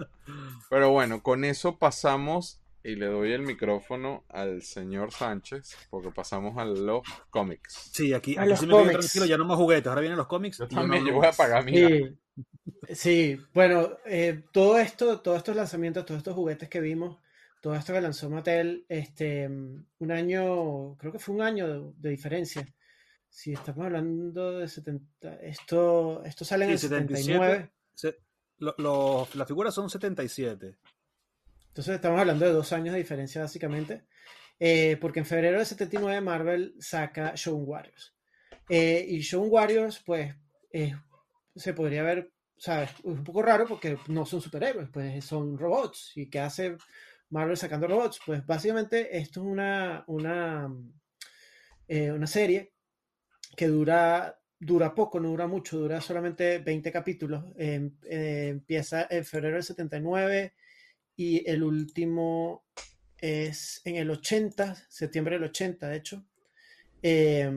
Pero bueno, con eso pasamos y le doy el micrófono al señor Sánchez porque pasamos a los cómics. Sí, aquí, aquí los sí me quedo cómics. tranquilo, ya no más juguetes, ahora vienen los cómics. Yo y no también, yo voy a pagar mi Sí, sí, bueno, eh, todo esto, todos estos lanzamientos, todos estos juguetes que vimos, todo esto que lanzó Mattel, este, un año, creo que fue un año de, de diferencia. Si estamos hablando de 70, esto, esto sale en Sí, el 79, Se- lo- lo- las figuras son 77. Entonces estamos hablando de dos años de diferencia básicamente, eh, porque en febrero del 79 Marvel saca Shogun Warriors. Eh, y Shogun Warriors, pues, se podría ver, ¿sabes? Es un poco raro porque no son superhéroes, pues son robots. ¿Y qué hace Marvel sacando robots? Pues básicamente esto es una, una, eh, una serie que dura, dura poco, no dura mucho, dura solamente 20 capítulos. Eh, eh, empieza en febrero del 79 y el último es en el 80, septiembre del 80, de hecho. Eh,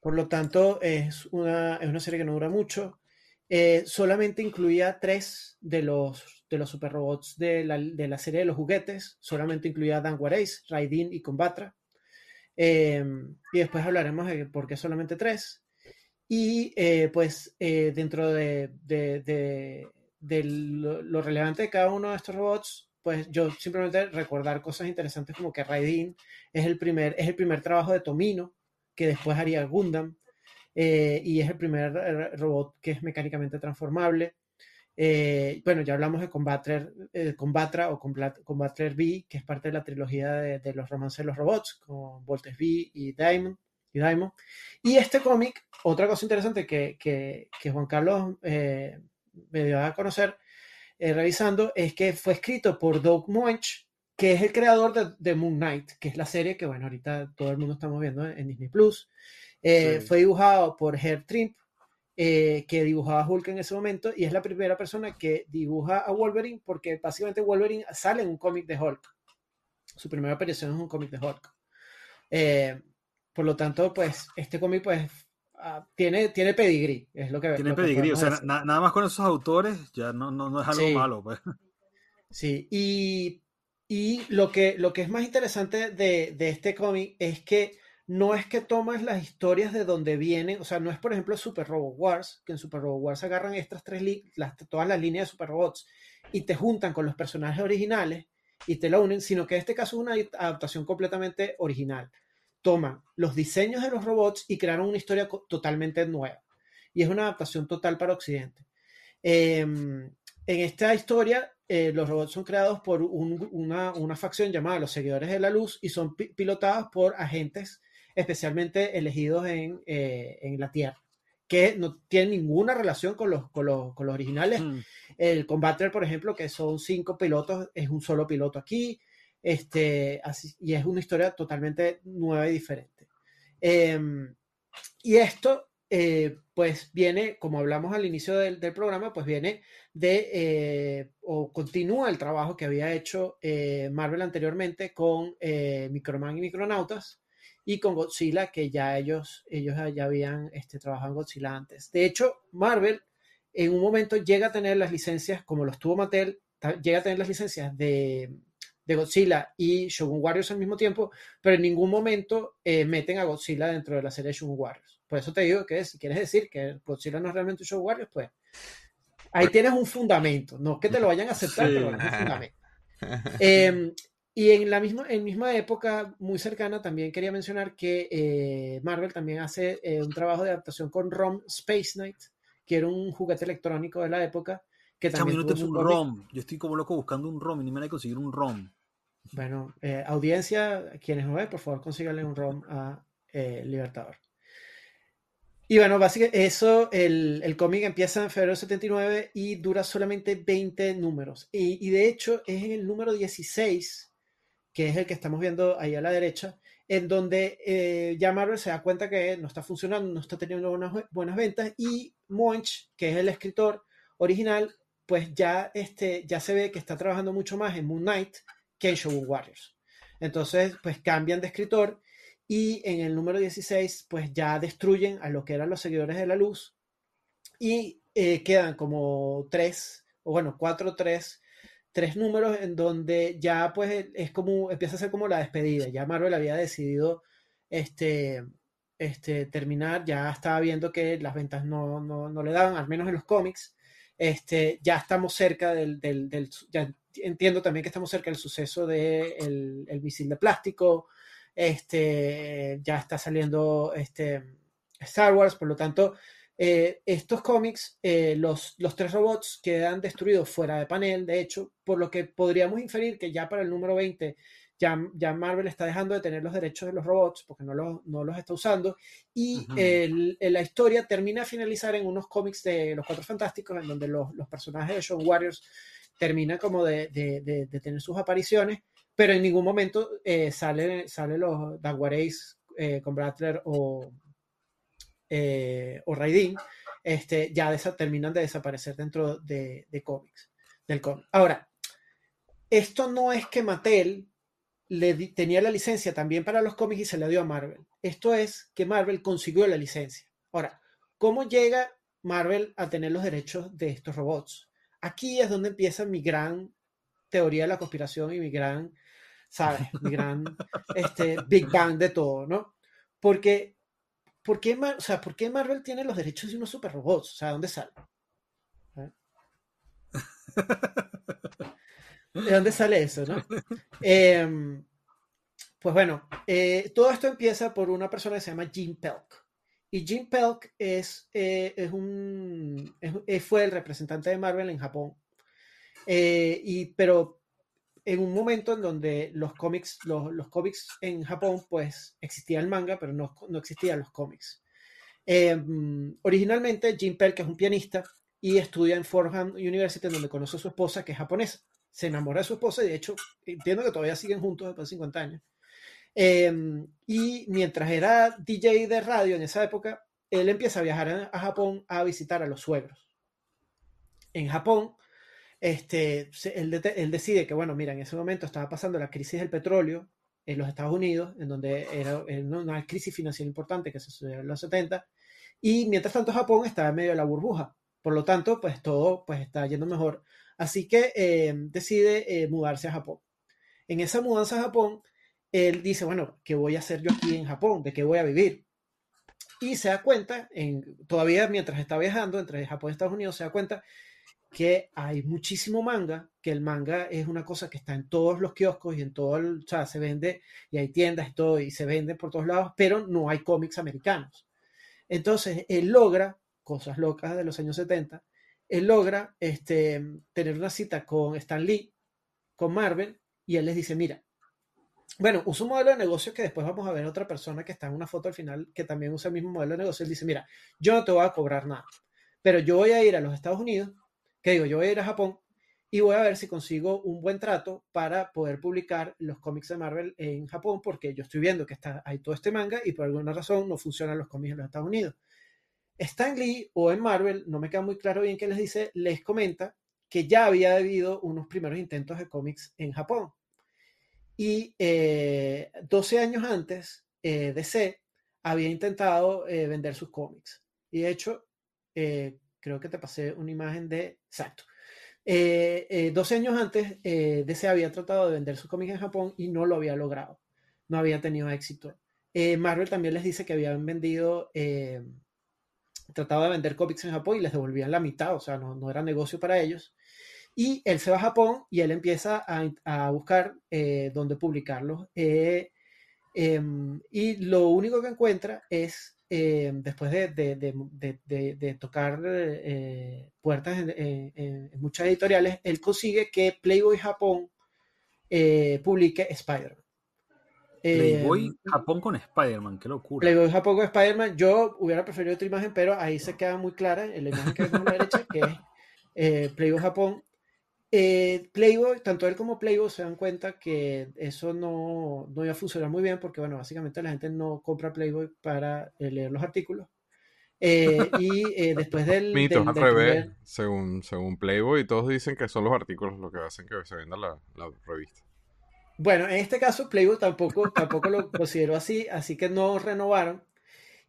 Por lo tanto, es una, es una serie que no dura mucho. Eh, solamente incluía tres de los, de los super robots de la, de la serie de los juguetes. Solamente incluía Dan Ace, Raidin y Combatra. Eh, y después hablaremos de por qué solamente tres. Y eh, pues eh, dentro de, de, de, de lo, relevante de cada uno de estos robots, pues yo simplemente recordar cosas interesantes como que Raidin es el primer, es el primer trabajo de Tomino, que después haría Gundam, eh, y es el primer robot que es mecánicamente transformable. Eh, bueno, ya hablamos de Combater, eh, Combatra o Combater V, que es parte de la trilogía de, los romances de los robots, con Voltes V y Diamond. Y, Diamond. y este cómic, otra cosa interesante que, que, que Juan Carlos eh, me dio a conocer eh, revisando, es que fue escrito por Doug Moench, que es el creador de, de, Moon Knight, que es la serie que, bueno, ahorita todo el mundo estamos viendo en Disney Plus. Eh, sí. Fue dibujado por Herb Trimp, eh, que dibujaba a Hulk en ese momento, y es la primera persona que dibuja a Wolverine, porque básicamente Wolverine sale en un cómic de Hulk. Su primera aparición es un cómic de Hulk. Eh, por lo tanto, pues, este cómic, pues, uh, tiene, tiene pedigrí, es lo que Tiene lo que pedigrí, o sea, na nada más con esos autores ya no, no, no es algo Sí. malo, pues. Sí, y, y lo, que, lo que es más interesante de, de este cómic es que no es que tomas las historias de donde vienen, o sea, no es por ejemplo Super Robot Wars, que en Super Robot Wars agarran estas tres, las, todas las líneas de Super Robots y te juntan con los personajes originales y te lo unen, sino que en este caso es una adaptación completamente original. Toman los diseños de los robots y crearon una historia totalmente nueva. Y es una adaptación total para Occidente. Eh, en esta historia, eh, los robots son creados por un, una, una, facción llamada los Seguidores de la Luz y son pi pilotados por agentes especialmente elegidos en, eh, en, la Tierra, que no tienen ninguna relación con los, con los, con los originales. Mm. El Combater, por ejemplo, que son cinco pilotos, es un solo piloto aquí, este, y es una historia totalmente nueva y diferente. Eh, y esto, eh, pues viene, como hablamos al inicio del, del programa, pues viene de, eh, o continúa el trabajo que había hecho eh, Marvel anteriormente con Microman y Micronautas, y con Godzilla, que ya ellos, ellos ya habían este, trabajado en Godzilla antes. De hecho, Marvel en un momento llega a tener las licencias, como los tuvo Mattel, llega a tener las licencias de, de Godzilla y Shogun Warriors al mismo tiempo, pero en ningún momento eh, meten a Godzilla dentro de la serie de Shogun Warriors. Por eso te digo que si quieres decir que Godzilla no es realmente un Shogun Warriors, pues ahí tienes un fundamento. No que te lo vayan a aceptar, sí. pero es un fundamento. Eh, y en la misma, en misma época, muy cercana, también quería mencionar que eh, Marvel también hace eh, un trabajo de adaptación con ROM Space Knight, que era un juguete electrónico de la época. Que yo no tengo un. ROM. Yo estoy como loco buscando un ROM y ni me van a conseguir un ROM. Bueno, eh, audiencia, quienes nos ven, por favor, consíganle un ROM a eh, Libertador. Y bueno, básicamente eso, el, el cómic empieza en febrero de 79 y dura solamente 20 números. Y, y de hecho es en el número 16 que es el que estamos viendo ahí a la derecha, en donde eh, ya Marvel se da cuenta que no está funcionando, no está teniendo buenas, buenas ventas, y Monch, que es el escritor original, pues ya, este, ya se ve que está trabajando mucho más en Moon Knight que en Shogun Warriors. Entonces, pues cambian de escritor y en el número 16, pues ya destruyen a lo que eran los seguidores de la luz y eh, quedan como tres, o bueno, cuatro tres tres números en donde ya pues es como, empieza a ser como la despedida. Ya Marvel había decidido este, este, terminar, ya estaba viendo que las ventas no, no, no le daban, al menos en los cómics. Este, ya estamos cerca del, ya entiendo también que estamos cerca del suceso del de el misil de plástico, este, ya está saliendo este, Star Wars, por lo tanto, eh, estos cómics, eh, los, los, tres robots quedan destruidos fuera de panel, de hecho, por lo que podríamos inferir que ya para el número 20 ya, ya Marvel está dejando de tener los derechos de los robots porque no, lo, no los está usando y el, el, la historia termina a finalizar en unos cómics de los Cuatro Fantásticos en donde los, los personajes de Shogun Warriors terminan como de, de, de, de, tener sus apariciones, pero en ningún momento eh, sale, sale los Daguareis eh, con Bradler o eh, o Raidin, este, ya terminan de desaparecer dentro de, de cómics, del cómic. Ahora, esto no es que Mattel le di- tenía la licencia también para los cómics y se la dio a Marvel. Esto es que Marvel consiguió la licencia. Ahora, ¿cómo llega Marvel a tener los derechos de estos robots? Aquí es donde empieza mi gran teoría de la conspiración y mi gran, ¿sabes? Mi gran este, Big Bang de todo, ¿no? Porque, ¿por qué, Mar- o sea, ¿por qué Marvel tiene los derechos de unos super robots? O sea, ¿dónde sale? ¿Eh? ¿De dónde sale eso, no? Em, pues bueno, eh, todo esto empieza por una persona que se llama Jim Pelk. Y Jim Pelk es, eh, es un, eh, fue el representante de Marvel en Japón. Eh, y, pero en un momento en donde los cómics, los, los cómics en Japón, pues existía el manga, pero no, no existían los cómics. Mm, originalmente, Jim Pelk es un pianista y estudia en Fordham University, donde conoce a su esposa, que es japonesa. Se enamora de su esposa y de hecho entiendo que todavía siguen juntos después de 50 años. Eh, y mientras era DJ de radio en esa época, él empieza a viajar a, Japón a visitar a los suegros. En Japón, este, él, decide que, bueno, mira, en ese momento estaba pasando la crisis del petróleo en los Estados Unidos, en donde era, era una crisis financiera importante que se sucedió en los 70, y mientras tanto Japón estaba en medio de la burbuja. Por lo tanto, pues todo pues, está yendo mejor. Así que eh, decide eh, mudarse a Japón. En esa mudanza a Japón, él dice, bueno, ¿qué voy a hacer yo aquí en Japón? ¿De qué voy a vivir? Y se da cuenta, en, todavía mientras está viajando entre Japón y Estados Unidos, se da cuenta que hay muchísimo manga, que el manga es una cosa que está en todos los kioscos y en todo el, o sea, se vende y hay tiendas y todo y se vende por todos lados, pero no hay cómics americanos. Entonces, él logra, cosas locas de los años 70, él logra este, tener una cita con Stan Lee, con Marvel, y él les dice, mira, bueno, usa un modelo de negocio que después vamos a ver otra persona que está en una foto al final que también usa el mismo modelo de negocio. Él dice, mira, yo no te voy a cobrar nada, pero yo voy a ir a los Estados Unidos, que digo, yo voy a ir a Japón y voy a ver si consigo un buen trato para poder publicar los cómics de Marvel en Japón, porque yo estoy viendo que está, hay todo este manga y por alguna razón no funcionan los cómics en los Estados Unidos. Stan Lee o en Marvel, no me queda muy claro bien qué les dice, les comenta que ya había habido unos primeros intentos de cómics en Japón. Y eh, 12 años antes, eh, DC había intentado eh, vender sus cómics. Y de hecho, eh, creo que te pasé una imagen de... Exacto. Eh, eh, 12 años antes, DC había tratado de vender sus cómics en Japón y no lo había logrado. No había tenido éxito. Marvel también les dice que habían vendido, tratado de vender cómics en Japón y les devolvían la mitad, o sea, no, era negocio para ellos. Y él se va a Japón y él empieza a, buscar eh, dónde publicarlos. Eh, em, y lo único que encuentra es, eh, después de, tocar puertas en, en- muchas editoriales, él consigue que Playboy Japón publique Spider-Man. Playboy Em, Japón con Spider-Man, qué locura. Playboy Japón con Spider-Man, yo hubiera preferido otra imagen, pero ahí se queda muy clara en la imagen que vemos a la derecha, que es eh, Playboy Japón. Eh, Playboy, tanto él como Playboy se dan cuenta que eso no, no iba a funcionar muy bien porque, bueno, básicamente la gente no compra Playboy para eh, leer los artículos. Eh, y eh, después del, Mito, del- es al revés. primer- Según, según Playboy, todos dicen que son los artículos lo que hacen que se venda la, la revista. Bueno, en este caso Playboy tampoco, tampoco lo consideró así, así que no renovaron.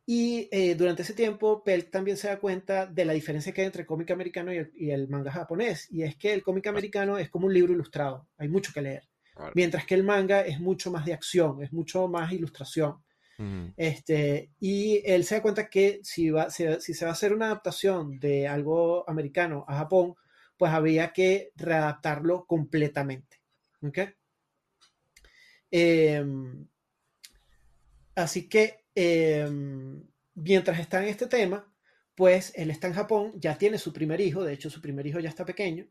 Y eh, durante ese tiempo, Pelk también se da cuenta de la diferencia que hay entre el cómic americano y el, y el manga japonés. Y es que el cómic americano es como un libro ilustrado, hay mucho que leer. Claro. Mientras que el manga es mucho más de acción, es mucho más ilustración. Ujú. Este, y él se da cuenta que si, va, si, si se va a hacer una adaptación de algo americano a Japón, pues había que readaptarlo completamente. ¿ok? Em, así que em, mientras está en este tema, pues él está en Japón, ya tiene su primer hijo, de hecho su primer hijo ya está pequeño,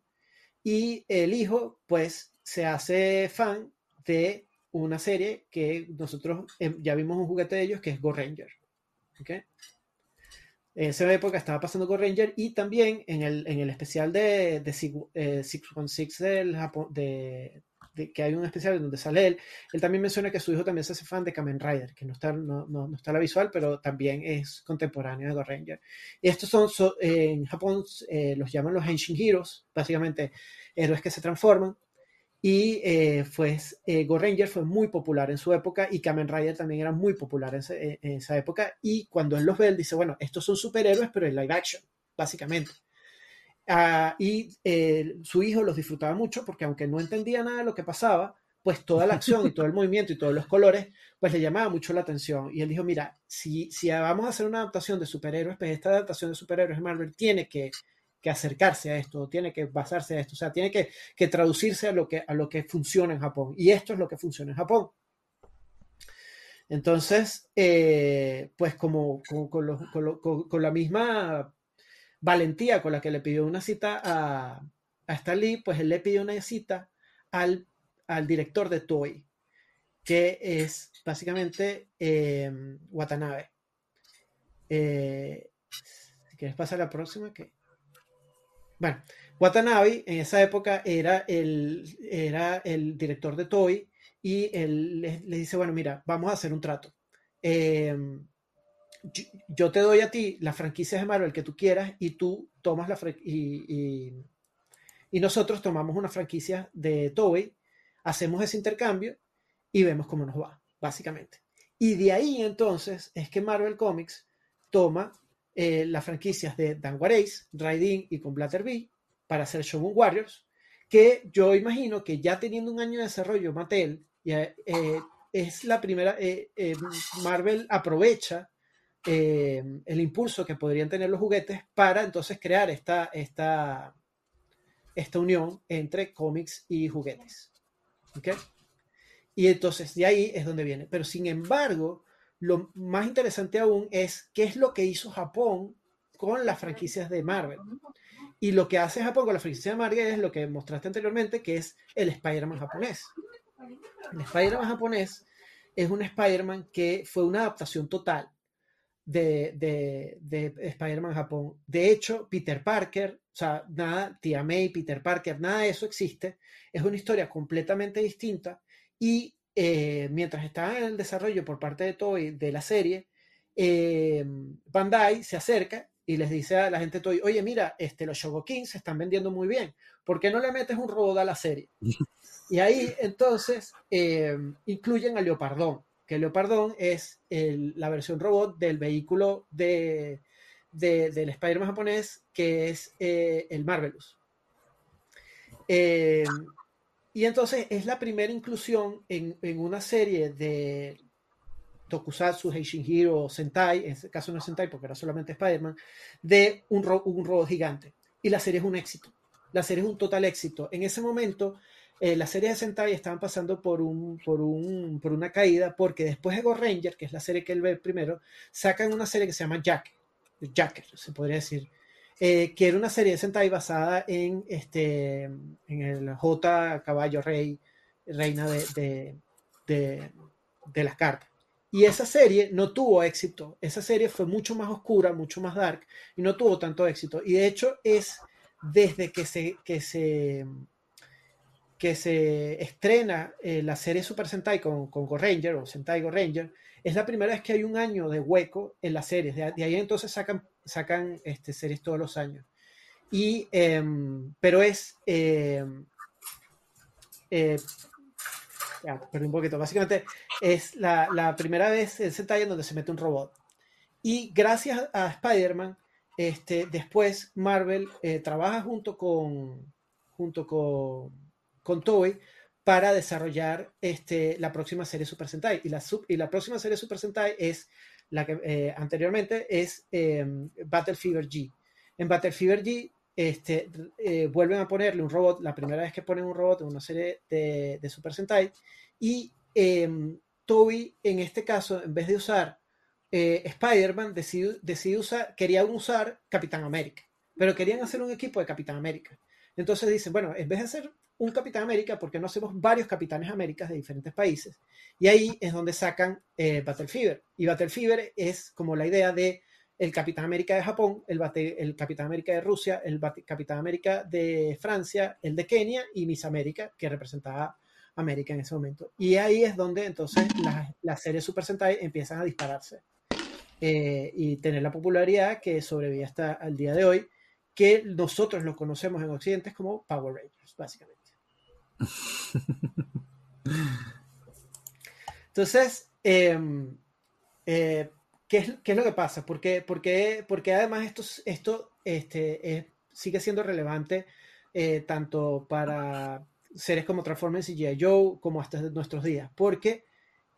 y el hijo pues se hace fan de una serie que nosotros em, ya vimos un juguete de ellos que es Go Ranger. ¿ok? En esa época estaba pasando Go Ranger y también en el, en el especial de, de Sig- eh, 616 del Japón, de, que hay un especial donde sale él, él también menciona que su hijo también se hace fan de Kamen Rider, que no está, no, no- está la visual, pero también es contemporáneo de Go Ranger. Y estos son, so- en Japón eh, los llaman los Henshin Heroes, básicamente héroes que se transforman. Y eh, fue, eh, Go Ranger fue muy popular en su época y Kamen Rider también era muy popular en, en esa época. Y cuando él los ve, él dice, bueno, estos son superhéroes, pero en live action, básicamente. Ah, y eh, su hijo los disfrutaba mucho porque aunque no entendía nada de lo que pasaba, pues toda la acción y todo el movimiento y todos los colores, pues le llamaba mucho la atención. Y él dijo, mira, si, si vamos a hacer una adaptación de superhéroes, pues esta adaptación de superhéroes de Marvel tiene que, que acercarse a esto, tiene que basarse a esto, o sea, tiene que, que traducirse a lo que, a lo que funciona en Japón. Y esto es lo que funciona en Japón. Entonces, eh, pues como, como con, los- con lo- con- con la misma valentía con la que le pidió una cita a, a Stan pues él le pidió una cita al, al director de Toei, que es básicamente eh, Watanabe. Eh, si quieres pasar a la próxima, que... Bueno, Watanabe en esa época era el, era el director de Toei y él le, le dice, bueno, mira, vamos a hacer un trato. Eh, yo, te doy a ti las franquicias de Marvel que tú quieras y tú tomas la y, y, nosotros tomamos una franquicia de Toei, hacemos ese intercambio y vemos cómo nos va, básicamente. Y de ahí entonces es que Marvel Comics toma eh, las franquicias de Dan Ace, Raidin y con Blatter B para hacer Shogun Warriors, que yo imagino que ya teniendo un año de desarrollo Mattel, ya, eh, es la primera, eh, Marvel aprovecha eh, el impulso que podrían tener los juguetes para entonces crear esta, esta, esta unión entre cómics y juguetes. ¿Ok? Y entonces de ahí es donde viene. Pero sin embargo, lo más interesante aún es qué es lo que hizo Japón con las franquicias de Marvel. Y lo que hace Japón con la franquicia de Marvel es lo que mostraste anteriormente, que es el Spider-Man japonés. El Spider-Man japonés es un Spider-Man que fue una adaptación total de, de, de Spider-Man Japón. De hecho, Peter Parker, o sea, nada, Tia May, Peter Parker, nada de eso existe. Es una historia completamente distinta y eh, mientras estaba en el desarrollo por parte de Toei de la serie, eh, Bandai se acerca y les dice a la gente Toei, oye, mira, este, los Shogokins se están vendiendo muy bien, ¿por qué no le metes un robot a la serie? Y ahí entonces eh, incluyen a Leopardón, que Leopardón es la versión robot del vehículo de- del Spider-Man japonés, que es eh, el Marvelous. Eh, y entonces es la primera inclusión en, en una serie de Tokusatsu, Heishin Hero, Sentai, en este caso no es Sentai porque era solamente Spider-Man, de un, ro- un robot gigante. Y la serie es un éxito. La serie es un total éxito. En ese momento, eh, las series de Sentai estaban pasando por, un, por, un, por una caída porque después de Go Ranger, que es la serie que él ve primero, sacan una serie que se llama Jack, Jacker, se podría decir, eh, que era una serie de Sentai basada en, este, en el J Caballo Rey, reina de, de, de, de las cartas. Y esa serie no tuvo éxito. Esa serie fue mucho más oscura, mucho más dark y no tuvo tanto éxito. Y de hecho es desde que se, que se, que se estrena eh, la serie Super Sentai con, con Go Ranger o Sentai Go Ranger, es la primera vez que hay un año de hueco en las series. De, de ahí entonces sacan, sacan este, series todos los años. Y, em, pero es... em, eh, perdí un poquito. Básicamente es la, la primera vez en Sentai en donde se mete un robot. Y gracias a Spider-Man, este, después Marvel eh, trabaja junto con, junto con, con Toei para desarrollar este, la próxima serie Super Sentai. Y la, sub- y la próxima serie Super Sentai es la que eh, anteriormente es eh, Battle Fever G. En Battle Fever G este, eh, vuelven a ponerle un robot, la primera vez que ponen un robot en una serie de, Super Sentai, y eh, Toei en este caso, en vez de usar eh, Spider-Man, decide, decide usar, querían usar Capitán América, pero querían hacer un equipo de Capitán América. Entonces dicen, bueno, en vez de hacer un Capitán América, ¿por qué no hacemos varios Capitanes Américas de diferentes países? Y ahí es donde sacan eh, Battle Fever. Y Battle Fever es como la idea de el Capitán América de Japón, el, bate, el Capitán América de Rusia, el bate, Capitán América de Francia, el de Kenia y Miss América, que representaba América en ese momento. Y ahí es donde entonces las la series Super Sentai empiezan a dispararse eh, y tener la popularidad que sobrevive hasta el día de hoy, que nosotros lo conocemos en Occidente como Power Rangers, básicamente. Entonces, em, eh, ¿qué, es, lo que pasa? ¿Por qué, por qué- por qué además esto, esto este, es- sigue siendo relevante eh, tanto para series como Transformers y G.I. Joe como hasta nuestros días? Porque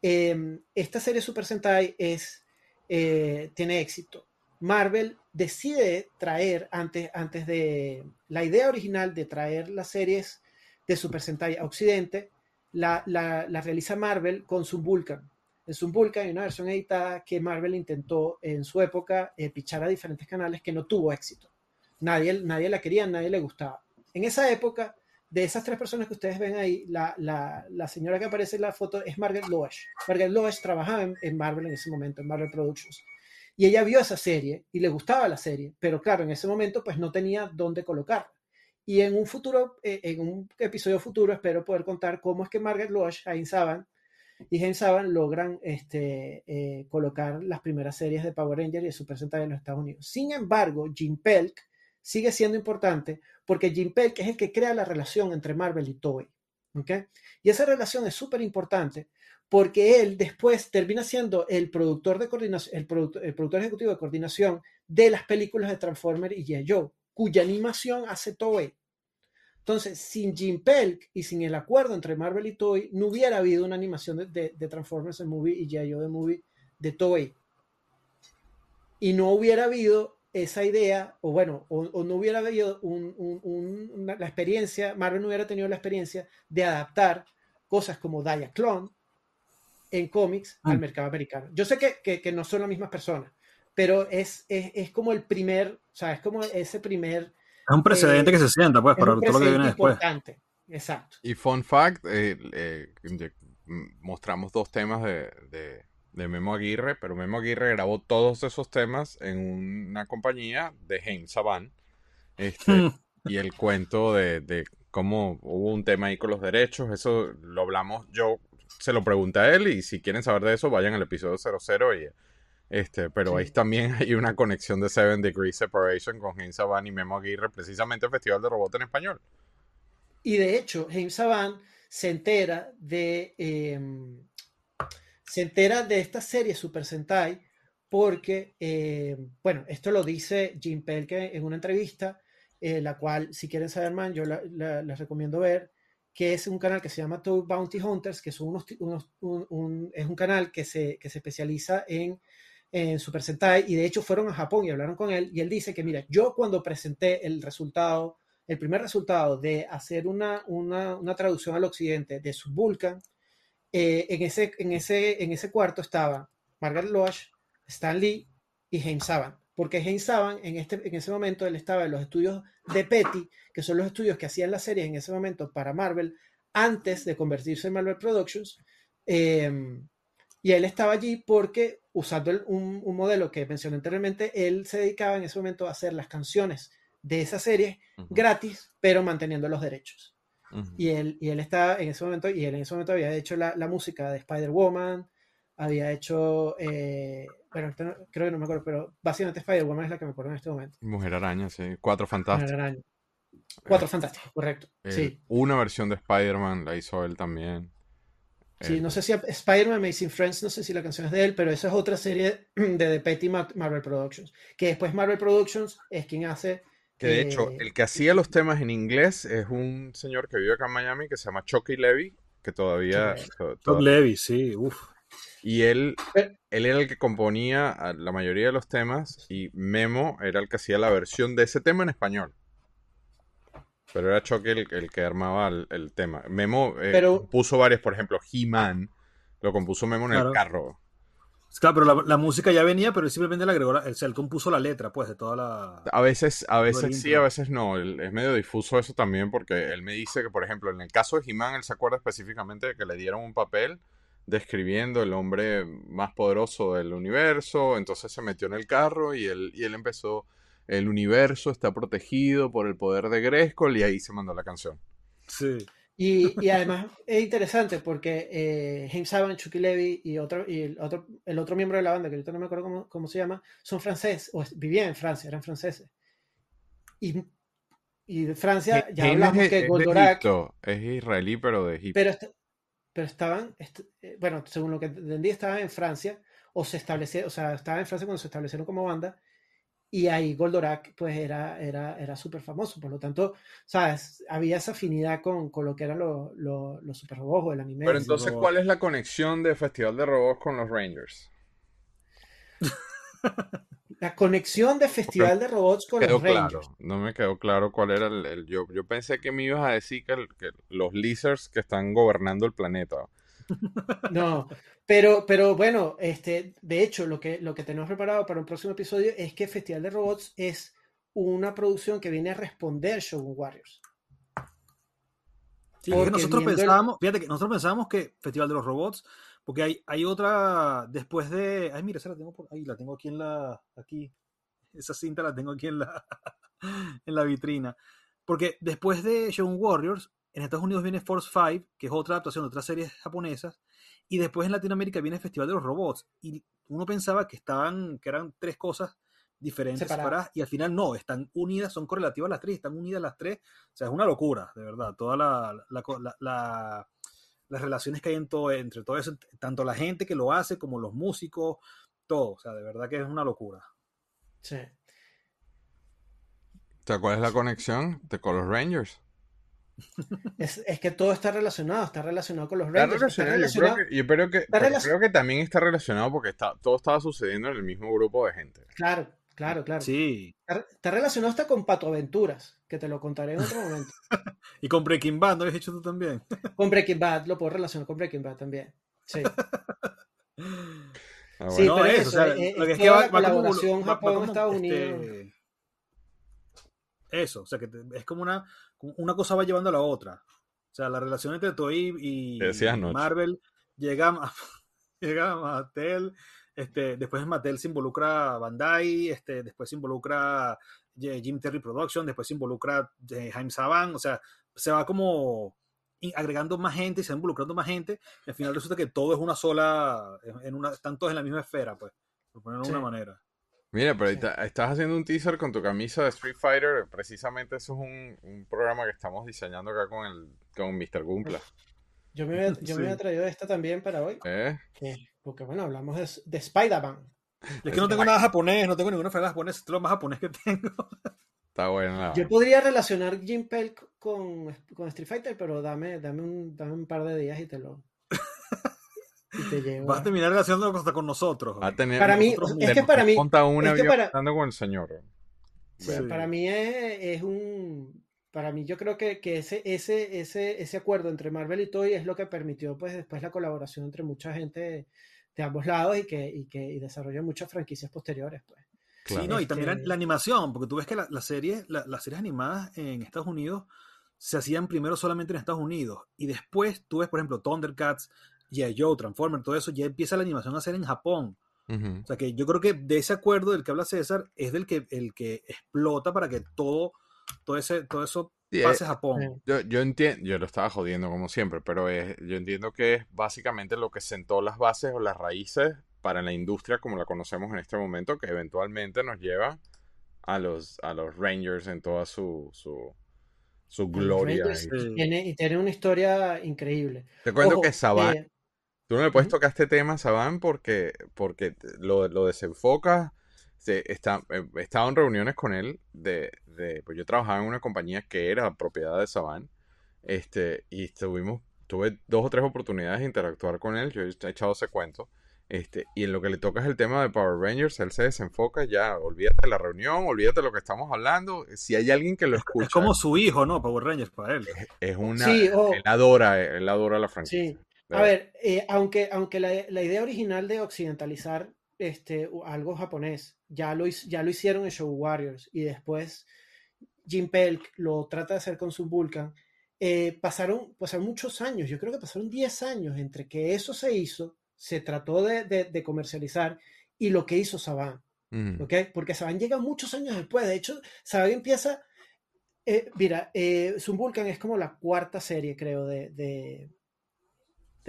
em, esta serie Super Sentai es, eh, tiene éxito. Marvel decide traer, antes, antes de la idea original de traer las series de Super Sentai a Occidente, la, la, realiza Marvel con Vulcan. En Vulcan hay una versión editada que Marvel intentó en su época eh, pichar a diferentes canales que no tuvo éxito. Nadie, nadie la quería, nadie le gustaba. En esa época, de esas tres personas que ustedes ven ahí, la, la, la señora que aparece en la foto es Margaret Loesch. Margaret Loesch trabajaba en, en Marvel en ese momento, en Marvel Productions. Y ella vio esa serie y le gustaba la serie, pero claro, en ese momento pues no tenía dónde colocarla. Y en un futuro, eh, en un episodio futuro, espero poder contar cómo es que Margaret Loesch, James Saban y James Saban logran este, eh, colocar las primeras series de Power Rangers y de Super Sentai en los Estados Unidos. Sin embargo, Jim Pelk sigue siendo importante porque Jim Pelk es el que crea la relación entre Marvel y Toei. ¿okay? Y esa relación es súper importante porque él después termina siendo el productor de coordinación, el productor ejecutivo de coordinación de las películas de Transformers y G.I. Joe, cuya animación hace Toei. Entonces, sin Jim Pelk y sin el acuerdo entre Marvel y Toei, no hubiera habido una animación de, de, de Transformers the Movie y G.I. Joe the Movie de Toei. Y no hubiera habido esa idea, o bueno, o, o no hubiera habido un, un, un, una, la experiencia, Marvel no hubiera tenido la experiencia de adaptar cosas como Diaclone en cómics al mercado americano. Yo sé que, que, que no son las mismas personas, pero es, es, es, como el primer, o sea, es como ese primer... Es un precedente eh, que se sienta, pues, para todo lo que viene después. importante. Exacto. Y fun fact, eh, eh, mostramos dos temas de, de- de Memo Aguirre, pero Memo Aguirre grabó todos esos temas en una compañía de James Saban. Este, y el cuento de, de cómo hubo un tema ahí con los derechos, eso lo hablamos, yo se lo pregunté a él y si quieren saber de eso vayan al episodio 00 y este, pero Sí. ahí también hay una conexión de Seven Degrees Separation con James Saban y Memo Aguirre, precisamente el Festival de Robot en Español. Y de hecho, James Saban se entera de eh, se entera de esta serie Super Sentai porque, eh, bueno, esto lo dice Jim Pelke en una entrevista, eh, la cual, si quieren saber más, yo la, la, les recomiendo ver, que es un canal que se llama Toy Bounty Hunters, que son unos, unos un, un, es un canal que se, que se especializa en, en Super Sentai y de hecho fueron a Japón y hablaron con él y él dice que, mira, yo cuando presenté el resultado el primer resultado de hacer una, una, una traducción al occidente de Subvulcan, eh, en, ese, en, ese, en ese cuarto estaban Margaret Loesch, Stan Lee y James Saban. Porque James Saban, en, este, en ese momento, él estaba en los estudios de Petty, que son los estudios que hacían las series en ese momento para Marvel, antes de convertirse en Marvel Productions. Eh, y él estaba allí porque, usando el, un, un modelo que mencioné anteriormente, él se dedicaba en ese momento a hacer las canciones de esa serie gratis, pero manteniendo los derechos. Y él, y él está en ese momento, y él en ese momento había hecho la, la música de Spider-Woman, había hecho, eh, bueno, creo que no me acuerdo, pero básicamente Spider-Woman es la que me acuerdo en este momento. Mujer Araña, sí. Cuatro Fantásticos. Mujer Araña. Cuatro Fantásticos, correcto. Eh, Sí, Una versión de Spider-Man la hizo él también. Sí, Eh, no sé si Spider-Man Amazing Friends, no sé si la canción es de él, pero esa es otra serie de The Petty Ma- Marvel Productions, que después Marvel Productions es quien hace... Que de eh, hecho, el que hacía los temas en inglés es un señor que vive acá en Miami que se llama Chucky Levy, que todavía... To- to- Levy, sí, uff. y él, Pero- él era el que componía la mayoría de los temas y Memo era el que hacía la versión de ese tema en español. Pero era Chucky el, el que armaba el, el tema. Memo eh, Pero- compuso varias, por ejemplo, He-Man, lo compuso Memo en el carro. Claro, pero la, la música ya venía, pero él simplemente le agregó, la, o sea, él compuso la letra, pues, de toda la... A veces, a veces sí, a veces no. Es medio difuso eso también porque él me dice que, por ejemplo, en el caso de He-Man, él se acuerda específicamente de que le dieron un papel describiendo el hombre más poderoso del universo. Entonces se metió en el carro y él, y él empezó. El universo está protegido por el poder de Grayskull y ahí se mandó la canción. Sí. Y, y además es interesante porque eh, James Saban, Chucky Levy y, otro, y el, otro, el otro miembro de la banda, que ahorita no me acuerdo cómo, cómo se llama, son franceses, o vivían en Francia, eran franceses. Y y de Francia, ya hablamos es, que es de Goldorak, Egipto, es israelí, pero de Egipto. pero, est- pero estaban, est- eh, bueno, según lo que entendí, estaban en Francia, o se establecieron, o sea, estaban en Francia cuando se establecieron como banda, y ahí Goldorak, pues era, era, era súper famoso, por lo tanto, ¿sabes? Había esa afinidad con, con lo que eran los, los super robots o el anime. Pero entonces. ¿cuál es la conexión de Festival de Robots con los Rangers? La conexión de Festival de Robots con quedó los Rangers. claro, no me quedó claro cuál era el, el- yo, yo pensé que me ibas a decir que, el- que los lizards que están gobernando el planeta. No, pero, pero bueno, este, de hecho, lo que, lo que tenemos preparado para un próximo episodio es que Festival de Robots es una producción que viene a responder Shogun Warriors. Sí, Porque nosotros viendo el- pensábamos, fíjate que nosotros pensábamos que Festival de los Robots, porque hay, hay otra después de. Ay, mira, esa la tengo por ahí, la tengo aquí en la. Aquí. Esa cinta la tengo aquí en la, en la vitrina. Porque después de Shogun Warriors, en Estados Unidos viene Force 5, que es otra adaptación de otras series japonesas, y después en Latinoamérica viene Festival de los Robots. Y uno pensaba que estaban, que eran tres cosas diferentes, Separadas. separadas, y al final no, están unidas, son correlativas las tres, están unidas las tres. O sea, es una locura, de verdad. Toda la, la- la- la- las relaciones que hay en todo, entre todo eso, tanto la gente que lo hace como los músicos, todo. O sea, de verdad que es una locura. Sí. O sea, ¿cuál es la conexión de, con los Rangers? Es, es que todo está relacionado, está relacionado con los Está Rangers. está relacionado, yo creo que, yo creo que, pero relacion- creo que también está relacionado porque está, todo estaba sucediendo en el mismo grupo de gente. Claro, claro, claro. Sí. Está, está relacionado hasta con Pato Aventuras, que te lo contaré en otro momento. Y con Breaking Bad, ¿no lo has hecho tú también? Con Breaking Bad, lo puedo relacionar con Breaking Bad también. Sí. Ah, Sí. No, pero eso, eso, o sea, eh, lo que es es que va, la colaboración Japón-Estados Unidos. este, Eso, o sea, que te- es como una, una cosa va llevando a la otra. O sea, la relación entre Toei y. Marvel llega a, llega a Mattel, este, después Mattel se involucra a Bandai, este, después se involucra eh, Jim Terry Production, después se involucra eh, Jaime Saban, o sea, se va como agregando más gente y se va involucrando más gente, y al final resulta que todo es una sola, en una, están todos en la misma esfera, pues, por ponerlo de Sí. una manera. Mira, pero ahí Sí. está- estás haciendo un teaser con tu camisa de Street Fighter. Precisamente eso es un, un programa que estamos diseñando acá con el con Mr. Gumpla. Yo me, había, yo me había traído esta también para hoy, ¿Eh? que- porque bueno, hablamos de, de Spider-Man. Es que no tengo nada japonés, no tengo ninguna frase japonesa, esto es lo más japonés que tengo. Está bueno. Yo podría relacionar Jim Pelk con, con Street Fighter, pero dame, dame, un, dame un par de días y te lo. Y te llevo. Vas a terminar relacionando hasta con nosotros. Va a tener, Para mí, es que para mí, monta es que para- con el señor. Sí. Para mí es, es un. Para mí, yo creo que, que ese, ese, ese, ese acuerdo entre Marvel y Toy es lo que permitió, pues, después la colaboración entre mucha gente de ambos lados y que, y que y desarrolló muchas franquicias posteriores, pues. Claro. Sí, no, y también la, Este- la animación, porque tú ves que la, la serie, la- las series animadas en Estados Unidos se hacían primero solamente en Estados Unidos y después tú ves, por ejemplo, Thundercats, G.I. Joe, Transformer, todo eso, ya empieza la animación a hacer en Japón. O sea que yo creo que de ese acuerdo del que habla César es del que el que explota para que todo, todo ese, todo eso Sí, pase eh, a Japón. Sí. Yo, yo entiendo, yo lo estaba jodiendo como siempre, pero es- yo entiendo que es básicamente lo que sentó las bases o las raíces para la industria como la conocemos en este momento, que eventualmente nos lleva a los, a los Rangers en toda su, su, su gloria. Rangers Y-. Tiene, y tiene una historia increble. Te cuento Ojo, que Saban, eh, Tú no le puedes tocar este tema, Saban, porque, porque lo, lo desenfoca. Se, está, eh, he estado en reuniones con él de, de- pues yo trabajaba en una compañía que era propiedad de Saban. Este, y estuvimos, tuve dos o tres oportunidades de interactuar con él. Yo he echado ese cuento. Este, y en lo que le toca es el tema de Power Rangers, él se desenfoca ya, olvídate de la reunión, olvídate de lo que estamos hablando. Si hay alguien que lo escucha, Es como su hijo, ¿no? Power Rangers para él. es una, Sí, oh. él adora, él adora la franquicia. Sí. A ver, eh, aunque, aunque la, la idea original de occidentalizar este, algo japonés ya lo, ya lo hicieron en Show Warriors y después Jim Pelk lo trata de hacer con su Vulcan, eh, pasaron, pasaron muchos años, yo creo que pasaron 10 años entre que eso se hizo, se trató de, de- de comercializar y lo que hizo Saban. Ujú. ¿ok? Porque Saban llega muchos años después. De hecho, Saban empieza. eh, mira, eh, Sun Vulcan es como la cuarta serie, creo, de, de-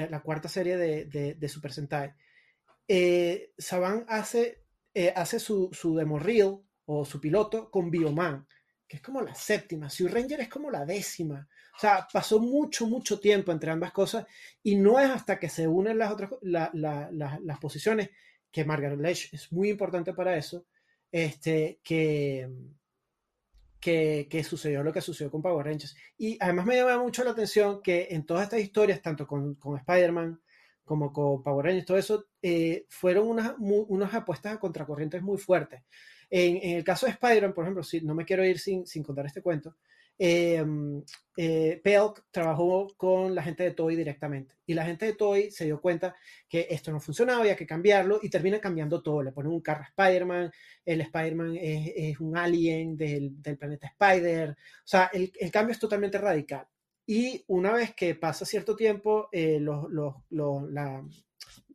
la cuarta serie de, de- de Super Sentai. Eh, Saban hace, eh, hace su, su demo reel o su piloto con Bioman. que es como la séptima, Sue Ranger es como la décima. O sea, pasó mucho, mucho tiempo entre ambas cosas y no es hasta que se unen las otras la- la- las posiciones, que Margaret Lesh es muy importante para eso, este, que, que, sucedió lo que sucedió con Power Rangers. Y además me llama mucho la atención que en todas estas historias, tanto con, con Spider-Man como con Power Rangers, todo eso, eh, fueron unas, unas apuestas a contracorrientes muy fuertes. En, en el caso de Spider-Man, por ejemplo, si, no me quiero ir sin, sin contar este cuento, eh, eh, Pelk trabajó con la gente de Toy directamente y la gente de Toy se dio cuenta que esto no funcionaba, había que cambiarlo y termina cambiando todo. Le ponen un carro a Spider-Man, el Spider-Man es, es un alien del, del planeta Spider, o sea, el, el cambio es totalmente radical. Y una vez que pasa cierto tiempo, eh, los, los, los- la,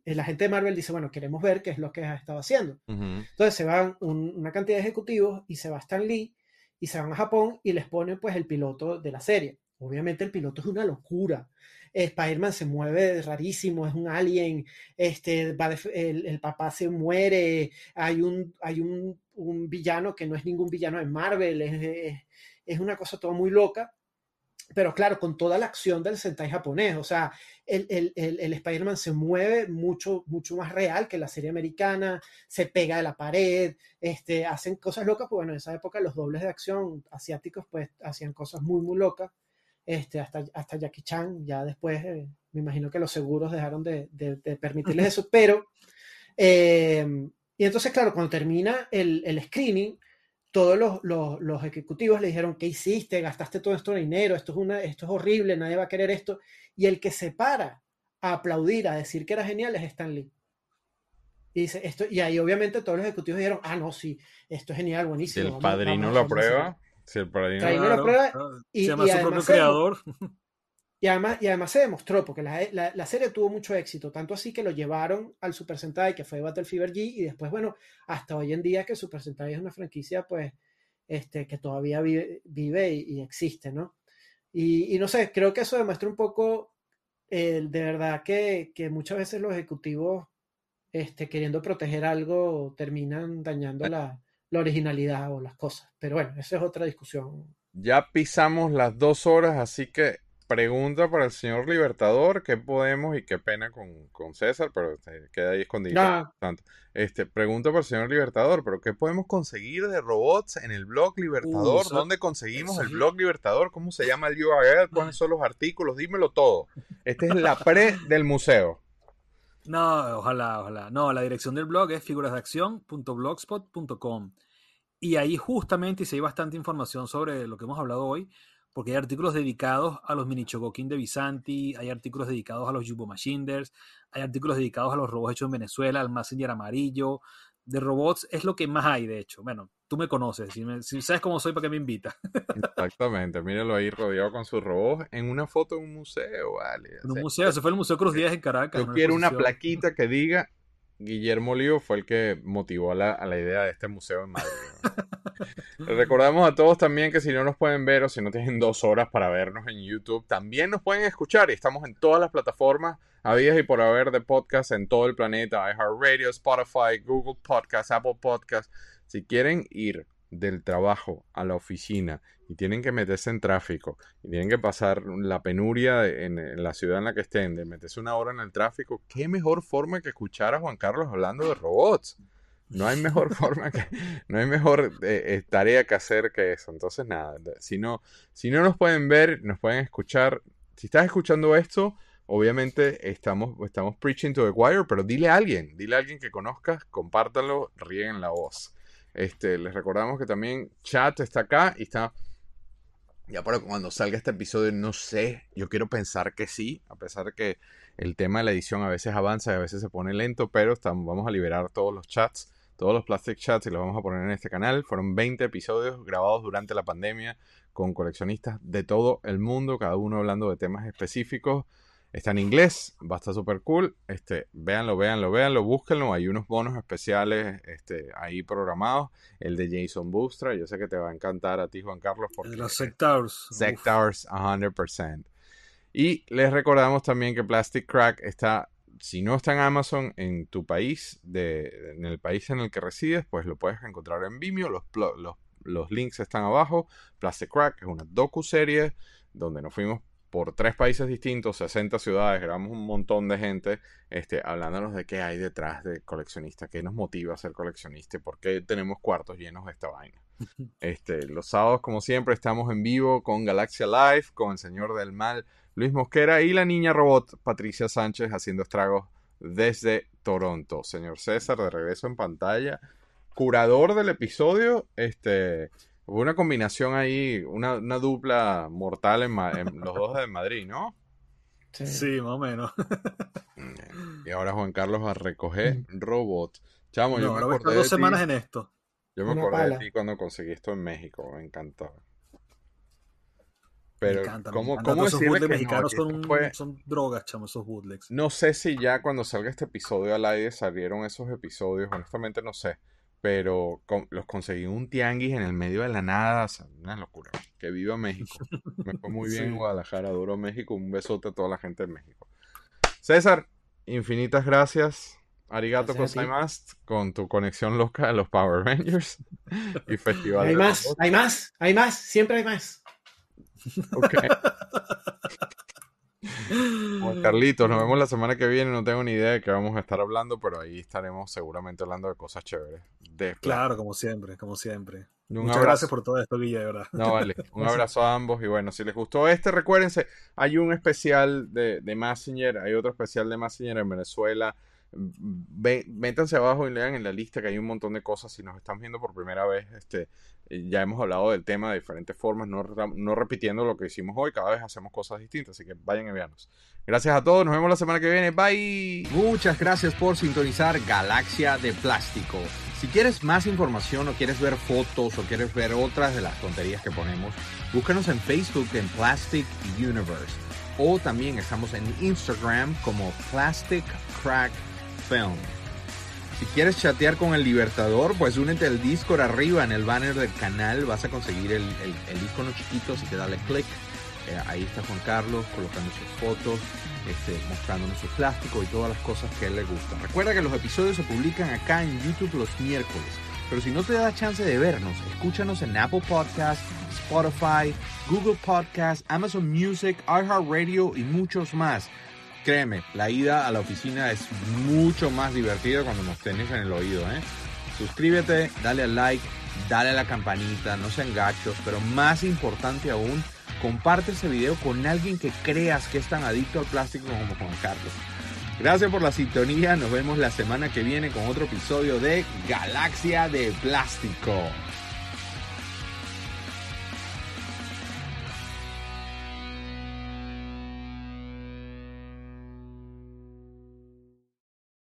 eh, la gente de Marvel dice, bueno, queremos ver qué es lo que has estado haciendo. Ujú. Entonces se van un- una cantidad de ejecutivos y se va Stan Lee y se van a Japón y les ponen pues el piloto de la serie. Obviamente el piloto es una locura. Spider-Man se mueve rarísimo, es un alien, este, va de- el, el papá se muere, hay un, hay un, un villano que no es ningún villano de Marvel, es, es- es una cosa toda muy loca, pero claro, con toda la acción del Sentai japonés, o sea, el, el, el, el Spider-Man se mueve mucho, mucho más real que la serie americana, se pega de la pared, este, hacen cosas locas, pues bueno, en esa época los dobles de acción asiáticos pues hacían cosas muy, muy locas, este, hasta, hasta Jackie Chan, ya después eh, me imagino que los seguros dejaron de, de- de permitirles eso, pero, eh, y entonces claro, cuando termina el, el screening, todos los, los- los ejecutivos le dijeron, ¿qué hiciste? Gastaste todo esto de dinero, esto es, una, esto es horrible, nadie va a querer esto, y el que se para a aplaudir, a decir que era genial es Stan Lee. Y, dice, esto, y ahí obviamente todos los ejecutivos dijeron, ah, no, sí, esto es genial, Si buenísimo. el vamos- padrino vamos- lo vamos a hacer". aprueba, si el padrino lo prueba claro. y- se llama y su propio creador. Y además, y además se demostró, porque la, la- serie tuvo mucho éxito, tanto así que lo llevaron al Super Sentai, que fue Battle Fever G, y después, bueno, hasta hoy en día que Super Sentai es una franquicia, pues, este, que todavía vive, vive y, existe, ¿no? Y, no sé, creo que eso demuestra un poco, de verdad, que, que muchas veces los ejecutivos, este, queriendo proteger algo, terminan dañando la, la originalidad o las cosas. Pero bueno, esa es otra discusión. Ya pisamos las dos horas, así que pregunta para el señor Libertador, qué podemos y qué pena con, con César, pero este, queda ahí escondido. Tanto. Este, pregunta para el señor Libertador, pero qué podemos conseguir de robots en el blog Libertador? Uh, eso- ¿Dónde conseguimos el blog Libertador? ¿Cómo se llama el URL? ¿Cuáles son los artículos? Dímelo todo. Esta es la pre del museo. No, ojalá, ojalá. No, la dirección del blog es figurasdeacción.blogspot.com. Y ahí justamente si hay bastante información sobre lo que hemos hablado hoy, porque hay artículos dedicados a los mini Chogokin de Visanti, hay artículos dedicados a los Yubo Machiners, hay artículos dedicados a los robots hechos en Venezuela, al Messenger amarillo. De robots es lo que más hay, de hecho. Bueno, tú me conoces, si, me- si sabes cómo soy, ¿para qué me invitas? Exactamente, míralo ahí rodeado con sus robots en una foto en un museo, vale. En un museo, se fue el Museo Cruz Díaz en Caracas. Yo quiero una plaquita que diga Guillermo Lío fue el que motivó a la, a la idea de este museo en Madrid. recordamos a todos también que si no nos pueden ver o si no tienen dos horas para vernos en YouTube, también nos pueden escuchar y estamos en todas las plataformas habidas y por haber de podcast en todo el planeta, iHeartRadio, Spotify, Google Podcast, Apple Podcast. Si quieren ir del trabajo a la oficina y tienen que meterse en tráfico y tienen que pasar la penuria de- en, la ciudad en la que estén, de meterse una hora en el tráfico, qué mejor forma que escuchar a Juan Carlos hablando de robots. No hay mejor forma que, no hay mejor eh, eh, tarea que hacer que eso. Entonces, nada, si no, si no nos pueden ver, nos pueden escuchar. Si estás escuchando esto, obviamente estamos, estamos preaching to the choir, pero dile a alguien, dile a alguien que conozcas, compártanlo, rieguen la voz. Este, les recordamos que también chat está acá y está. Ya para cuando salga este episodio, no sé, yo quiero pensar que sí, a pesar de que el tema de la edición a veces avanza y a veces se pone lento, pero estamos, vamos a liberar todos los chats, todos los plastic chats y los vamos a poner en este canal. Fueron 20 episodios grabados durante la pandemia con coleccionistas de todo el mundo, cada uno hablando de temas específicos. Está en inglés, va a estar súper cool. Este, véanlo, véanlo, véanlo, búsquenlo. Hay unos bonos especiales este, ahí programados. El de Jason Boostra, yo sé que te va a encantar a ti, Juan Carlos, porque De los sectors. Sectors 100%. Y les recordamos también que Plastic Crack está, si no está en Amazon, en tu país, de, en el país en el que resides, pues lo puedes encontrar en Vimeo. Los, los links están abajo. Plastic Crack es una docu-serie donde nos fuimos por tres países distintos, 60 ciudades, grabamos un montón de gente este, hablándonos de qué hay detrás de coleccionista, qué nos motiva a ser coleccionista, por qué tenemos cuartos llenos de esta vaina. Este, los sábados, como siempre, estamos en vivo con Galaxia Live, con el Señor del Mal, Luis Mosquera y la niña robot Patricia Sánchez haciendo estragos desde Toronto. Señor César, de regreso en pantalla, curador del episodio, este, hubo una combinación ahí, una, una dupla mortal en, los dos de Madrid, ¿no? Sí. Sí, más o menos. Y ahora Juan Carlos a recoger robot. Chamo, yo me ahora acordé dos de ti. semanas en esto. Yo me Una acordé de ti cuando conseguí esto en México, me encantó. me Pero, encanta, me ¿cómo, encanta. cómo esos decirle bootlegs no? mexicanos son, fue- son drogas, chamo, esos bootlegs. No sé si ya cuando salga este episodio al aire salieron esos episodios, honestamente no sé. Pero con- los conseguí un tianguis en el medio de la nada, o sea, una locura. Que viva México. Me fue muy bien en Sí. Guadalajara, duro México. Un besote a toda la gente de México. César, infinitas gracias. Arigato gozaimasu con tu conexión loca a los Power Rangers y Festival Hay de más, hay más, hay más, siempre hay más. Ok. Juan Carlitos, nos vemos la semana que viene. No tengo ni idea de qué vamos a estar hablando, pero ahí estaremos seguramente hablando de cosas chéveres. De Claro, como siempre, como siempre. Un Muchas abrazo. gracias por todo esto, Guille, de verdad. No, vale. Un abrazo a ambos. Y bueno, si les gustó este, recuérdense, hay un especial de, de Messenger, hay otro especial de Messenger en Venezuela. Métanse abajo y lean en la lista que hay un montón de cosas. Si nos están viendo por primera vez, este, eh, ya hemos hablado del tema de diferentes formas, no repitiendo lo que hicimos hoy. Cada vez hacemos cosas distintas, así que vayan y veanos. Gracias a todos. Nos vemos la semana que viene. Bye. Muchas gracias por sintonizar Galaxia de Plástico. Si quieres más información o quieres ver fotos o quieres ver otras de las tonterías que ponemos, búscanos en Facebook en Plastic Universe. O también estamos en Instagram como Plastic Crack Film. Si quieres chatear con el Libertador, pues únete al Discord arriba en el banner del canal. Vas a conseguir el, icono chiquito, así que dale click. Eh, ahí está Juan Carlos colocando sus fotos, este, mostrándonos su plástico y todas las cosas que él le gustan. Recuerda que los episodios se publican acá en YouTube los miércoles. Pero si no te da chance de vernos, escúchanos en Apple Podcasts, Spotify, Google Podcasts, Amazon Music, iHeartRadio y muchos más. Créeme, la ida a la oficina es mucho más divertida cuando nos tenés en el oído, ¿eh? Suscríbete, dale al like, dale a la campanita, no sean gachos, pero más importante aún, comparte ese video con alguien que creas que es tan adicto al plástico como Juan Carlos. Gracias por la sintonía, nos vemos la semana que viene con otro episodio de Galaxia de Plástico.